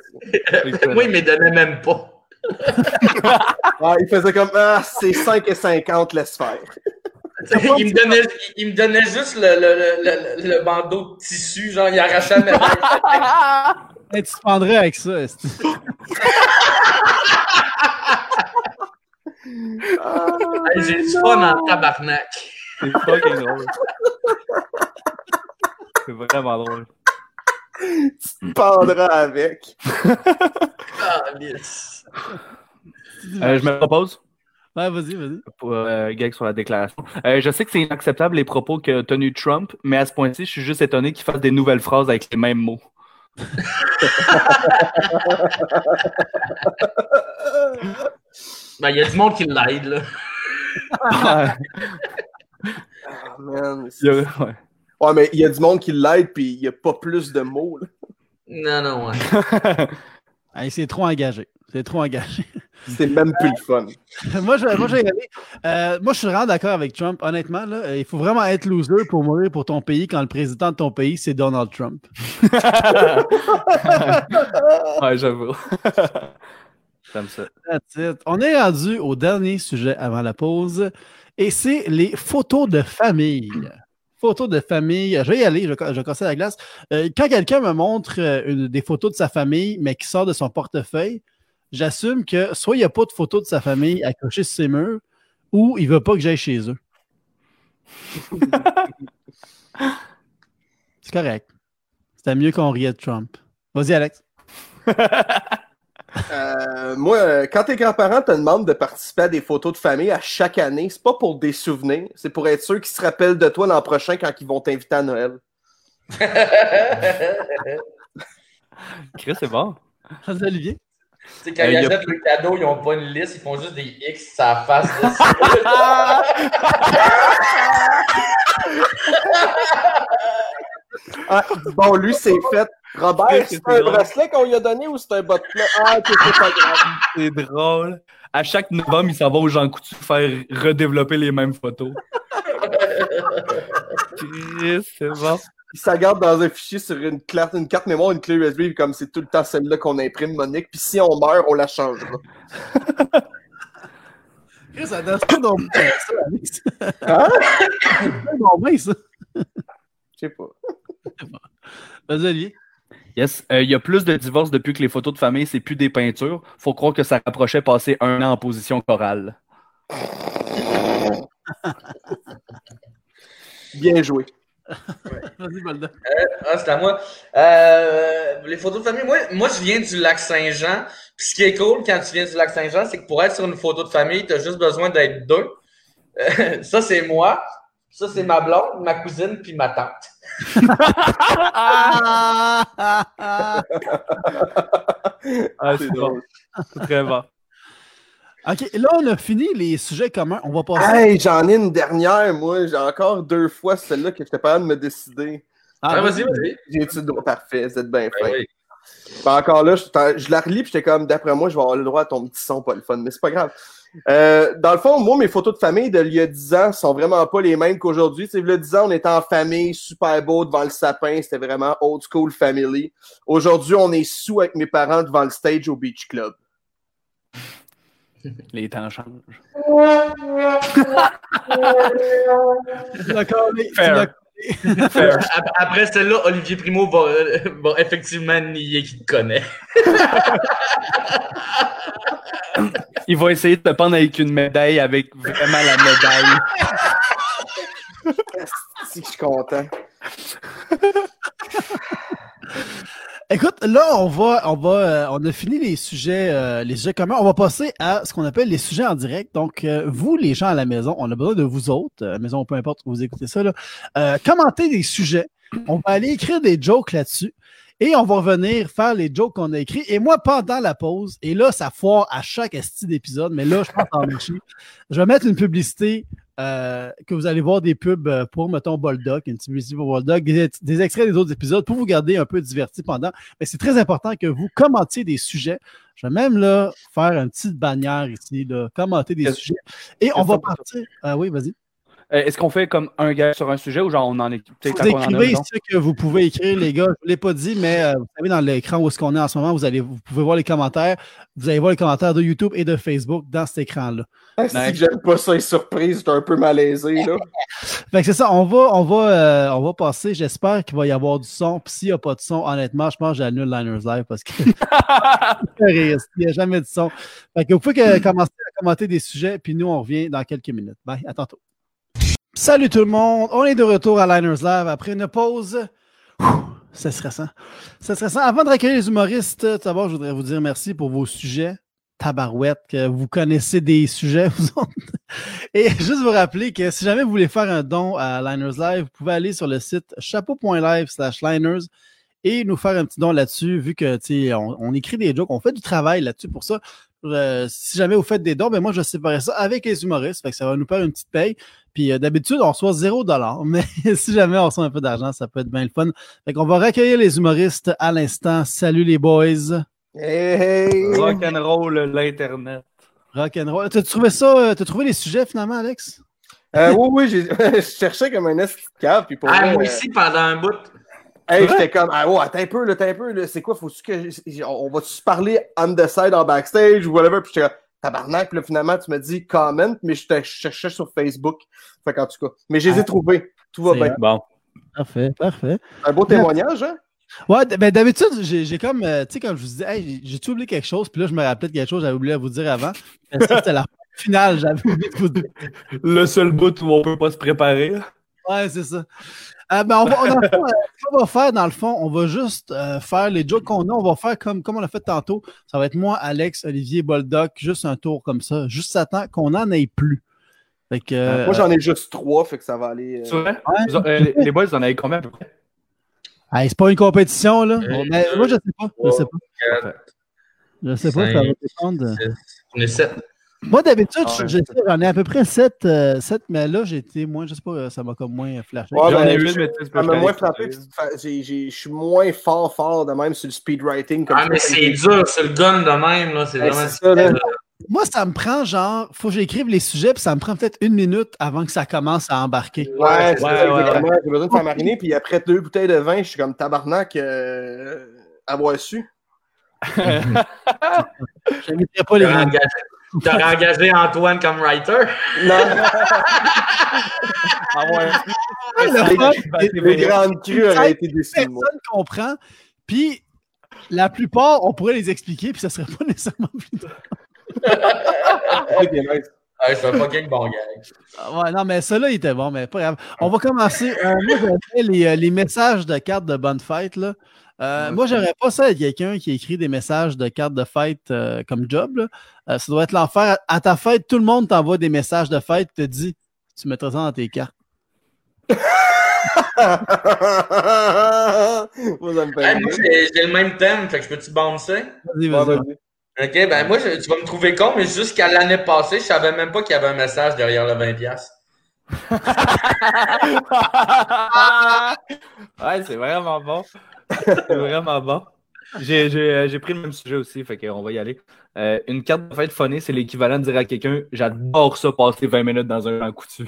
D: Moi, il ne me donnait même pas. [laughs]
B: Il faisait comme Ah, c'est 5 et 50, laisse faire.
D: il, me donnait, il me donnait juste le, le, le, le, le bandeau de tissu, genre, il arrachait la [laughs] médaille.
A: Hey, tu te prendrais avec ça.
D: Hey, J'ai du fun en tabarnak.
C: C'est fucking drôle. C'est vraiment drôle.
B: Tu pendras avec.
D: Ah, yes.
C: Euh, je me propose?
A: Ouais, vas-y, vas-y.
C: pour euh, gag sur la déclaration. Euh, je sais que c'est inacceptable les propos que tenu Trump, mais à ce point-ci, je suis juste étonné qu'il fasse des nouvelles phrases avec les mêmes mots. [laughs]
D: Ben, il y a du monde qui l'aide, là. [laughs]
B: Ah, man.
C: Il y a- ouais.
B: Ouais, mais il y a du monde qui l'aide, puis il n'y a pas plus de mots. là.
D: Non, non, ouais. [laughs]
A: Hey, c'est trop engagé. C'est trop engagé.
B: C'est même plus le fun.
A: moi, je, moi, je. Euh, moi, je suis vraiment d'accord avec Trump. Honnêtement, là, euh, il faut vraiment être loser pour mourir pour ton pays quand le président de ton pays, c'est Donald Trump. [laughs]
C: ouais, j'avoue. Ça.
A: On est rendu au dernier sujet avant la pause et c'est les photos de famille. Photos de famille. Je vais y aller, je, vais- casser la glace. Euh, quand quelqu'un me montre euh, une- des photos de sa famille, mais qui sort de son portefeuille, j'assume que soit il n'y a pas de photos de sa famille accrochées sur ses murs ou il ne veut pas que j'aille chez eux. [laughs] c'est correct. C'était mieux qu'on riait de Trump. Vas-y, Alex. [laughs]
B: Euh, moi, euh, quand tes grands-parents te demandent de participer à des photos de famille à chaque année, c'est pas pour des souvenirs, c'est pour être sûr qu'ils se rappellent de toi l'an prochain quand ils vont t'inviter à Noël. [laughs]
C: Chris, c'est bon.
A: Olivier?
D: Tu sais, quand
C: Euh,
D: ils
C: a
D: achètent le cadeau, ils n'ont pas une liste, ils font juste des X sur la face. [laughs] [laughs]
B: Ah, bon, lui, c'est fait. Robert,
C: C'est
B: un
C: drôle.
B: bracelet qu'on lui a donné ou c'est un bas de plat? Ah, c'est pas grave.
C: C'est drôle. À chaque novembre, il s'en va au Jean Coutu faire redévelopper les mêmes photos. [laughs] Chris, c'est bon.
B: Il s'en garde dans un fichier sur une, carte, une carte mémoire, une clé USB, comme c'est tout le temps celle-là qu'on imprime, Monique. Puis si on meurt, on la changera. [laughs]
A: Chris, ça donne pas donc bien ça, Alex.
B: Hein? [laughs]
A: Ça.
B: Je sais pas.
A: Vas-y, Olivier.
C: Yes. Euh, Il y a plus de divorces depuis que les photos de famille, c'est plus des peintures. Faut croire que ça rapprochait passer un an en position chorale. [laughs]
B: Bien joué.
A: Vas-y, Bolda.
D: Ah, c'est à moi. Euh, les photos de famille, moi, moi, je viens du lac Saint-Jean. Puis ce qui est cool quand tu viens du lac Saint-Jean, c'est que pour être sur une photo de famille, tu as juste besoin d'être deux. Euh, [laughs] ça, c'est moi. Ça, c'est ma blonde, ma cousine, puis ma tante.
C: Ah,
B: C'est
C: c'est bon.
B: drôle.
C: C'est très bon.
A: OK, là, on a fini les sujets communs. On va passer.
B: Hey, j'en ai une dernière, moi. J'ai encore deux fois celle-là que j'étais pas capable de me décider.
D: Ah, vas-y, vas-y.
B: J'ai-tu le droit? Parfait, vous êtes bien fin.
D: Ben oui.
B: Ben, encore là, je, je la relis, puis j'étais comme, d'après moi, je vais avoir le droit à ton petit son, pas le fun, mais c'est pas grave. Euh, dans le fond, moi, mes photos de famille de l'il y a 10 ans sont vraiment pas les mêmes qu'aujourd'hui. Tu sais, il y a 10 ans, on était en famille, super beau devant le sapin, c'était vraiment old school family. Aujourd'hui, on est sous avec mes parents devant le stage au Beach Club. [laughs]
C: Les temps changent. [laughs]
A: D'accord, mais-
C: Fair. [laughs]
D: Après celle-là, Olivier Primo va, euh, va effectivement nier qu'il te connaît. [laughs]
C: Il va essayer de te pendre avec une médaille avec vraiment la médaille. [laughs]
B: Si je suis content.
A: Écoute, là, on va, on va, euh, on a fini les sujets, euh, les sujets communs. On va passer à ce qu'on appelle les sujets en direct. Donc, euh, vous, les gens à la maison, on a besoin de vous autres, à la maison, peu importe où vous écoutez ça, là, euh, commentez des sujets. On va aller écrire des jokes là-dessus. Et on va revenir faire les jokes qu'on a écrits. Et moi, pendant la pause, et là, ça foire à chaque esti d'épisode, mais là, je pense en marcher. Je vais mettre une publicité euh, que vous allez voir des pubs euh, pour, mettons, Boldoc, une petite pour Boldoc, des, des extraits des autres épisodes pour vous garder un peu divertis pendant. Mais c'est très important que vous commentiez des sujets. Je vais même là faire une petite bannière ici, là, commenter des sujets. Et on va partir. Ah oui, vas-y.
C: Euh, Est-ce qu'on fait comme un gars sur un sujet ou genre on en est.
A: Vous écrivez ce que vous pouvez écrire, les gars. Je ne vous l'ai pas dit, mais euh, vous savez, dans l'écran où est-ce qu'on est en ce moment, vous, allez, vous pouvez voir les commentaires. Vous allez voir les commentaires de YouTube et de Facebook dans cet écran-là.
B: Ah, Si j'aime pas ça, les surprises, j'étais un peu malaisé, là. [laughs]
A: Fait que c'est ça, on va, on va, euh, on va passer. J'espère qu'il va y avoir du son. Puis s'il n'y a pas de son, honnêtement, je pense que j'annule Liners Live parce que [laughs] [laughs] il n'y a jamais de son. Fait que vous pouvez que- commencer à commenter des sujets, puis nous, on revient dans quelques minutes. Bye, à tantôt. Salut tout le monde, on est de retour à Liners Live après une pause. C'est stressant. C'est stressant. Avant de recueillir les humoristes, d'abord, je voudrais vous dire merci pour vos sujets. Tabarouette, que vous connaissez des sujets. [laughs] Et juste vous rappeler que si jamais vous voulez faire un don à Liners Live, vous pouvez aller sur le site chapeau.live slash liners et nous faire un petit don là-dessus, vu que tu sais, on, on écrit des jokes, on fait du travail là-dessus pour ça. Euh, si jamais vous faites des dons, ben moi, je séparais ça avec les humoristes. Fait que ça va nous faire une petite paye. Puis euh, d'habitude, on reçoit 0 [laughs] Mais si jamais on reçoit un peu d'argent, ça peut être bien le fun. Fait qu'on va recueillir les humoristes à l'instant. Salut les boys.
B: Hey, hey.
C: Rock'n'roll, l'Internet.
A: Rock'n'roll. T'as trouvé ça? T'as trouvé les sujets finalement, Alex?
B: Euh, oui, oui, [laughs] je cherchais comme un puis pour
D: Ah, moi
B: euh,
D: ici, pendant un bout.
B: Hey, j'étais comme, ah, ouais, attends un peu, là, attends un peu, là, c'est quoi, faut-tu que, on va-tu se parler on the side, en backstage, ou whatever, puis j'étais comme, tabarnak, puis là, finalement, tu me dis comment, mais je te cherchais sur Facebook, fait qu'en tout cas, mais je les ai
A: Ah.
B: trouvés, tout va bien.
C: Bon.
A: Parfait, parfait.
B: Un beau témoignage, hein?
A: Ouais, ben d'habitude, j'ai j'ai comme, euh, tu sais, comme je vous disais, hey, j'ai- j'ai-tu oublié quelque chose, puis là, je me rappelais de quelque chose, j'avais oublié à vous dire avant. Mais ça, c'était la [laughs] finale, j'avais oublié de vous dire.
C: Le seul bout où on peut pas se préparer.
A: Ouais, c'est ça. Euh, ben, on va, euh, ce qu'on va faire, dans le fond, on va juste euh, faire les jokes qu'on a. On va faire comme, comme on l'a fait tantôt. Ça va être moi, Alex, Olivier, Boldoc, juste un tour comme ça, juste temps qu'on n'en ait plus. Fait que, euh,
B: Moi, j'en ai juste trois, fait que ça va aller. euh,
C: C'est vrai?
A: Ouais.
C: Vous en- euh, les, les boys, vous en avez combien à peu près?
A: hey, c'est pas une compétition, là.
D: Euh,
A: Mais moi, je sais pas. Je sais pas.
D: quatre,
A: Je sais pas, ça va dépendre.
D: On est sept.
A: Moi, d'habitude,
C: Ah
A: j'en ai à peu près 7, mais là, j'ai été moins, je sais pas, ça m'a comme moins flashé.
B: Ouais,
C: J'en
B: ben,
C: ai
B: je-
C: huit, mais
B: Ça m'a moins j'ai- je suis moins fort, fort de même sur le speedwriting. comme
D: Ah, mais c'est dur, c'est le gun de même, là. C'est
B: Ouais,
D: vraiment
B: ça, là.
A: Moi, ça me prend genre, faut que j'écrive les sujets, puis ça me prend peut-être une minute avant que ça commence à embarquer.
B: Ouais, c'est
C: Ouais,
B: ça,
C: ouais,
B: exactement. J'ai besoin de faire mariner, puis après deux bouteilles de vin, je suis comme tabarnak euh, avoir su. [laughs]
A: Je n'inviterai pas les
D: engagé, t'aurais engagé Antoine comme writer?
B: Non, [laughs]
C: Ah ouais.
B: les, les grandes crues auraient été moi.
A: Personne comprend, puis la plupart, on pourrait les expliquer, puis ça serait pas [laughs] nécessairement plus [laughs] tard.
B: Ok, nice.
D: Ouais, c'est un fucking bon gars.
A: Ah Ouais, non, mais ça là, il était bon, mais pas grave. On va commencer. Euh, moi, j'avais les, euh, les messages de cartes de bonne fête. Là. Euh, Moi, j'aurais pas ça être quelqu'un qui écrit des messages de cartes de fête euh, comme job. là. Euh, ça doit être l'enfer. À ta fête, tout le monde t'envoie des messages de fête, te dit tu mettras ça dans tes cartes. [laughs]
B: Moi, ça me fait
D: Hey, moi,
B: rire.
D: j'ai le même thème, fait que je peux-tu bouncer?
A: Vas-y,
B: Ouais,
A: vas-y.
B: vas-y.
D: Ok, ben moi, je- tu vas me trouver con, mais jusqu'à l'année passée, je savais même pas qu'il y avait un message derrière le 20$. [laughs]
C: ouais, c'est vraiment bon. C'est [laughs] vraiment bon. J'ai j'ai, euh, j'ai pris le même sujet aussi, fait qu'on va y aller. Euh, une carte de fête phonée, c'est l'équivalent de dire à quelqu'un J'adore ça passer 20 minutes dans un coutu.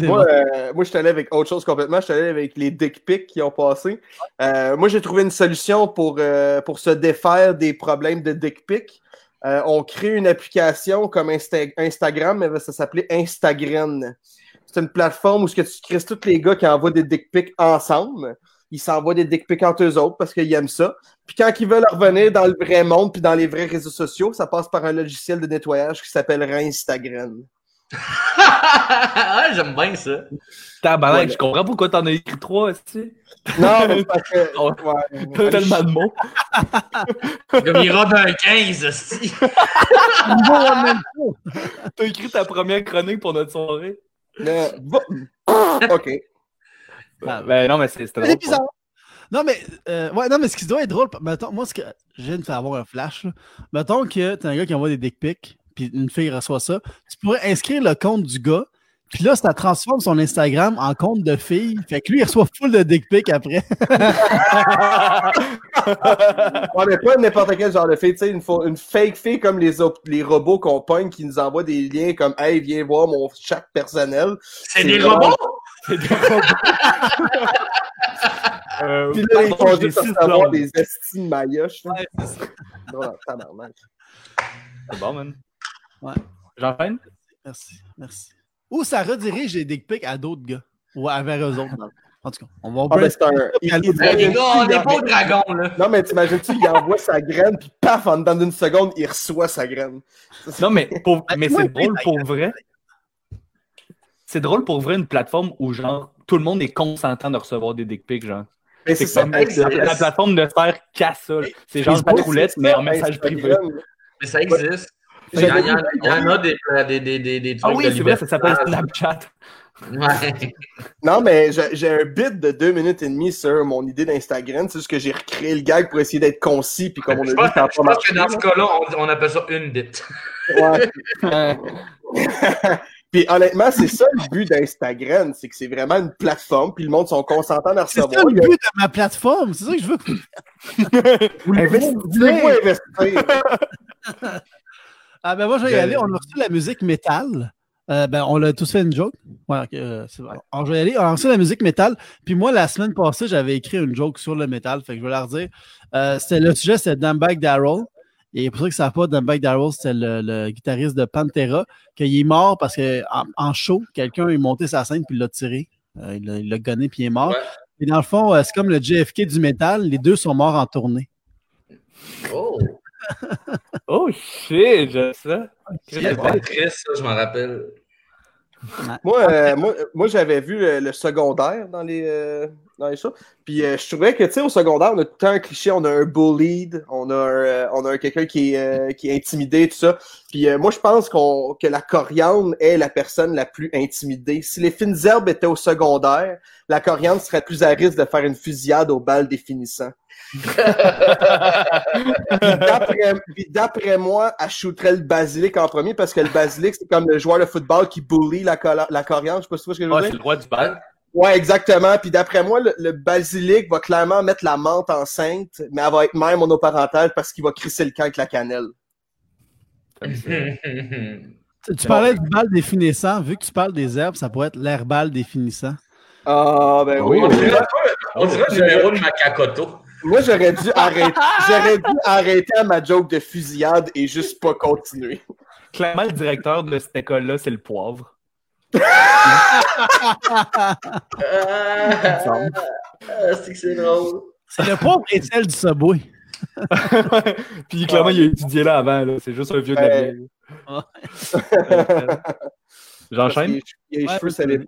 B: Moi, euh, moi, je suis allé avec autre chose complètement. Je suis allé avec les dick pics qui ont passé. Euh, moi, j'ai trouvé une solution pour, euh, pour se défaire des problèmes de dick pics. Euh, on crée une application comme Insta- Instagram, mais ça s'appelait Instagram. C'est une plateforme où ce que tu crées tous les gars qui envoient des dick pics ensemble. Ils s'envoient des dick pics entre eux autres parce qu'ils aiment ça. Puis quand ils veulent revenir dans le vrai monde puis dans les vrais réseaux sociaux, ça passe par un logiciel de nettoyage qui s'appellera Instagram. [laughs]
D: ah, j'aime bien ça.
C: Tabarnak,
B: Ouais.
C: je comprends pourquoi t'en as écrit trois, tu
B: Non, mais c'est parce que. [laughs] Ouais,
C: T'as tellement de mots. [laughs]
D: Comme il rate un 15, esti.
C: T'as écrit ta première chronique pour notre soirée. [laughs]
B: OK.
A: Ah,
C: Ben non, mais c'est- c'était
A: bizarre. Non, mais, euh, ouais, non, mais ce qui doit être drôle, mettons, moi, ce que je viens de faire avoir un flash, là. mettons que t'as un gars qui envoie des dick pics, puis une fille reçoit ça, tu pourrais inscrire le compte du gars, puis là, ça transforme son Instagram en compte de fille, fait que lui, il reçoit full de dick pics après.
B: Ouais, mais pas n'importe quel genre de fille, tu sais, une, fake fille comme les, les robots qu'on pogne qui nous envoient des liens comme Hey, viens voir mon chat personnel.
D: C'est des
B: vraiment-
D: robots? [laughs]
C: C'est des robots. Euh,
B: Puis là, ils font juste
C: blondes.
B: des estimes maillotches.
A: Ouais, c'est ça.
C: C'est bon, man.
A: Ouais.
C: J'enchaîne?
A: Merci, merci. Ou ça redirige les dick pics à d'autres gars, ou à vers eux autres. En tout cas, on va
B: Ah, ben, c'est un. il- il-
D: Hey, les gars, on
B: il-
D: n'est pas au dragon, là.
B: Non, mais t'imagines-tu, il envoie sa graine, puis paf, en dedans d'une seconde, il reçoit sa graine.
C: Non, mais, pour- [laughs] mais c'est drôle pour vrai. C'est drôle pour vrai une plateforme où, genre, tout le monde est consentant de recevoir des dick pics, genre.
B: Mais
C: C'est
B: c'est ça.
C: la, la plateforme ne sert qu'à ça. C'est genre pas roulette, mais en message privé.
D: Mais ça existe. Il y, en- a des, des, des, des, des
C: Ah
D: trucs
C: oui,
D: de
C: c'est vrai, ça s'appelle. Snapchat.
D: Ouais.
B: Non, mais j'ai un bit de deux minutes et demie sur mon idée d'Instagram. C'est juste que j'ai recréé le gag pour essayer d'être concis. Puis comme on a
D: Je pense,
B: a
D: je
B: pas
D: pense que dans ce cas-là, on, on appelle ça une bite.
B: Ouais. [laughs] puis honnêtement, c'est ça le but d'Instagram. C'est que c'est vraiment une plateforme. Puis le monde sont consentants à
A: C'est ça
B: recevoir.
A: le but de ma plateforme. C'est ça que je veux. [laughs]
B: Investir? [laughs]
A: Ah ben moi, je vais y
C: Je-
A: aller. On a reçu la musique métal. Euh, ben, on l'a tous fait une joke. Ouais, ok, euh, c'est vrai. Alors, je vais y aller. On a reçu la musique métal. Puis moi, la semaine passée, j'avais écrit une joke sur le métal. Fait que je vais la redire. Euh, c'était, le sujet, c'était Dimebag Darrell. Et pour ceux qui ne savent pas, Dimebag Darrell, c'était le, le guitariste de Pantera, qu'il est mort parce qu'en en show, quelqu'un est monté sa scène puis il l'a tiré. Il l'a- gonné puis il est mort.
D: Ouais.
A: Et dans le fond, c'est comme le JFK du métal. Les deux sont morts en tournée.
D: Oh!
C: Oh shit, je ça.
D: C'est Chris, ça, je m'en rappelle.
B: Moi, euh, moi, moi j'avais vu le, le secondaire dans les, euh, dans les shows. Puis euh, je trouvais que, tu sais, au secondaire, on a tout le temps un cliché, on a un bullied, on a, un, euh, on a un quelqu'un qui, est, euh, qui est intimidé, tout ça. Puis euh, moi, je pense qu'on, que la coriandre est la personne la plus intimidée. Si les fines herbes étaient au secondaire, la coriandre serait plus à risque de faire une fusillade au bal définissant. Puis d'après- moi, elle shooterait le basilic en premier parce que le basilic, c'est comme le joueur de football qui bully la, la coriandre. Je sais pas si tu vois ce que je veux
C: Ouais,
B: dire.
C: c'est le roi du bal.
B: Ouais, exactement. Puis d'après moi, le, le basilic va clairement mettre la menthe enceinte, mais elle va être mère monoparentale parce qu'il va crisser le camp avec la cannelle.
C: Comme ça.
A: Tu, parlais du bal définissant. Vu que tu parles des herbes, ça pourrait être l'herbal définissant.
B: Ah, ben oui.
D: on
B: oui.
D: dirait, on dirait le numéro de Macacoto.
B: Moi, j'aurais dû [laughs] arrêter, j'aurais dû arrêter à ma joke de fusillade et juste pas continuer.
C: Clairement, le directeur de cette école-là, c'est le poivre.
D: Ah, ah, c'est que c'est drôle.
A: C'est le pauvre Étienne du Subway. [laughs]
C: Puis clairement, il a étudié là avant. là. C'est juste un vieux de la
B: Ouais.
C: vieille.
A: Ouais. [laughs]
C: J'enchaîne?
B: Il a les
A: Ouais,
B: cheveux, ça les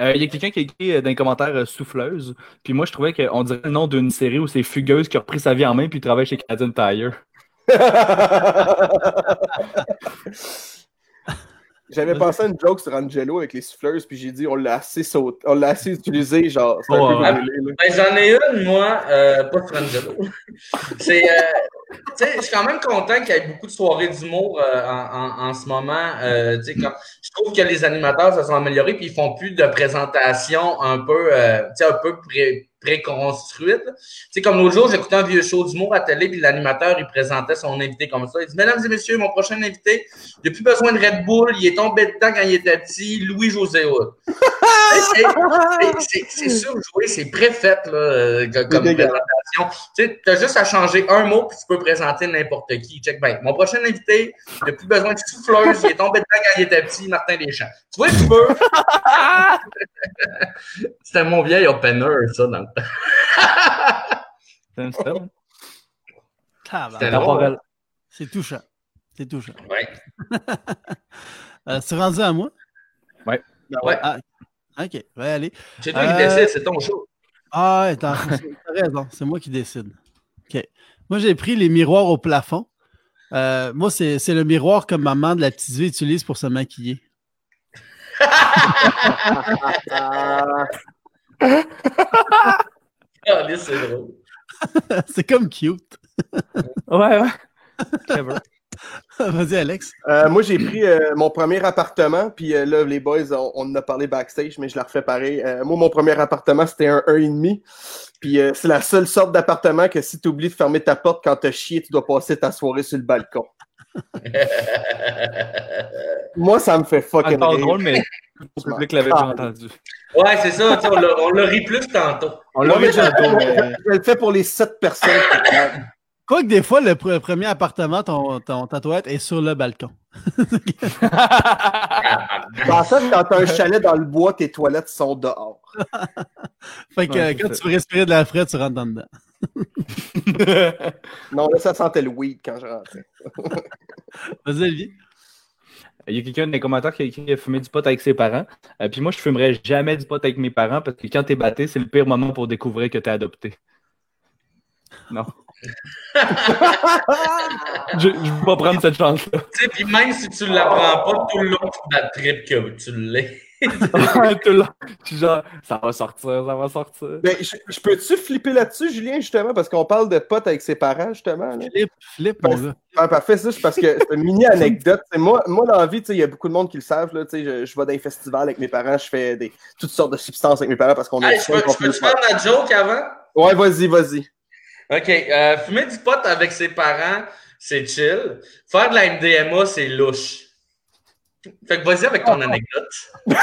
C: Euh, Il y a quelqu'un qui a écrit euh, dans les commentaires euh, souffleuse. Puis moi, je trouvais qu'on dirait le nom d'une série où c'est Fugueuse qui a repris sa vie en main puis il travaille chez Canadian Tire. [laughs]
B: J'avais pensé à une joke sur Angelo avec les souffleuses, puis j'ai dit on l'a assez sauté, on l'a assez utilisé, genre
C: Oh,
B: brûlé.
D: Ben, j'en ai une, moi, euh, pas Frangelo. [laughs] C'est, euh, je suis quand même content qu'il y ait beaucoup de soirées d'humour euh, en, en, en ce moment. Euh, comme- je trouve que les animateurs se sont améliorés puis ils font plus de présentations un peu, euh, un peu pré, préconstruites. sais, comme l'autre jour, j'écoutais un vieux show d'humour à télé puis l'animateur, il présentait son invité comme ça. Il dit, mesdames et messieurs, mon prochain invité, il n'a plus besoin de Red Bull, il est tombé dedans quand il était petit, Louis-José. [laughs] C'est- surjoué, c'est préfait là, euh, comme présentation. Tu sais, as juste à changer un mot puis tu peux présenter n'importe qui. Check bien. Mon prochain invité, il n'a plus besoin de souffleuse, il est tombé dedans quand il était petit, Martin Deschamps. Tu vois, tu peux. [laughs] C'était mon vieil opener, ça, dans le temps. C'était
C: Temporel.
A: C'est touchant. C'est touchant.
D: Ouais. [laughs]
A: Euh, c'est rendu à moi?
D: Ouais.
A: Ah, ok, va y aller.
D: C'est toi qui
A: Euh,
D: décides, c'est ton show.
A: Ah, attends, t'as raison, c'est moi qui décide. OK. Moi, j'ai pris les miroirs au plafond. Euh, moi, c'est c'est le miroir que maman de la petite vie utilise pour se maquiller. [laughs]
B: Ah,
D: Ah, là, c'est drôle. [laughs]
A: c'est comme cute.
C: Ouais, ouais. [laughs]
A: Vas-y, Alex.
B: euh, moi, j'ai pris euh, mon premier appartement, puis euh, là, les boys, on, on en a parlé backstage, mais je la refais pareil. Euh, moi, mon premier appartement, c'était un 1,5. Puis euh, c'est la seule sorte d'appartement que si tu oublies de fermer ta porte quand t'as chié, tu dois passer ta soirée sur le balcon. [laughs] Moi, ça me fait fucking rire.
C: drôle, mais le public l'avait déjà entendu.
D: Ouais, c'est ça. On l'a- ri plus tantôt.
C: On l'a vu tantôt.
B: Je le fais pour les sept personnes.
A: Quoique des fois, le, pr- le premier appartement, ton, ton, ta toilette est sur le balcon. [laughs]
B: En fait, quand t'as un chalet dans le bois, tes toilettes sont dehors. [laughs]
A: Fait que quand
C: ça.
A: tu veux respirer de la frais, tu rentres dans dedans. [laughs]
B: Non, là, ça sentait le weed quand je rentrais.
A: Vas-y, Olivier.
C: Il y a quelqu'un dans les commentaires qui a écrit fumer du pot avec ses parents. Euh, puis moi, je fumerais jamais du pot avec mes parents parce que quand t'es batté, c'est le pire moment pour découvrir que t'es adopté. Non. [laughs] je, je veux pas prendre cette chance-là.
D: Tu sais, puis même si tu l'apprends pas tout le long de trip que tu l'es. [laughs]
C: Tout le long. Je suis genre, ça va sortir, ça va sortir.
B: Ben, je, je peux-tu flipper là-dessus, Julien, justement, parce qu'on parle de potes avec ses parents, justement. là?
A: Flip, flip, mon
B: Parce-
A: gars.
B: Ah, parfait, ça, c'est parce que c'est une mini anecdote. C'est moi, moi, dans la vie, tu sais, il y a beaucoup de monde qui le savent. Là, tu sais, je, je vais dans les festivals avec mes parents, je fais des, toutes sortes de substances avec mes parents parce qu'on
D: Hey,
B: est
D: je peux, je peux te faire ma joke avant?
B: Ouais, vas-y, vas-y.
D: OK. euh, fumer du pot avec ses parents, c'est chill. Faire de la MDMA, c'est louche. Fait que vas-y avec ton [laughs] anecdote. [laughs]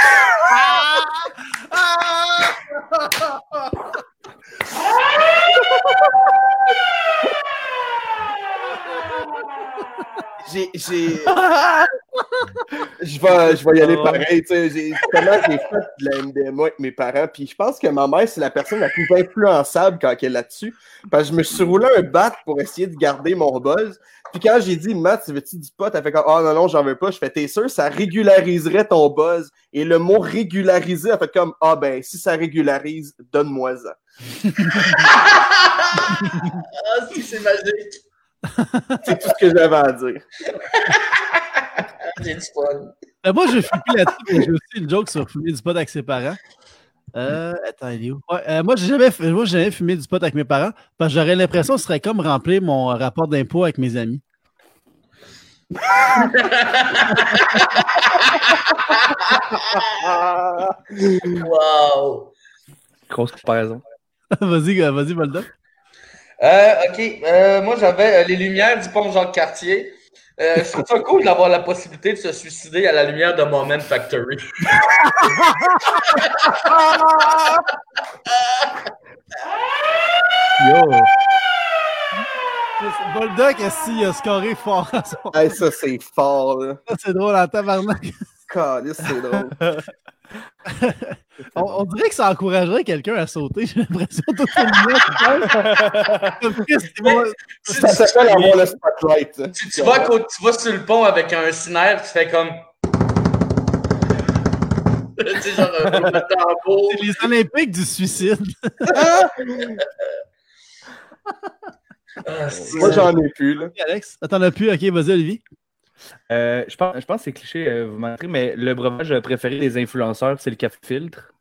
B: J'ai. j'ai- je, vais, je vais y aller
C: Oh.
B: pareil. tu sais, j'ai- j'ai fait de la MDMA avec mes parents. Puis je pense que ma mère, c'est la personne la plus influençable quand elle est là-dessus. Parce que je me suis roulé un bat pour essayer de garder mon buzz. Puis quand j'ai dit, Matt, tu veux-tu du pot? Elle fait comme, ah non, non, j'en veux pas. Je fais, t'es sûr, ça régulariserait ton buzz? Et le mot régulariser, elle fait comme, ah ben, si ça régularise, donne-moi-en.
D: Ah, si, c'est magique.
B: C'est tout ce que j'avais à dire. [laughs]
D: J'ai du fun.
A: Ben, moi, je flipper là-dessus, mais j'ai aussi une joke sur fumer du pot avec ses parents. Euh, attends, il est où? Ouais, euh, moi, j'ai jamais, f- moi, j'ai jamais fumé du pot avec mes parents parce que j'aurais l'impression que ce serait comme remplir mon rapport d'impôt avec mes amis.
D: Wow.
C: Grosse comparaison. [laughs]
A: vas-y, euh, vas-y, Boldoc.
D: Euh, OK. Euh, moi, j'avais euh, les lumières du pont Jacques-Cartier. Euh, je trouve ça cool d'avoir la possibilité de se suicider à la lumière de Moment Factory.
C: Yo!
A: Boldoc, est-ce qu'il a scoré fort? à son-
B: hey, ça, c'est fort, là.
A: Ça, C'est drôle en tabarnak.
B: C'est drôle.
A: On, on dirait que ça encouragerait quelqu'un à sauter. [laughs] J'ai l'impression tout le monde.
B: Ça s'appelle avoir le spotlight.
D: Tu, tu vas, tu vas sur le pont avec un cinaire, tu fais comme. [laughs] genre.
A: C'est les Olympiques du suicide.
D: Ah, c'est-
B: Moi, j'en ai plus, là.
A: Alex, t'en as plus? Ok, vas-y, Olivier.
C: Euh, je, pense, je pense que c'est cliché, euh, vous m'entrez, mais le breuvage préféré des influenceurs, c'est le café filtre.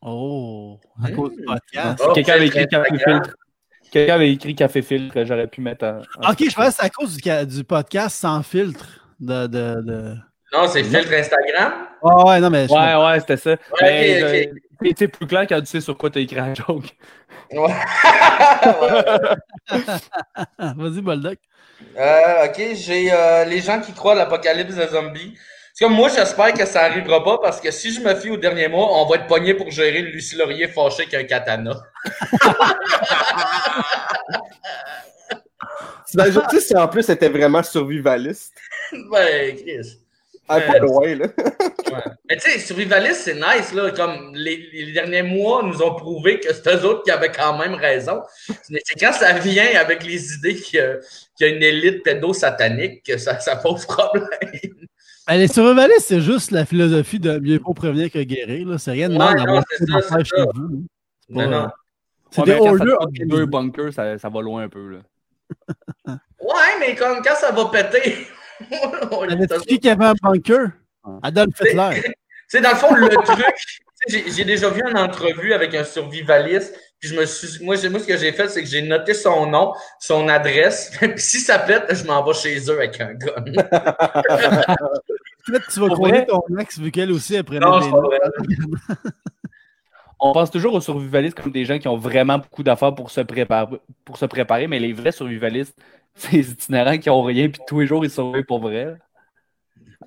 A: Oh, à cause du podcast.
D: Oh,
C: Quelqu'un avait écrit café
D: Instagram.
C: filtre. Quelqu'un avait écrit café filtre, j'aurais pu mettre en-
A: Ok, je pense que c'est à cause du, du podcast sans filtre. De, de, de...
D: Non, c'est filtre Instagram?
A: Oh, ouais, non, mais. je-
C: Ouais, ouais, c'était ça. Mais,
D: ok,
C: euh, tu sais, plus clair quand tu sais sur quoi tu as écrit la joke.
D: Ouais.
A: Ah, [laughs] [laughs] Vas-y, Boldoc.
D: Euh, ok, j'ai euh, les gens qui croient à l'apocalypse des zombies. C'est comme moi, j'espère que ça arrivera pas parce que si je me fie au dernier mois, on va être pogné pour gérer Lucie Laurier fâchée avec un katana. [laughs]
B: T'imagines tu si en plus c'était vraiment survivaliste?
D: ben, Chris.
B: Ah, pas
D: Ouais.
B: loin, là. [laughs]
D: Ouais. Mais tu sais, survivaliste, c'est nice, là. Comme les, les derniers mois nous ont prouvé que c'est eux autres qui avaient quand même raison. Mais c'est quand ça vient avec les idées qu'il y a, qu'il y a une élite pédo-satanique que ça, ça pose problème.
A: Ben, les survivalistes, c'est juste la philosophie de mieux vaut prévenir que guérir. là. C'est rien de mal
D: non,
A: d'avoir
D: c'est
A: chez vous.
D: Non, non.
A: C'est
C: Ouais,
A: des
C: coûte deux bunkers, ça, ça va loin un peu. Là.
D: Ouais, mais comme quand ça va péter. [laughs] on est-
A: Avait-tu qui qui avait un bunker? Adolf Hitler. [laughs]
D: Tu sais, dans le fond, le truc, j'ai déjà vu une entrevue avec un survivaliste, puis je me suis, moi, ce que j'ai fait, c'est que j'ai noté son nom, son adresse, [laughs] puis si ça pète, je m'en vais chez eux avec un gun.
A: Peut-être que tu vas croiser ton ex vu qu'elle aussi elle prenait
D: Non, c'est.
C: On pense toujours aux survivalistes comme des gens qui ont vraiment beaucoup d'affaires pour se préparer, pour se préparer, mais les vrais survivalistes, [laughs] les itinérants qui ont rien, puis tous les jours ils survivent pour vrai.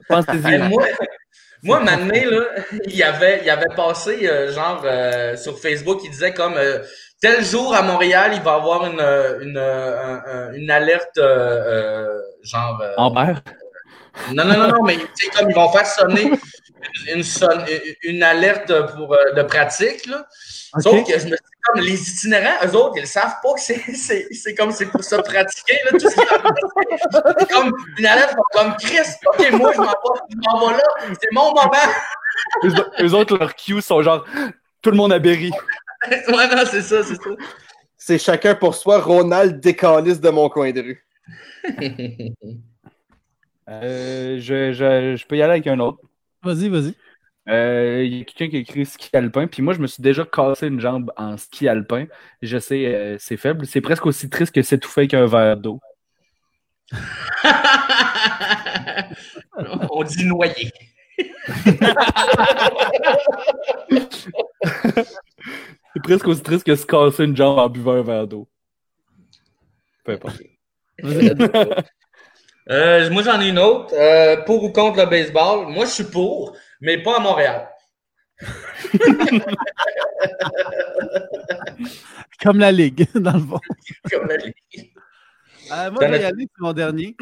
D: Moi, [laughs] moi, là, [laughs] il y avait, il avait passé, euh, genre, euh, sur Facebook, il disait comme, euh, tel jour à Montréal, il va y avoir une, une, un- un- une alerte, genre, euh,
C: Amber.
D: Non, non, non, non, mais tu sais, comme ils vont faire sonner une, sonne- une alerte pour, euh, de pratique, là. Sauf que je me suis dit, comme les itinérants, eux autres, ils ne savent pas que c'est, [laughs] c'est, c'est comme c'est pour se pratiquer, là, tout. C'est comme une alerte comme Chris, ok, moi, je m'en vais, je m'en vais là, c'est mon moment.
C: Eux, eux autres, leurs cues sont genre tout le monde à Berry. [laughs]
D: ouais, non, c'est ça, c'est ça.
B: C'est chacun pour soi, Ronald décaliste de mon coin de rue.
C: Euh, je, je, je peux y aller avec un autre.
A: Vas-y, vas-y.
C: Euh, Il y a quelqu'un qui a écrit ski alpin, puis moi je me suis déjà cassé une jambe en ski alpin. Je sais, euh, c'est faible. C'est presque aussi triste que s'étouffer avec un verre d'eau. [laughs]
D: On dit noyer. [laughs]
C: C'est presque aussi triste que se casser une jambe en buvant un verre d'eau. Peu importe. [laughs]
D: Euh, moi, j'en ai une autre. Euh, pour ou contre le baseball? Moi, je suis pour, mais pas à Montréal. [laughs]
A: Comme la Ligue, [laughs] dans le fond.
D: Comme la Ligue.
A: Euh, moi, je vais y aller mon dernier.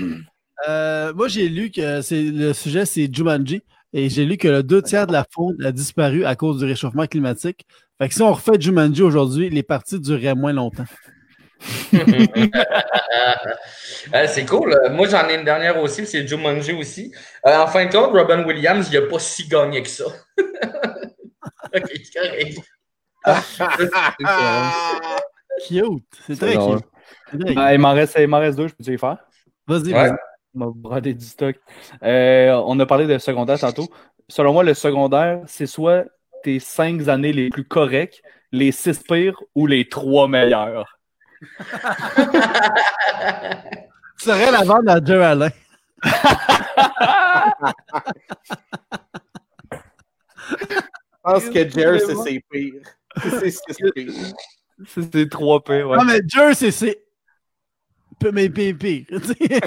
A: Moi, j'ai lu que c'est le sujet, c'est Jumanji. Et j'ai lu que le deux tiers de la faune a disparu à cause du réchauffement climatique. Fait que si on refait Jumanji aujourd'hui, les parties dureraient moins longtemps. [laughs]
D: Euh, c'est cool. Moi, j'en ai une dernière aussi, c'est Jumanji aussi. Euh, en fin de compte, Robin Williams, il n'a pas si gagné que ça. [laughs] ok, c'est correct. [laughs]
A: Cute. C'est très
C: drôle.
A: cute. C'est très cute.
C: Ah, il m'en reste, deux, je peux-tu les faire?
A: Vas-y,
D: Ouais.
A: vas-y.
C: On va brader du stock. Euh, on a parlé de secondaire tantôt. Selon moi, le secondaire, c'est soit tes cinq années les plus correctes, les six pires ou les trois meilleures.
A: Tu serais la vente à Joe Allen.
B: Je pense que Jer, c'est ses pires. C'est
C: trois pires, ouais.
A: Non, mais Joe, c'est. Peu, mais pire, pire. tu [laughs] sais.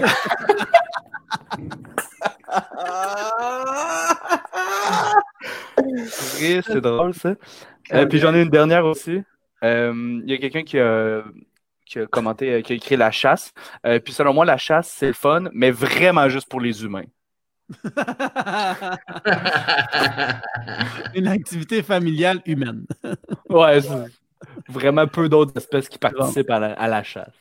C: Oui, c'est drôle, ça. Euh, puis j'en ai une dernière aussi. Euh, Il y a quelqu'un qui a, qui a commenté, euh, qui a écrit La chasse. Euh, puis selon moi, la chasse, c'est le fun, mais vraiment juste pour les humains. [laughs]
A: Une activité familiale humaine. [laughs]
C: Ouais, vraiment peu d'autres espèces qui participent à la, à la chasse.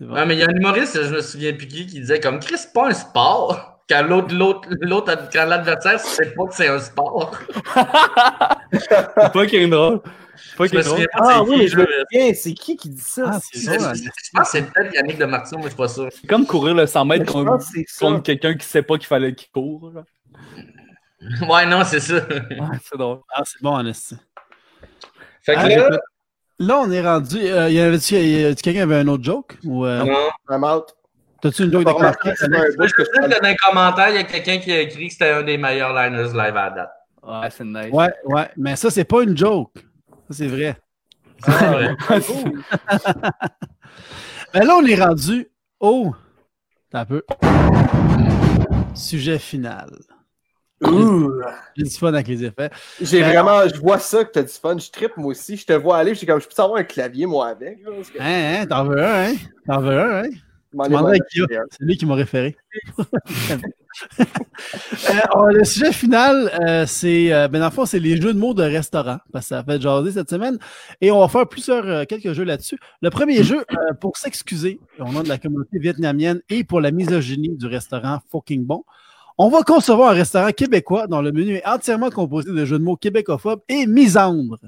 D: Ouais, mais il y a un humoriste, je me souviens plus qui, qui disait comme Chris, c'est pas un sport. Quand l'autre, l'autre, l'autre, quand l'adversaire sait pas que c'est un sport. [laughs]
C: C'est pas qu'il est drôle. C'est Pas
D: Je me souviens pas
B: Ah oui,
D: qui,
B: je me souviens. C'est qui qui dit ça?
A: Ah, c'est
D: Je
A: drôle, hein.
D: je pense que c'est peut-être Yannick de Martin, mais je suis pas sûr.
C: C'est comme courir le 100 mètres contre,
B: ça.
C: quelqu'un qui sait pas qu'il fallait qu'il court.
D: Ouais, non, c'est ça.
C: Ouais, c'est drôle.
A: Ah, c'est bon, en esti.
D: Fait que
A: Ah,
D: là,
A: j'écoute. Là, on est rendu. Euh, y avait-tu, quelqu'un qui avait un autre joke? Ou, euh,
D: non.
B: I'm out.
A: T'as-tu une joke de
B: un
D: Je sais que dans les commentaires, il y a quelqu'un qui a écrit que c'était un des meilleurs liners live à date.
C: Ouais, c'est nice.
A: Ouais, ouais. Mais ça, c'est pas une joke. C'est vrai.
D: Ah, ouais.
A: Mais là, on est rendu au. Un peu. Sujet final.
B: Ouh.
A: J'ai du fun avec les effets.
B: J'ai
A: Ben-
B: vraiment, je vois ça que t'as du fun, je trippe moi aussi, je te vois aller, j'ai comme, je peux avoir un clavier moi avec. là, parce que-
A: Hein, hein, t'en veux un, hein? T'en veux un, hein?
B: Un.
A: C'est lui qui m'a référé. [laughs] Euh, on- le sujet final, euh, c'est, euh, ben c'est les jeux de mots de restaurant, parce que ça a fait jaser cette semaine. Et on va faire plusieurs, euh, quelques jeux là-dessus. Le premier jeu, pour s'excuser au nom de la communauté vietnamienne et pour la misogynie du restaurant Fucking Bon, on va concevoir un restaurant québécois dont le menu est entièrement composé de jeux de mots québécophobes et misandres.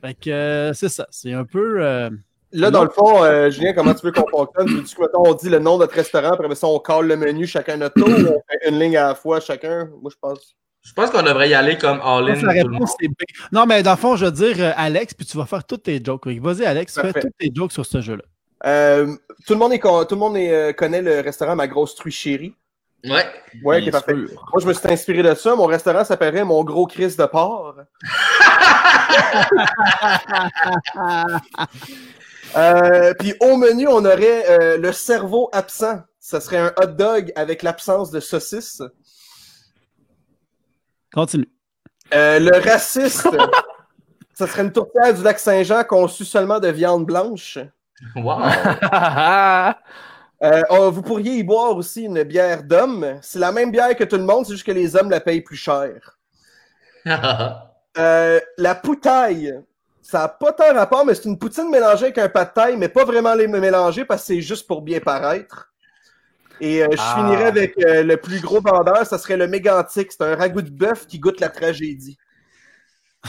A: Fait que c'est ça. C'est un peu.
B: Là, dans le fond, euh, Julien, comment tu veux qu'on fonctionne? Veux-tu que, mettons, on dit le nom de notre restaurant, après ça, on colle le menu chacun notre tour, ou on fait une ligne à la fois chacun? Moi, je pense.
D: Je pense qu'on devrait y aller comme all-in.
A: la réponse est B. Non, mais dans le fond, je veux dire euh, Alex, puis tu vas faire toutes tes jokes. Vas-y, Alex, fais toutes tes jokes sur ce jeu-là.
B: Euh, tout le monde, est, con- tout le monde est, euh, connaît le restaurant Ma Grosse Truie Chérie.
D: Ouais.
B: Ouais,
C: Bien
B: ok, parfait.
C: sûr.
B: Moi, je me suis inspiré de ça. Mon restaurant s'appellerait Mon Gros Chris de porc. [laughs] [laughs] Euh, puis au menu, on aurait euh, le cerveau absent. Ça serait un hot dog avec l'absence de saucisse.
A: Continue.
B: Euh, le raciste, [laughs] ça serait une tourtière du lac Saint-Jean conçue seulement de viande blanche.
D: Wow. [laughs]
B: Euh, oh, vous pourriez y boire aussi une bière d'homme. C'est la même bière que tout le monde, c'est juste que les hommes la payent plus cher. [laughs] Euh, la poutaille, ça n'a pas tant rapport, mais c'est une poutine mélangée avec un pas de taille, mais pas vraiment les mélanger parce que c'est juste pour bien paraître. Et euh, je
C: Ah.
B: finirais avec euh, le plus gros vendeur, ça serait le mégantique. C'est un ragoût de bœuf qui goûte la tragédie.
C: Oh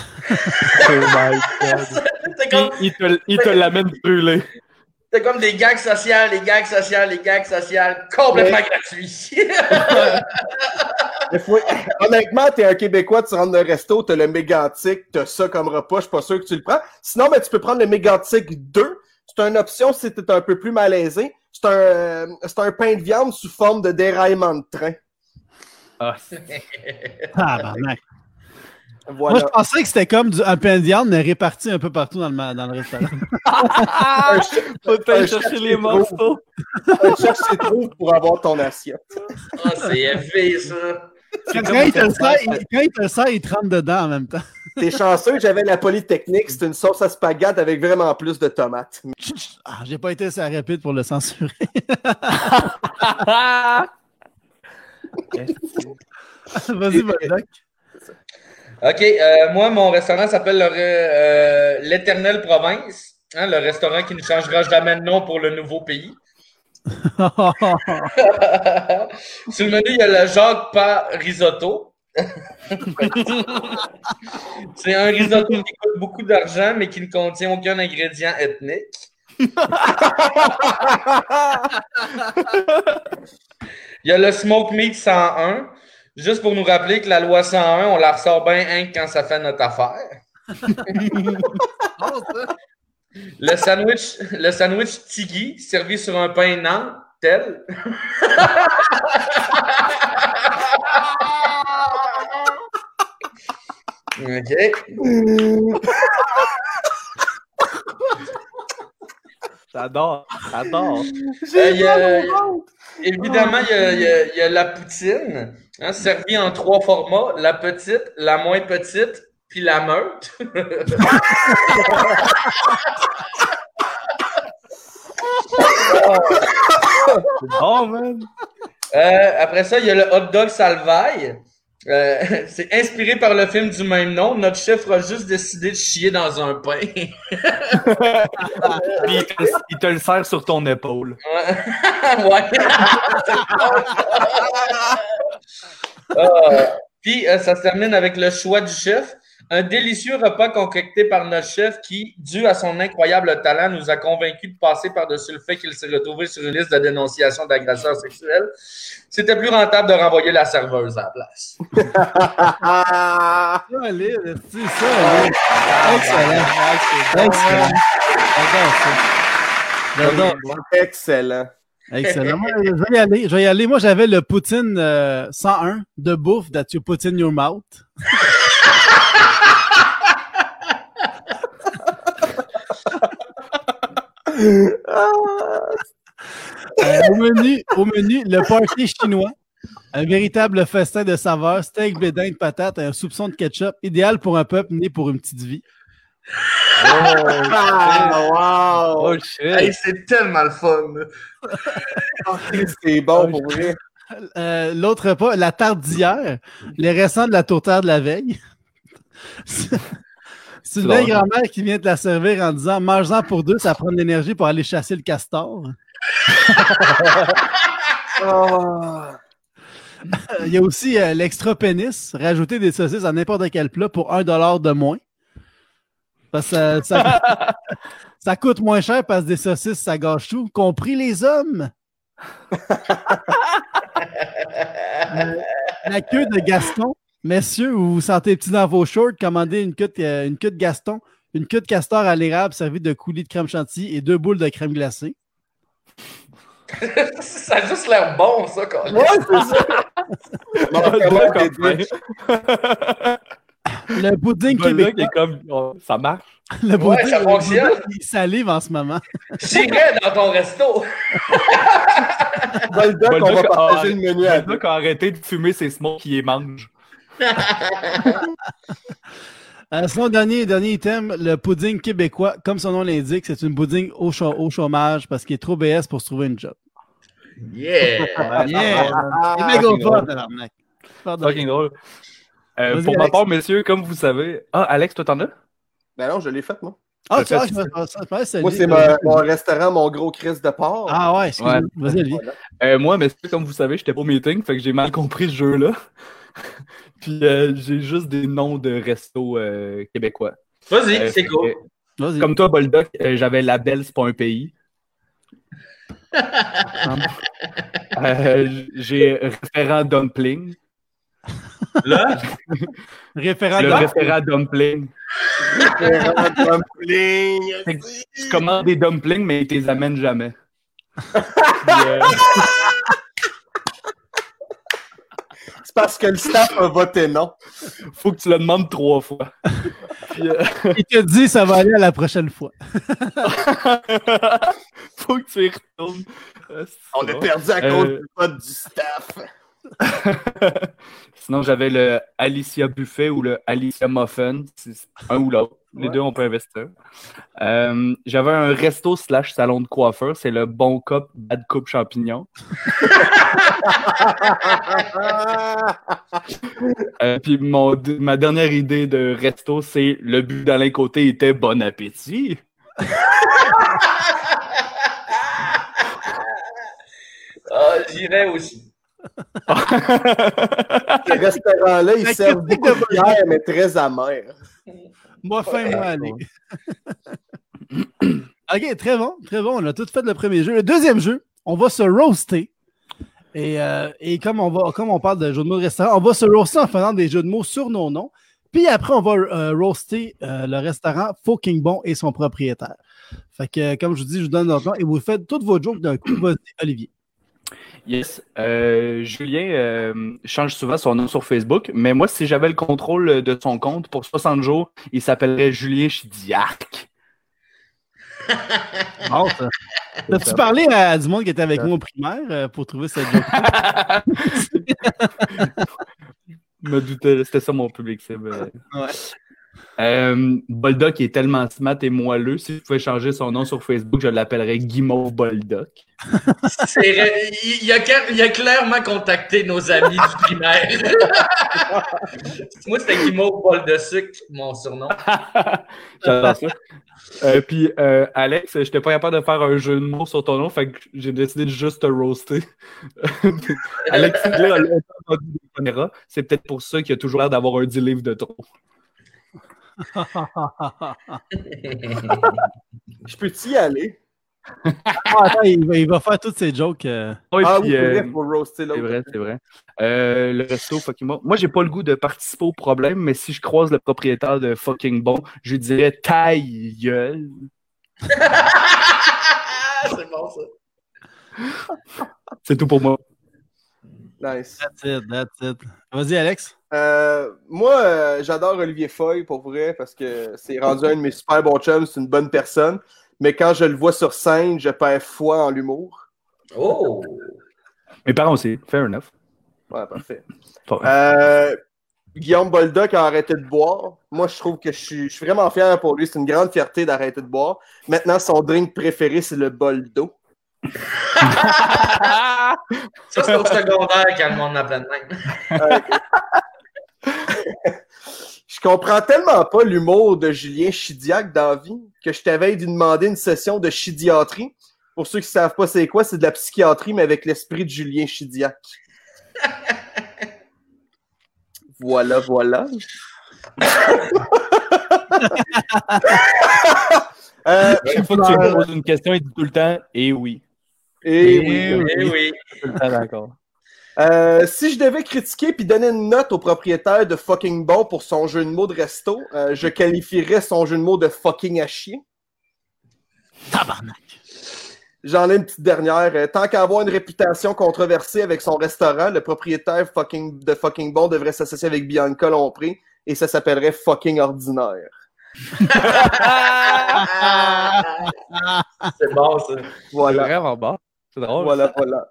C: my god. [laughs]
D: C'est comme,
C: Il, il te, il te l'amène brûlé.
D: c'est comme des gags sociales, des gags sociales, des gags sociales complètement gratuits. [laughs]
B: Des fois- honnêtement, t'es un Québécois, tu rentres dans un resto, t'as le mégantic, t'as ça comme repas, je suis pas sûr que tu le prends. Sinon, ben, tu peux prendre le mégantic 2. C'est une option si t'es un peu plus malaisé. C'est un, c'est un pain de viande sous forme de déraillement de train.
C: Ah, c'est- [laughs]
A: Tabarnak. Moi,
B: Voilà.
A: je pensais que c'était comme du, un pain de viande, mais réparti un peu partout dans le, dans le restaurant. [laughs]
C: Faut aller chercher les morceaux.
B: Chef s'y trouve pour avoir ton assiette.
D: Ah, c'est élevé, ça.
A: Quand, quand il te le sert, il, quand il te le sert, il te rentre dedans en même temps. [laughs]
B: T'es chanceux, j'avais la Polytechnique, c'est une sauce à spaghetti avec vraiment plus de tomates. [laughs]
A: Ah, j'ai pas été assez rapide pour le censurer. [laughs] Vas-y, Boldoc.
D: OK, euh, moi, mon restaurant s'appelle euh, l'Éternelle Province. Hein, le restaurant qui ne changera jamais de nom pour le nouveau pays. Sur le menu, il y a le Jacques pas risotto. [laughs] C'est un risotto qui coûte beaucoup d'argent, mais qui ne contient aucun ingrédient ethnique. Il y a le Smoke Meat 101, juste pour nous rappeler que la loi 101, on la ressort bien hein, quand ça fait notre affaire. [laughs] Le sandwich, le sandwich Tigui, servi sur un pain nantel. OK.
C: J'adore, j'adore.
D: Euh, évidemment, il y, a, il y a- il y a la poutine, hein, servie en trois formats la petite, la moins petite, puis la meute.
C: Oh, man.
D: Euh, après ça, il y a le hot dog salvaille. Euh, [laughs] c'est inspiré par le film du même nom. Notre chef a juste décidé de chier dans un pain. [laughs]
C: Puis il, te, il te le sert sur ton épaule.
D: ouais. [laughs] Euh, Puis euh, ça se termine avec le choix du chef. Un délicieux repas concocté par notre chef qui, dû à son incroyable talent, nous a convaincus de passer par-dessus le fait qu'il s'est retrouvé sur une liste de dénonciation d'agresseurs sexuels. C'était plus rentable de renvoyer la serveuse à la place. [laughs]
A: C'est ça. allez. Excellent. Excellent.
B: Excellent.
A: Excellent. Moi, je vais y aller. Je vais y aller. Moi, j'avais le Poutine euh, 101 de bouffe that you put in your mouth. [laughs] Euh, au, menu, au menu, le party chinois. Un véritable festin de saveurs, steak, blé d'Inde, patates, un soupçon de ketchup, idéal pour un peuple né pour une petite vie.
B: Wow!
C: Oh, shit.
D: Hey, c'est tellement le fun.
B: C'est bon pour vrai.
A: Euh, L'autre repas, la tarte d'hier, les restants de la tourtière de la veille. C'est une grand-mère qui vient te la servir en disant mange-en pour deux, ça prend de l'énergie pour aller chasser le castor. [laughs]
B: Ah.
A: Euh, Il y a aussi euh, l'extra pénis, rajouter des saucisses à n'importe quel plat pour un dollar de moins. Parce que ça, ça- [laughs] ça coûte moins cher parce que des saucisses, ça gâche tout, compris les hommes. [laughs] Euh, la queue de Gaston. Messieurs, vous vous sentez petit dans vos shorts, commandez une queue de, euh, une queue de Gaston, une queue de castor à l'érable servie de coulis de crème chantilly et deux boules de crème glacée. [laughs]
D: ça a juste l'air bon, ça, quand
B: Ouais, c'est ça. [laughs]
A: Le pudding québécois.
C: est comme, oh, ça marche.
A: Le
D: Ouais,
A: pudding-
D: ça
A: le
D: fonctionne.
A: Il salive en ce moment.
D: J'irai dans ton resto.
B: Boldoc, on va
C: Boldoc a-
B: partager le menu
C: qui a arrêté de fumer ses smokes qui les mange.
A: Euh, sinon, dernier, dernier item, le pudding québécois, comme son nom l'indique, c'est une pudding au, au chômage parce qu'il est trop BS pour se trouver une job.
D: Yeah.
A: Yeah!
B: Ah,
A: C'est méga
C: c'est
A: fort. Pardon.
C: Fucking drôle. Euh, pour ma part, messieurs, comme vous savez. Ah, Alex, toi, t'en as?
B: Ben non, je l'ai fait, moi.
A: Ah, tu vois, je
B: Moi, c'est mon, restaurant, mon gros Chris de porc.
A: Ah ouais, excuse-moi.
C: Ouais.
A: Vas-y, Olivier.
C: Euh, moi, mais comme vous savez, j'étais pas au meeting, fait que j'ai mal compris ce jeu-là. Puis euh, j'ai juste des noms de restos euh, québécois.
D: Vas-y,
C: Euh,
D: c'est cool.
C: euh,
A: Vas-y.
C: Comme toi, Boldoc, euh, j'avais La Belle, c'est pas un pays. [laughs] Euh, j'ai référent dumpling.
D: Là,
A: Référent
C: Le référent dumpling.
B: Dumpling.
C: Tu commandes des dumplings, mais ils te les amènent jamais. [laughs] Puis, euh,
B: C'est parce que le staff a voté non.
C: faut que tu le demandes trois fois. Puis, euh, [laughs]
A: Il te dit ça va aller à la prochaine fois. [laughs]
C: faut que tu y retournes. Euh,
B: On
C: bon.
B: perdu à cause
C: Euh,
B: du vote du staff. [laughs]
C: Sinon, j'avais le Alicia Buffet ou le Alicia Muffin. Un ou l'autre. Les
B: Ouais.
C: deux, on peut investir. Euh, j'avais un resto slash salon de coiffeur. C'est le Bon Cop Bad Coupe Champignon. [laughs] Euh, puis mon, ma dernière idée de resto, c'est le but d'Alain Côté était bon appétit. [laughs]
D: ah, j'irais aussi. [laughs]
B: Ce restaurant-là, ils servent beaucoup
A: de
B: bière, mais très amère. [laughs]
A: Moi, fin, moi, allez. [laughs] ok, très bon, très bon. On a tout fait le premier jeu. Le deuxième jeu, on va se roaster. Et, euh, et comme, on va, comme on parle de jeux de mots de restaurant, on va se roaster en faisant des jeux de mots sur nos noms. Puis après, on va euh, roaster euh, le restaurant Fucking Bon et son propriétaire. Fait que, comme je vous dis, je vous donne notre nom et vous faites toutes vos jokes d'un coup. Vas-y, Olivier.
C: Yes. Euh, Julien euh, change souvent son nom sur Facebook, mais moi, si j'avais le contrôle de son compte pour 60 jours, il s'appellerait Julien Chidiac. [laughs]
A: Bon, ça. As-tu parlé à du monde qui était avec moi au primaire euh, pour trouver cette joke? [laughs]
C: me doutais, c'était ça mon public cible.
A: Ouais.
C: Euh, Boldoc est tellement smart et moelleux. Si je pouvais changer son nom sur Facebook, je l'appellerais Guimauve Boldoc.
D: Il, a, clair- il a clairement contacté nos amis du primaire. [laughs] Moi, c'était Guimauve Bol de sucre, mon surnom. [laughs]
C: J'adore ça. Euh, puis, euh, Alex, j'étais pas capable de faire un jeu de mots sur ton nom, fait que j'ai décidé de juste te roaster. [laughs] Alex Sigley a longtemps entendu des caméras. C'est peut-être pour ça qu'il a toujours l'air d'avoir un 10 livres de trop. [laughs]
B: Je peux-tu y aller?
A: Ah, attends, il, va, il va faire toutes ces jokes. euh.
B: Ah
C: puis,
B: oui, c'est
C: euh, C'est vrai, c'est vrai. Euh, le resto fucking bon. Moi, j'ai pas le goût de participer au problème, mais si je croise le propriétaire de fucking bon, je lui dirais taille gueule. [laughs]
D: c'est bon, ça.
C: C'est tout pour moi.
B: Nice.
A: That's it, that's it. Vas-y, Alex.
B: Euh, moi, euh, j'adore Olivier Foy pour vrai parce que c'est rendu un de mes super bons chums, c'est une bonne personne. Mais quand je le vois sur scène, je perds foi en l'humour.
D: Oh!
C: Mes parents aussi. Fair enough.
B: Ouais, parfait. Euh, Guillaume Boldoc a arrêté de boire. Moi, je trouve que je suis, je suis vraiment fier pour lui. C'est une grande fierté d'arrêter de boire. Maintenant, son drink préféré, c'est le bol d'eau.
D: Ça, c'est au secondaire quand le monde m'appelle de même.
B: Je comprends tellement pas l'humour de Julien Chidiac dans la vie que je t'avais dû demander une session de chidiatrie. Pour ceux qui ne savent pas c'est quoi, c'est de la psychiatrie, mais avec l'esprit de Julien Chidiac. [laughs] voilà, voilà. [laughs] Euh,
C: Chaque fois que tu lui poses une question, il dit tout le temps Et oui.
B: et oui.
A: Eh oui.
D: Eh oui.
C: Tout le temps d'accord.
B: Euh, si je devais critiquer puis donner une note au propriétaire de fucking bon pour son jeu de mots de resto, euh, je qualifierais son jeu de mots de fucking à chier.
A: Tabarnak.
B: J'en ai une petite dernière. Euh, tant qu'à avoir une réputation controversée avec son restaurant, le propriétaire fucking, de fucking bon devrait s'associer avec Bianca Lompré et ça s'appellerait fucking ordinaire. [laughs]
D: C'est bon, ça.
C: C'est
B: Voilà,
C: vraiment bon. C'est drôle.
B: voilà, voilà.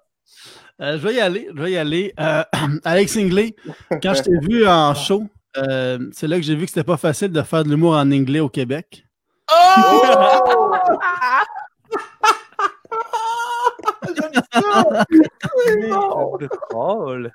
A: Euh, je vais y aller, je vais y aller. Euh, [clears throat] Alex Ingley, quand je t'ai vu en [laughs] show, euh, c'est là que j'ai vu que c'était pas facile de faire de l'humour en anglais au Québec.
C: C'est [laughs] drôle.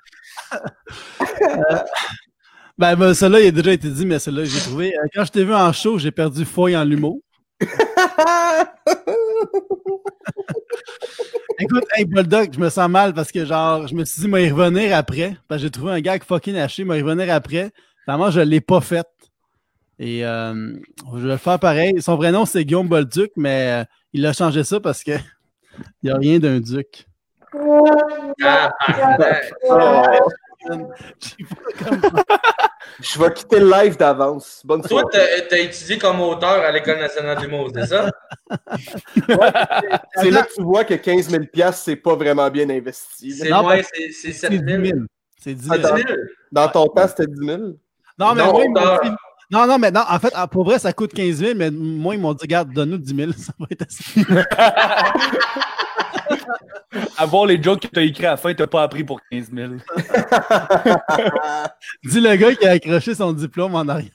A: Ben, ben celui-là, il a déjà été dit, mais celui-là, j'ai trouvé. Quand je t'ai vu en show, j'ai perdu foi en l'humour. [laughs] Écoute, hey, Bulldog, je me sens mal parce que, genre, je me suis dit, moi, y revenir après. Parce que j'ai trouvé un gars fucking haché, moi, y revenir après. Finalement, je l'ai pas fait. Et euh, je vais le faire pareil. Son vrai nom, c'est Guillaume Bolduc, mais euh, il a changé ça parce que [laughs] il n'y a rien d'un duc.
D: Ah, [laughs] [laughs]
B: Je vais quitter le live d'avance. Bonne
D: Toi,
B: soirée.
D: t'as as étudié comme auteur à l'École nationale du mot, c'est ça? [laughs]
B: C'est là que tu vois que 15 000 c'est pas vraiment bien investi.
D: C'est
A: Non,
D: moins, c'est c'est
A: C'est
D: 7
A: 10
D: 000.
A: 000. C'est 10 000.
B: Attends.
D: 10 000.
B: Dans ton temps, c'était 10 000.
A: Non, mais
D: Non,
A: non, non, mais non, en fait, pour vrai, ça coûte 15 000, mais moi, ils m'ont dit, regarde, donne-nous 10 000, [laughs] ça va être assez.
C: Avoir les jokes que t'as écrits à la fin, t'as pas appris pour 15 000. [laughs]
A: Dis le gars qui a accroché son diplôme en arrière.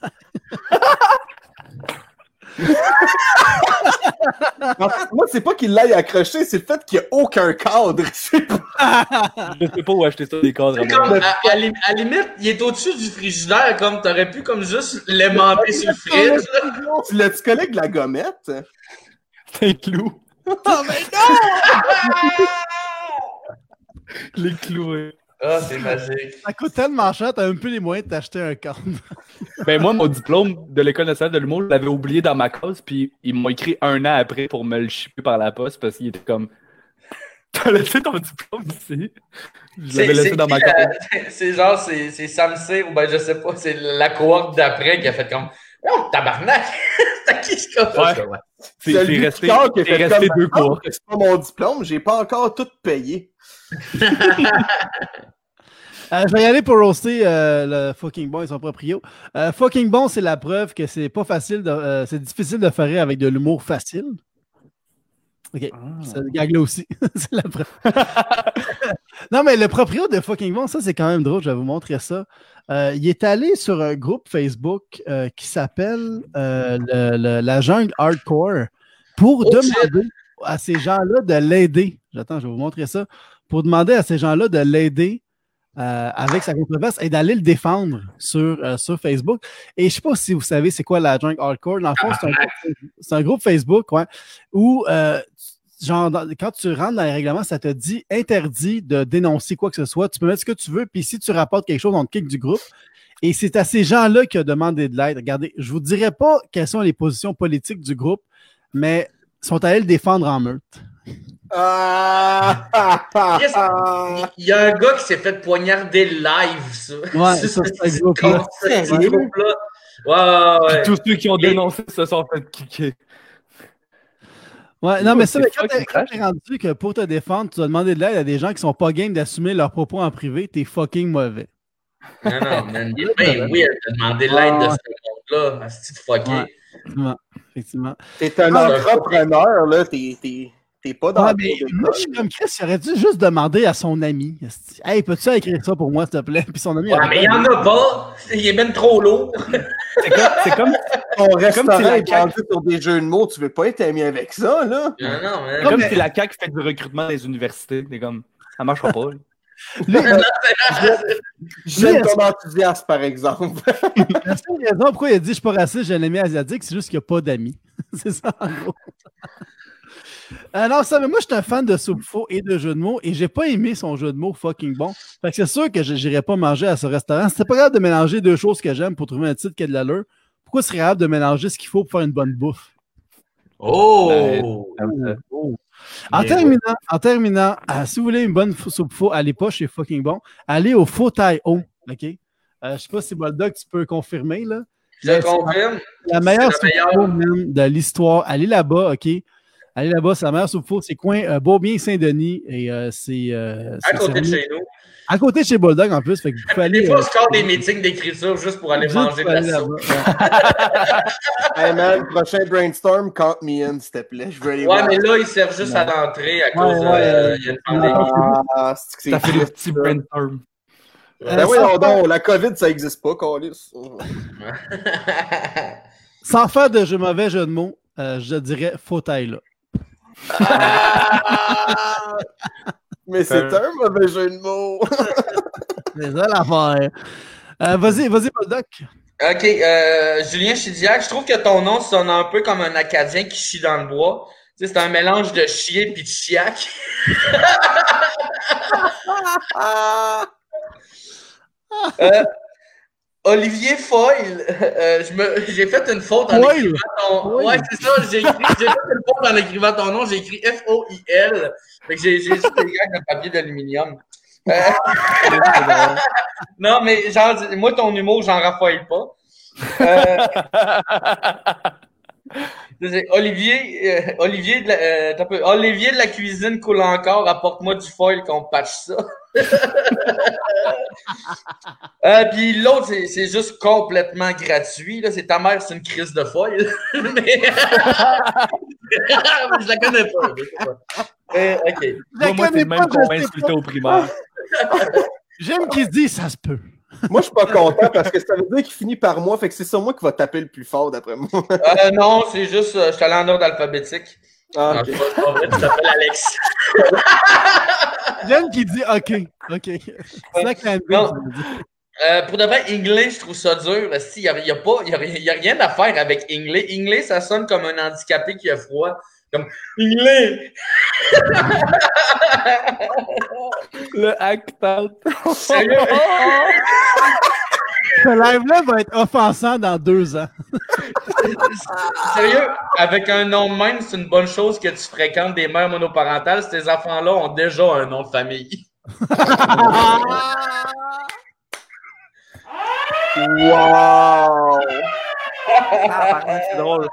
A: [laughs]
B: En fait, moi, c'est pas qu'il l'aille accroché, c'est le fait qu'il n'y a aucun cadre. [laughs] Pas-
C: Je sais pas où acheter ça des cadres à
D: comme, à limite, il est au-dessus du frigidaire, comme t'aurais pu comme juste l'aimanter sur le fridge. là.
B: Tu l'as-tu collé avec de la gommette?
C: C'est un clou. [laughs]
A: Oh, mais non!
C: Les cloués.
D: Ah, c'est magique.
A: Ça coûte tellement cher, t'as même plus les moyens de t'acheter un cadre. [laughs]
C: Ben moi, mon diplôme de l'École nationale de l'humour, je l'avais oublié dans ma case, puis ils m'ont écrit un an après pour me le shipper par la poste parce qu'il était comme T'as laissé ton diplôme ici? Je l'avais laissé dans ma
D: qui,
C: case.
D: euh, [laughs] C'est genre, c'est c'est Sam C, ou ben je sais pas, c'est la cohorte d'après qui a fait comme Oh, tabarnak! [laughs] c'est à qui ce gars
C: Ouais. C'est resté,
B: du corps qui a
C: c'est
B: fait
C: resté deux cours.
B: C'est pas mon diplôme, j'ai pas encore tout payé. [laughs]
A: Euh, je vais y aller pour roaster euh, le fucking bon et son proprio. Euh, fucking bon, c'est la preuve que c'est pas facile, euh, c'est difficile de faire avec de l'humour facile. Ok, ce gag-là aussi, [laughs] c'est la preuve. [laughs] non, mais le proprio de fucking bon, ça c'est quand même drôle, je vais vous montrer ça. Euh, il est allé sur un groupe Facebook euh, qui s'appelle euh, le- le- La Jungle Hardcore pour
D: Oh,
A: demander à ces gens-là de l'aider. J'attends, je vais vous montrer ça. Pour demander à ces gens-là de l'aider euh, avec sa controverse et d'aller le défendre sur, euh, sur Facebook. Et je sais pas si vous savez c'est quoi la Junk Hardcore. Dans le fond, c'est un, un groupe Facebook ouais, où, euh, genre, dans- quand tu rentres dans les règlements, ça te dit interdit de dénoncer quoi que ce soit. Tu peux mettre ce que tu veux, puis si tu rapportes quelque chose, on te kick du groupe. Et c'est à ces gens-là qui a demandé de l'aide. Regardez, je vous dirai pas quelles sont les positions politiques du groupe, mais ils sont allés le défendre en meute.
B: Ah!
D: Yes. Il y a un gars qui s'est fait poignarder live, ça.
A: Ouais, [laughs] ça, c'est.
D: C'est.
C: Tous ceux qui ont dénoncé se sont fait kicker.
A: Ouais, non, mais ça,
C: C'est
A: mais quand t'es rendu que pour te défendre, tu dois demander de l'aide à des gens qui sont pas game d'assumer leurs propos en privé, t'es fucking mauvais.
D: Non, non, man. Il est bien weird de demander l'aide de ce monde-là. De fucké.
A: Ouais. Effectivement. Effectivement.
B: T'es un
A: Ah,
B: entrepreneur, là. T'es, t'es, t'es pas dans
A: mais
B: cours
A: moi, je suis comme Chris, il aurait dû juste demander à son ami. Hey, peux-tu écrire ça pour moi, s'il te plaît? Puis son ami.
D: Ouais, mais il n'y en a pas. Il est même trop lourd.
C: C'est comme, [laughs] si la
B: est
C: CAQ
B: vendu sur des jeux de mots, tu veux pas être ami avec ça, là?
D: Non, non,
C: comme
A: mais-
C: si la CAQ fait du recrutement des universités. C'est comme, ça marchera pas. là. [laughs]
A: Lui, euh,
B: J'aime ton enthousiasme, par exemple. [laughs]
A: la seule raison pourquoi il a dit je suis pas raciste, j'ai un ami asiatique, c'est juste qu'il n'y a pas d'amis. c'est ça, en gros. Euh, non, ça, mais moi, je suis un fan de soupe faux et de jeux de mots et j'ai pas aimé son jeu de mots fucking bon. Fait que c'est sûr que je n'irai pas manger à ce restaurant. C'était pas grave de mélanger deux choses que j'aime pour trouver un titre qui a de l'allure. Pourquoi serait grave de mélanger ce qu'il faut pour faire une bonne bouffe?
D: Oh!
A: En terminant, en terminant euh, si vous voulez une bonne soupe faux, allez pas chez fucking bon. Allez au Faux Thai O. OK? Euh, je sais pas si Bulldog, tu peux confirmer, là.
D: Je confirme.
A: La meilleure
D: C'est
A: soupe faux, de l'histoire. Allez là-bas, OK? Allez là-bas, c'est la meilleure soupe faux. C'est coin euh, Beaubien-Saint-Denis et euh, c'est. euh,
D: À côté de chez nous.
A: À côté de chez Bulldog en plus. Fait que vous pouvez aller.
D: Des fois,
A: euh,
D: on score des meetings d'écriture juste pour aller
A: juste
D: manger de la soupe.
A: Ouais. [laughs]
B: hey man, prochain brainstorm, count me in, s'il te plaît. Je veux aller
D: Ouais,
B: voir.
D: mais là, ils servent juste à l'entrée à cause de.
A: ouais,
D: euh, Il y a une pandémie.
B: Ah, c'est
C: Ça fait des petits brainstorms.
B: Ben
A: Euh,
B: oui, non, non, la COVID, ça existe pas, Calis. [laughs]
A: Sans faire de jeu mauvais jeu de mots, euh, je dirais faux taille là.
B: Mais c'est un mauvais jeu de mots. [laughs]
A: C'est ça l'affaire. Euh, vas-y, vas-y, Bulldog.
D: Ok, euh, Julien Chidiac, je trouve que ton nom sonne un peu comme un Acadien qui chie dans le bois. Tu sais, c'est un mélange de chier puis de chiac. [laughs] Euh, Olivier Foyle, [laughs] euh, j'ai fait une faute en
A: Foyle?
D: écrivant ton
A: Foyle.
D: Ouais, c'est ça, j'ai fait une faute en écrivant ton nom, j'ai écrit F-O-I-L. Fait que j'ai juste des gars de papier d'aluminium. Euh, [laughs] non, mais genre, moi, ton humour, j'en raffoille pas. Euh, [laughs] Olivier, euh, Olivier, de la, Olivier de la cuisine coule encore, apporte-moi du foil qu'on patche ça. Euh, Puis l'autre, c'est- juste complètement gratuit. là. C'est ta mère, c'est une crise de foil. [laughs] Mais... [laughs] je la connais pas. Euh, ok.
A: Je
C: Moi, c'est le même qu'on insulté
A: pas.
C: au primaire.
A: J'aime qu'il se dise ça se peut.
B: Moi, je suis pas content parce que ça veut dire qu'il finit par moi, fait que c'est sur moi qui va taper le plus fort, d'après moi.
D: Euh, non, c'est juste, euh, je suis allé en ordre alphabétique.
B: Ah,
D: Non,
B: ok.
D: c'est pas- c'est pas vrai, tu t'appelles Alex. [laughs]
A: J'aime qu'il dit OK, OK.
D: Non.
A: ça dire.
D: Euh, pour de vrai, anglais, je trouve ça dur. Il n'y a, y a, pas- y a, y a rien à faire avec anglais. Anglais, ça sonne comme un handicapé qui a froid. Comme anglais.
C: Le act-out.
D: Sérieux? [laughs]
A: Ce live-là va être offensant dans deux ans. [laughs]
D: Sérieux, avec un nom de même, c'est une bonne chose que tu fréquentes des mères monoparentales. Ces enfants-là ont déjà un nom de famille.
B: Wow! [laughs] Tabarnak, c'est drôle.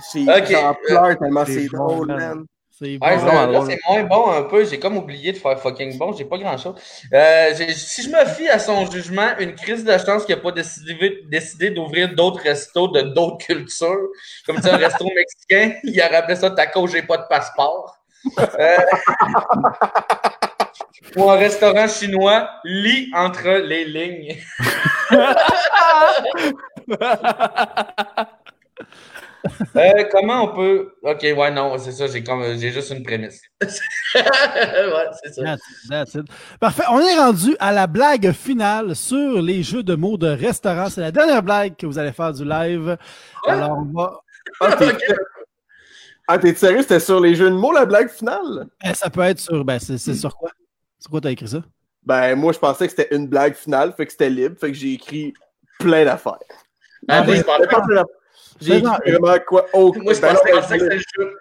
B: C'est-
D: Ok.
B: J'en pleure tellement
C: C'est
B: drôle,
C: man.
A: C'est
D: Ouais, là, c'est moins bon un peu. J'ai comme oublié de faire fucking bon. J'ai pas grand chose. Euh, si je me fie à son jugement, une crise de chance qu'il n'a pas décidé, décidé d'ouvrir d'autres restos de d'autres cultures. Comme tu sais, un [laughs] resto mexicain, il aurait appelé ça taco, j'ai pas de passeport. Euh, ou un restaurant chinois, lit entre les lignes. [laughs] Euh, comment on peut. Ok, ouais, non, c'est ça, j'ai comme j'ai juste une prémisse. [laughs] ouais, c'est ça.
A: That's it, that's it. Parfait. On est rendu à la blague finale sur les jeux de mots de restaurant. C'est la dernière blague que vous allez faire du live.
D: Ouais.
A: Alors, on va.
B: Ah, t'es ah, t'es sérieux? C'était sur les jeux de mots, la blague finale?
A: Eh, Ça peut être sur. Ben, c'est sur quoi? Sur quoi t'as écrit ça?
B: Ben, moi, je pensais que c'était une blague finale, fait que c'était libre, fait que j'ai écrit plein d'affaires.
D: Ah, moi,
B: J'ai vraiment quoi? Oh,
D: moi, je
B: ben
D: pensais, pensais que c'était le jeu.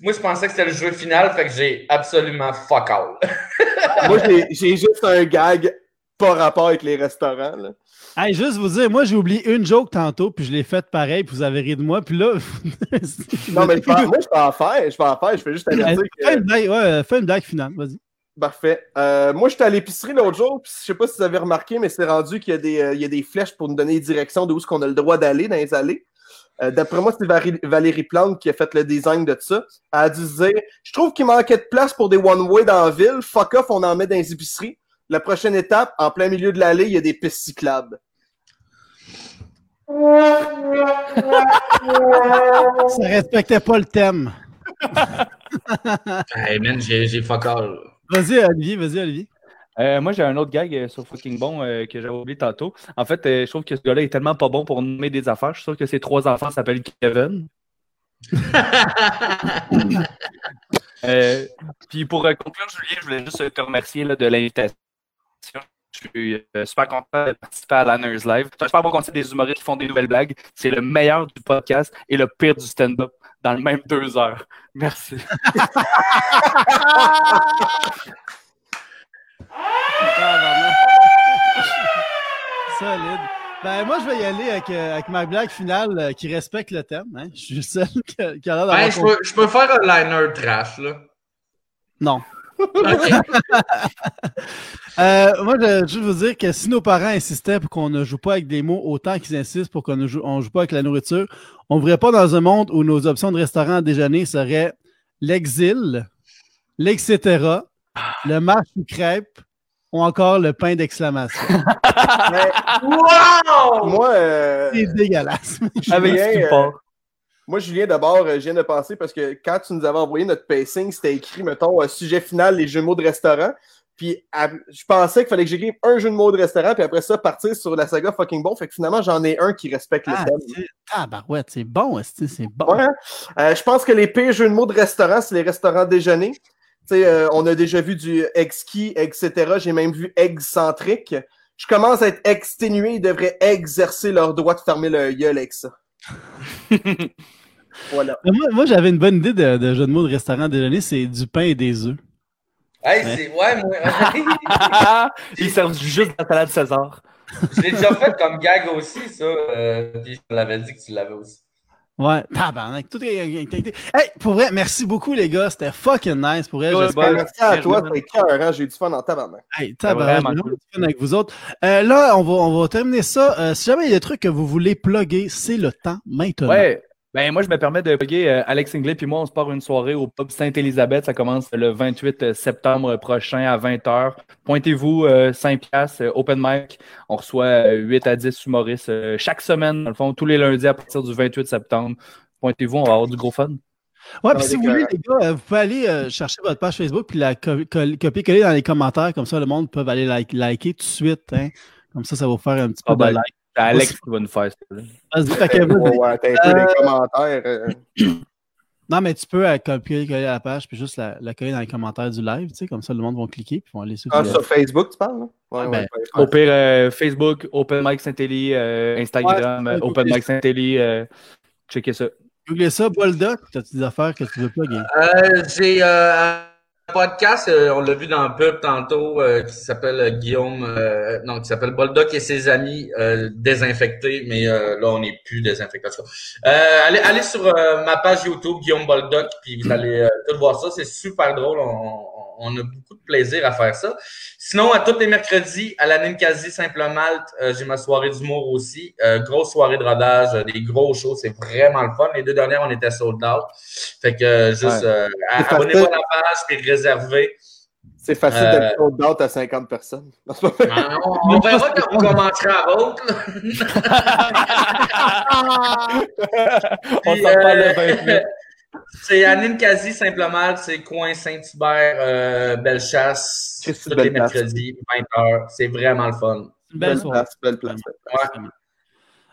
D: Moi, je pensais que c'était le jeu final, fait que j'ai absolument fuck all. [laughs]
B: Moi, j'ai juste un gag pas rapport avec les restaurants. Là.
A: Hey, juste vous dire, moi, j'ai oublié une joke tantôt, puis je l'ai faite pareil, puis vous avez ri de moi, puis là. [laughs]
B: Non, mais je vais- moi, je vais en faire. Je vais en faire. Je fais juste avertir que...
A: Fais une blague, ouais, fais une blague finale, vas-y.
B: Parfait. Euh, moi, j'étais à l'épicerie l'autre jour, puis je sais pas si vous avez remarqué, mais c'est rendu qu'il y, a des, euh, il y a des flèches pour nous donner direction de où est-ce qu'on a le droit d'aller dans les allées. Euh, D'après moi, c'est Valérie Plante qui a fait le design de ça. Elle a dû se dire Je trouve qu'il manquait de place pour des one-way dans la ville. Fuck off, on en met dans les épiceries. La prochaine étape, en plein milieu de l'allée, il y a des pistes cyclables. [laughs]
A: Ça respectait pas le thème.
D: Hey man, j'ai j'ai fuck all.
A: Vas-y, Olivier, vas-y, Olivier.
C: Euh, moi, j'ai un autre gag euh, sur fucking bon euh, que j'avais oublié tantôt. En fait, euh, je trouve que ce gars-là est tellement pas bon pour nommer des affaires. Je suis sûr que ses trois enfants s'appellent Kevin. [laughs] Euh, puis pour euh, conclure, Julien, je voulais juste te remercier là, de l'invitation. Je suis euh, super content de participer à Lanners Live. C'est un super bon concept des humoristes qui font des nouvelles blagues. C'est le meilleur du podcast et le pire du stand-up dans le même deux heures. Merci. [laughs] [laughs]
A: Solide. Ben, moi, je vais y aller avec, euh, avec ma blague finale euh, qui respecte le thème. Hein. Je suis le seul [laughs] qui, qui a l'air d'avoir
D: Ben, je peux, je peux faire un liner trash, là.
A: Non. [laughs] Euh, moi, je veux juste vous dire que si nos parents insistaient pour qu'on ne joue pas avec des mots autant qu'ils insistent pour qu'on ne joue, on joue pas avec la nourriture, on ne vivrait pas dans un monde où nos options de restaurant à déjeuner seraient l'exil, l'etc., le marche ou crêpe ou encore le pain d'exclamation. [laughs]
B: Mais
D: wow!
B: moi, euh,
A: C'est dégueulasse. [laughs]
C: Avec
B: Julien, euh. Moi, Julien, d'abord, euh, je viens de penser parce que quand tu nous avais envoyé notre pacing, c'était écrit, mettons, euh, sujet final, les jeux de mots de restaurant. Puis je pensais qu'il fallait que j'écrive un jeu de mots de restaurant, puis après ça, partir sur la saga fucking bon. Fait que finalement, j'en ai un qui respecte le
A: Ah,
B: thème.
A: ah, bah ouais, c'est bon, c'est bon.
B: Ouais. Euh, je pense que les pires jeux de mots de restaurant, c'est les restaurants déjeuner. Euh, on a déjà vu du exquis, etc. J'ai même vu excentrique. Je commence à être exténué. Ils devraient exercer leur droit de fermer leur gueule avec ça. [laughs] voilà.
A: Mais Moi, moi, j'avais une bonne idée de, de jeu de mots de restaurant déjeuner, c'est du pain et des œufs.
D: Hey,
A: Ouais.
D: c'est. Ouais, moi. [laughs]
C: Ils servent juste la salade César.
D: je l'ai déjà fait comme gag aussi, ça. Euh, puis je l'avais dit que tu l'avais aussi.
A: Ouais, tabarnak, tout est. Hey, pour vrai, merci beaucoup les gars, c'était fucking nice pour vrai.
C: Ouais, bah,
B: Merci à toi, c'était cœur, J'ai eu du fun en tabarnak.
A: Hey, tabarnak, j'ai du fun avec vous autres. Euh, là, on va, on va terminer ça. Euh, si jamais il y a des trucs que vous voulez plugger, c'est le temps maintenant.
C: Ouais. Ben, moi, je me permets de plugger euh, Alex Ingley, puis moi, on se part une soirée au pub Sainte-Élisabeth. Ça commence le 28 septembre prochain à 20h. Pointez-vous, euh, 5 piastres, euh, open mic. On reçoit euh, 8 à 10 humoristes euh, chaque semaine, dans le fond, tous les lundis à partir du 28 septembre. Pointez-vous, on va avoir du gros fun.
A: Ouais, puis si vous voulez, les gars, euh, vous pouvez aller euh, chercher votre page Facebook puis la co- co- copier-coller dans les commentaires. Comme ça, le monde peut aller like- liker tout de suite. Hein. Comme ça, ça va vous faire un petit peu
C: Ah ben,
A: de like.
C: C'est Alex qui va nous faire ça. là.
A: Vas-y, fait que.
B: Ouais, t'as un peu les commentaires. euh,
A: Non, mais tu peux euh, copier-coller la page puis juste la, la coller dans les commentaires du live. Tu sais, comme ça, le monde va cliquer puis vont aller sur
B: Ah, sur Facebook, tu parles? là? Ouais,
A: Ben,
B: ouais, ouais.
C: Au pire, euh, Facebook, Open Mic Saint-Élie, euh, Instagram,
A: Ouais,
C: euh, Open. Mic Saint-Élie, euh, checkez ça.
A: Googlez ça, Boldoc, t'as-tu des affaires que tu veux pas, Guy?
D: Euh, J'ai euh, podcast, euh, on l'a vu dans le pub tantôt, euh, qui s'appelle euh, Guillaume, euh, non, qui s'appelle Boldoc et ses amis euh, désinfectés, mais là, on n'est plus. Euh, allez, allez sur ma page YouTube, Guillaume Boldoc, puis vous allez tout voir ça. C'est super drôle. On- on a beaucoup de plaisir à faire ça. Sinon, à tous les mercredis, à la Ninkasi Simple Malte, euh, j'ai ma soirée d'humour aussi. Euh, grosse soirée de rodage, euh, des gros shows, c'est vraiment le fun. Les deux dernières, on était sold out. Fait que juste
C: Ouais.
D: abonnez-vous à la page puis réservez.
B: C'est facile
D: Euh,
B: d'être sold out à 50 personnes. Non.
D: Ben, on, on verra quand vous commencerez à là. [laughs]
C: On s'en parle le
D: euh, [laughs]
C: 28.
D: C'est à Ninkasi Simplement, c'est coin Saint-Hubert, euh, Bellechasse, tous les mercredis, 20h. C'est vraiment le fun.
A: C'est une belle
B: Belle place, belle place.
D: Ouais.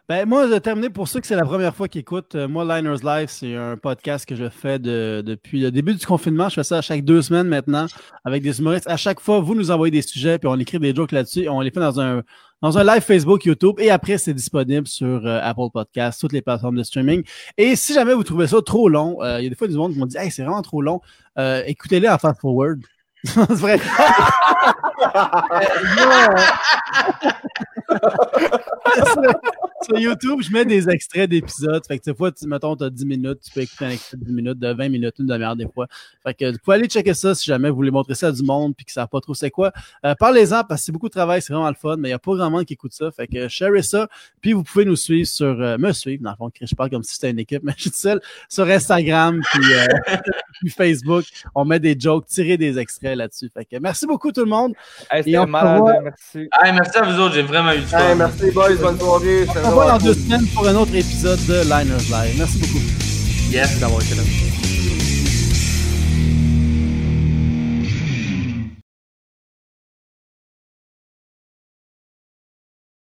A: Ben, moi, de terminer, pour ceux que c'est la première fois qu'ils écoutent, euh, moi, Liners Live, c'est un podcast que je fais de- depuis le début du confinement. Je fais ça à chaque deux semaines maintenant avec des humoristes. À chaque fois, vous nous envoyez des sujets, puis on écrit des jokes là-dessus et on les fait dans un, dans un live Facebook, YouTube. Et après, c'est disponible sur euh, Apple Podcasts, toutes les plateformes de streaming. Et si jamais vous trouvez ça trop long, euh, il y a des fois du monde qui m'ont dit Hey, c'est vraiment trop long. Euh, écoutez-les en fast forward. [laughs] c'est vrai. [laughs] [laughs] sur, YouTube, je mets des extraits d'épisodes. Fait que des fois, tu, mettons, tu as 10 minutes, tu peux écouter un extrait de 10 minutes, de 20 minutes, une demi-heure des fois. Fait que vous pouvez aller checker ça si jamais vous voulez montrer ça à du monde puis que ça savent pas trop c'est quoi. Euh, Parlez-en parce que c'est beaucoup de travail, c'est vraiment le fun, mais il n'y a pas grand monde qui écoute ça. Fait que sharez ça. Puis vous pouvez nous suivre sur euh, me suivre, dans le fond, je parle comme si c'était une équipe, [laughs] mais je suis tout seul sur Instagram puis, euh, [laughs] puis Facebook. On met des jokes, tirer des extraits là-dessus. Fait que merci beaucoup tout le monde.
C: Hey,
A: Et
C: C'était
A: on se
C: malade,
A: revoit.
C: merci.
D: Hey, merci à vous autres, j'ai vraiment fun.
B: Hey, merci, boys. Bonne soirée.
A: On se revoit dans deux semaines pour un autre épisode de Liners Live. Merci beaucoup.
D: Yes.
C: d'avoir été là.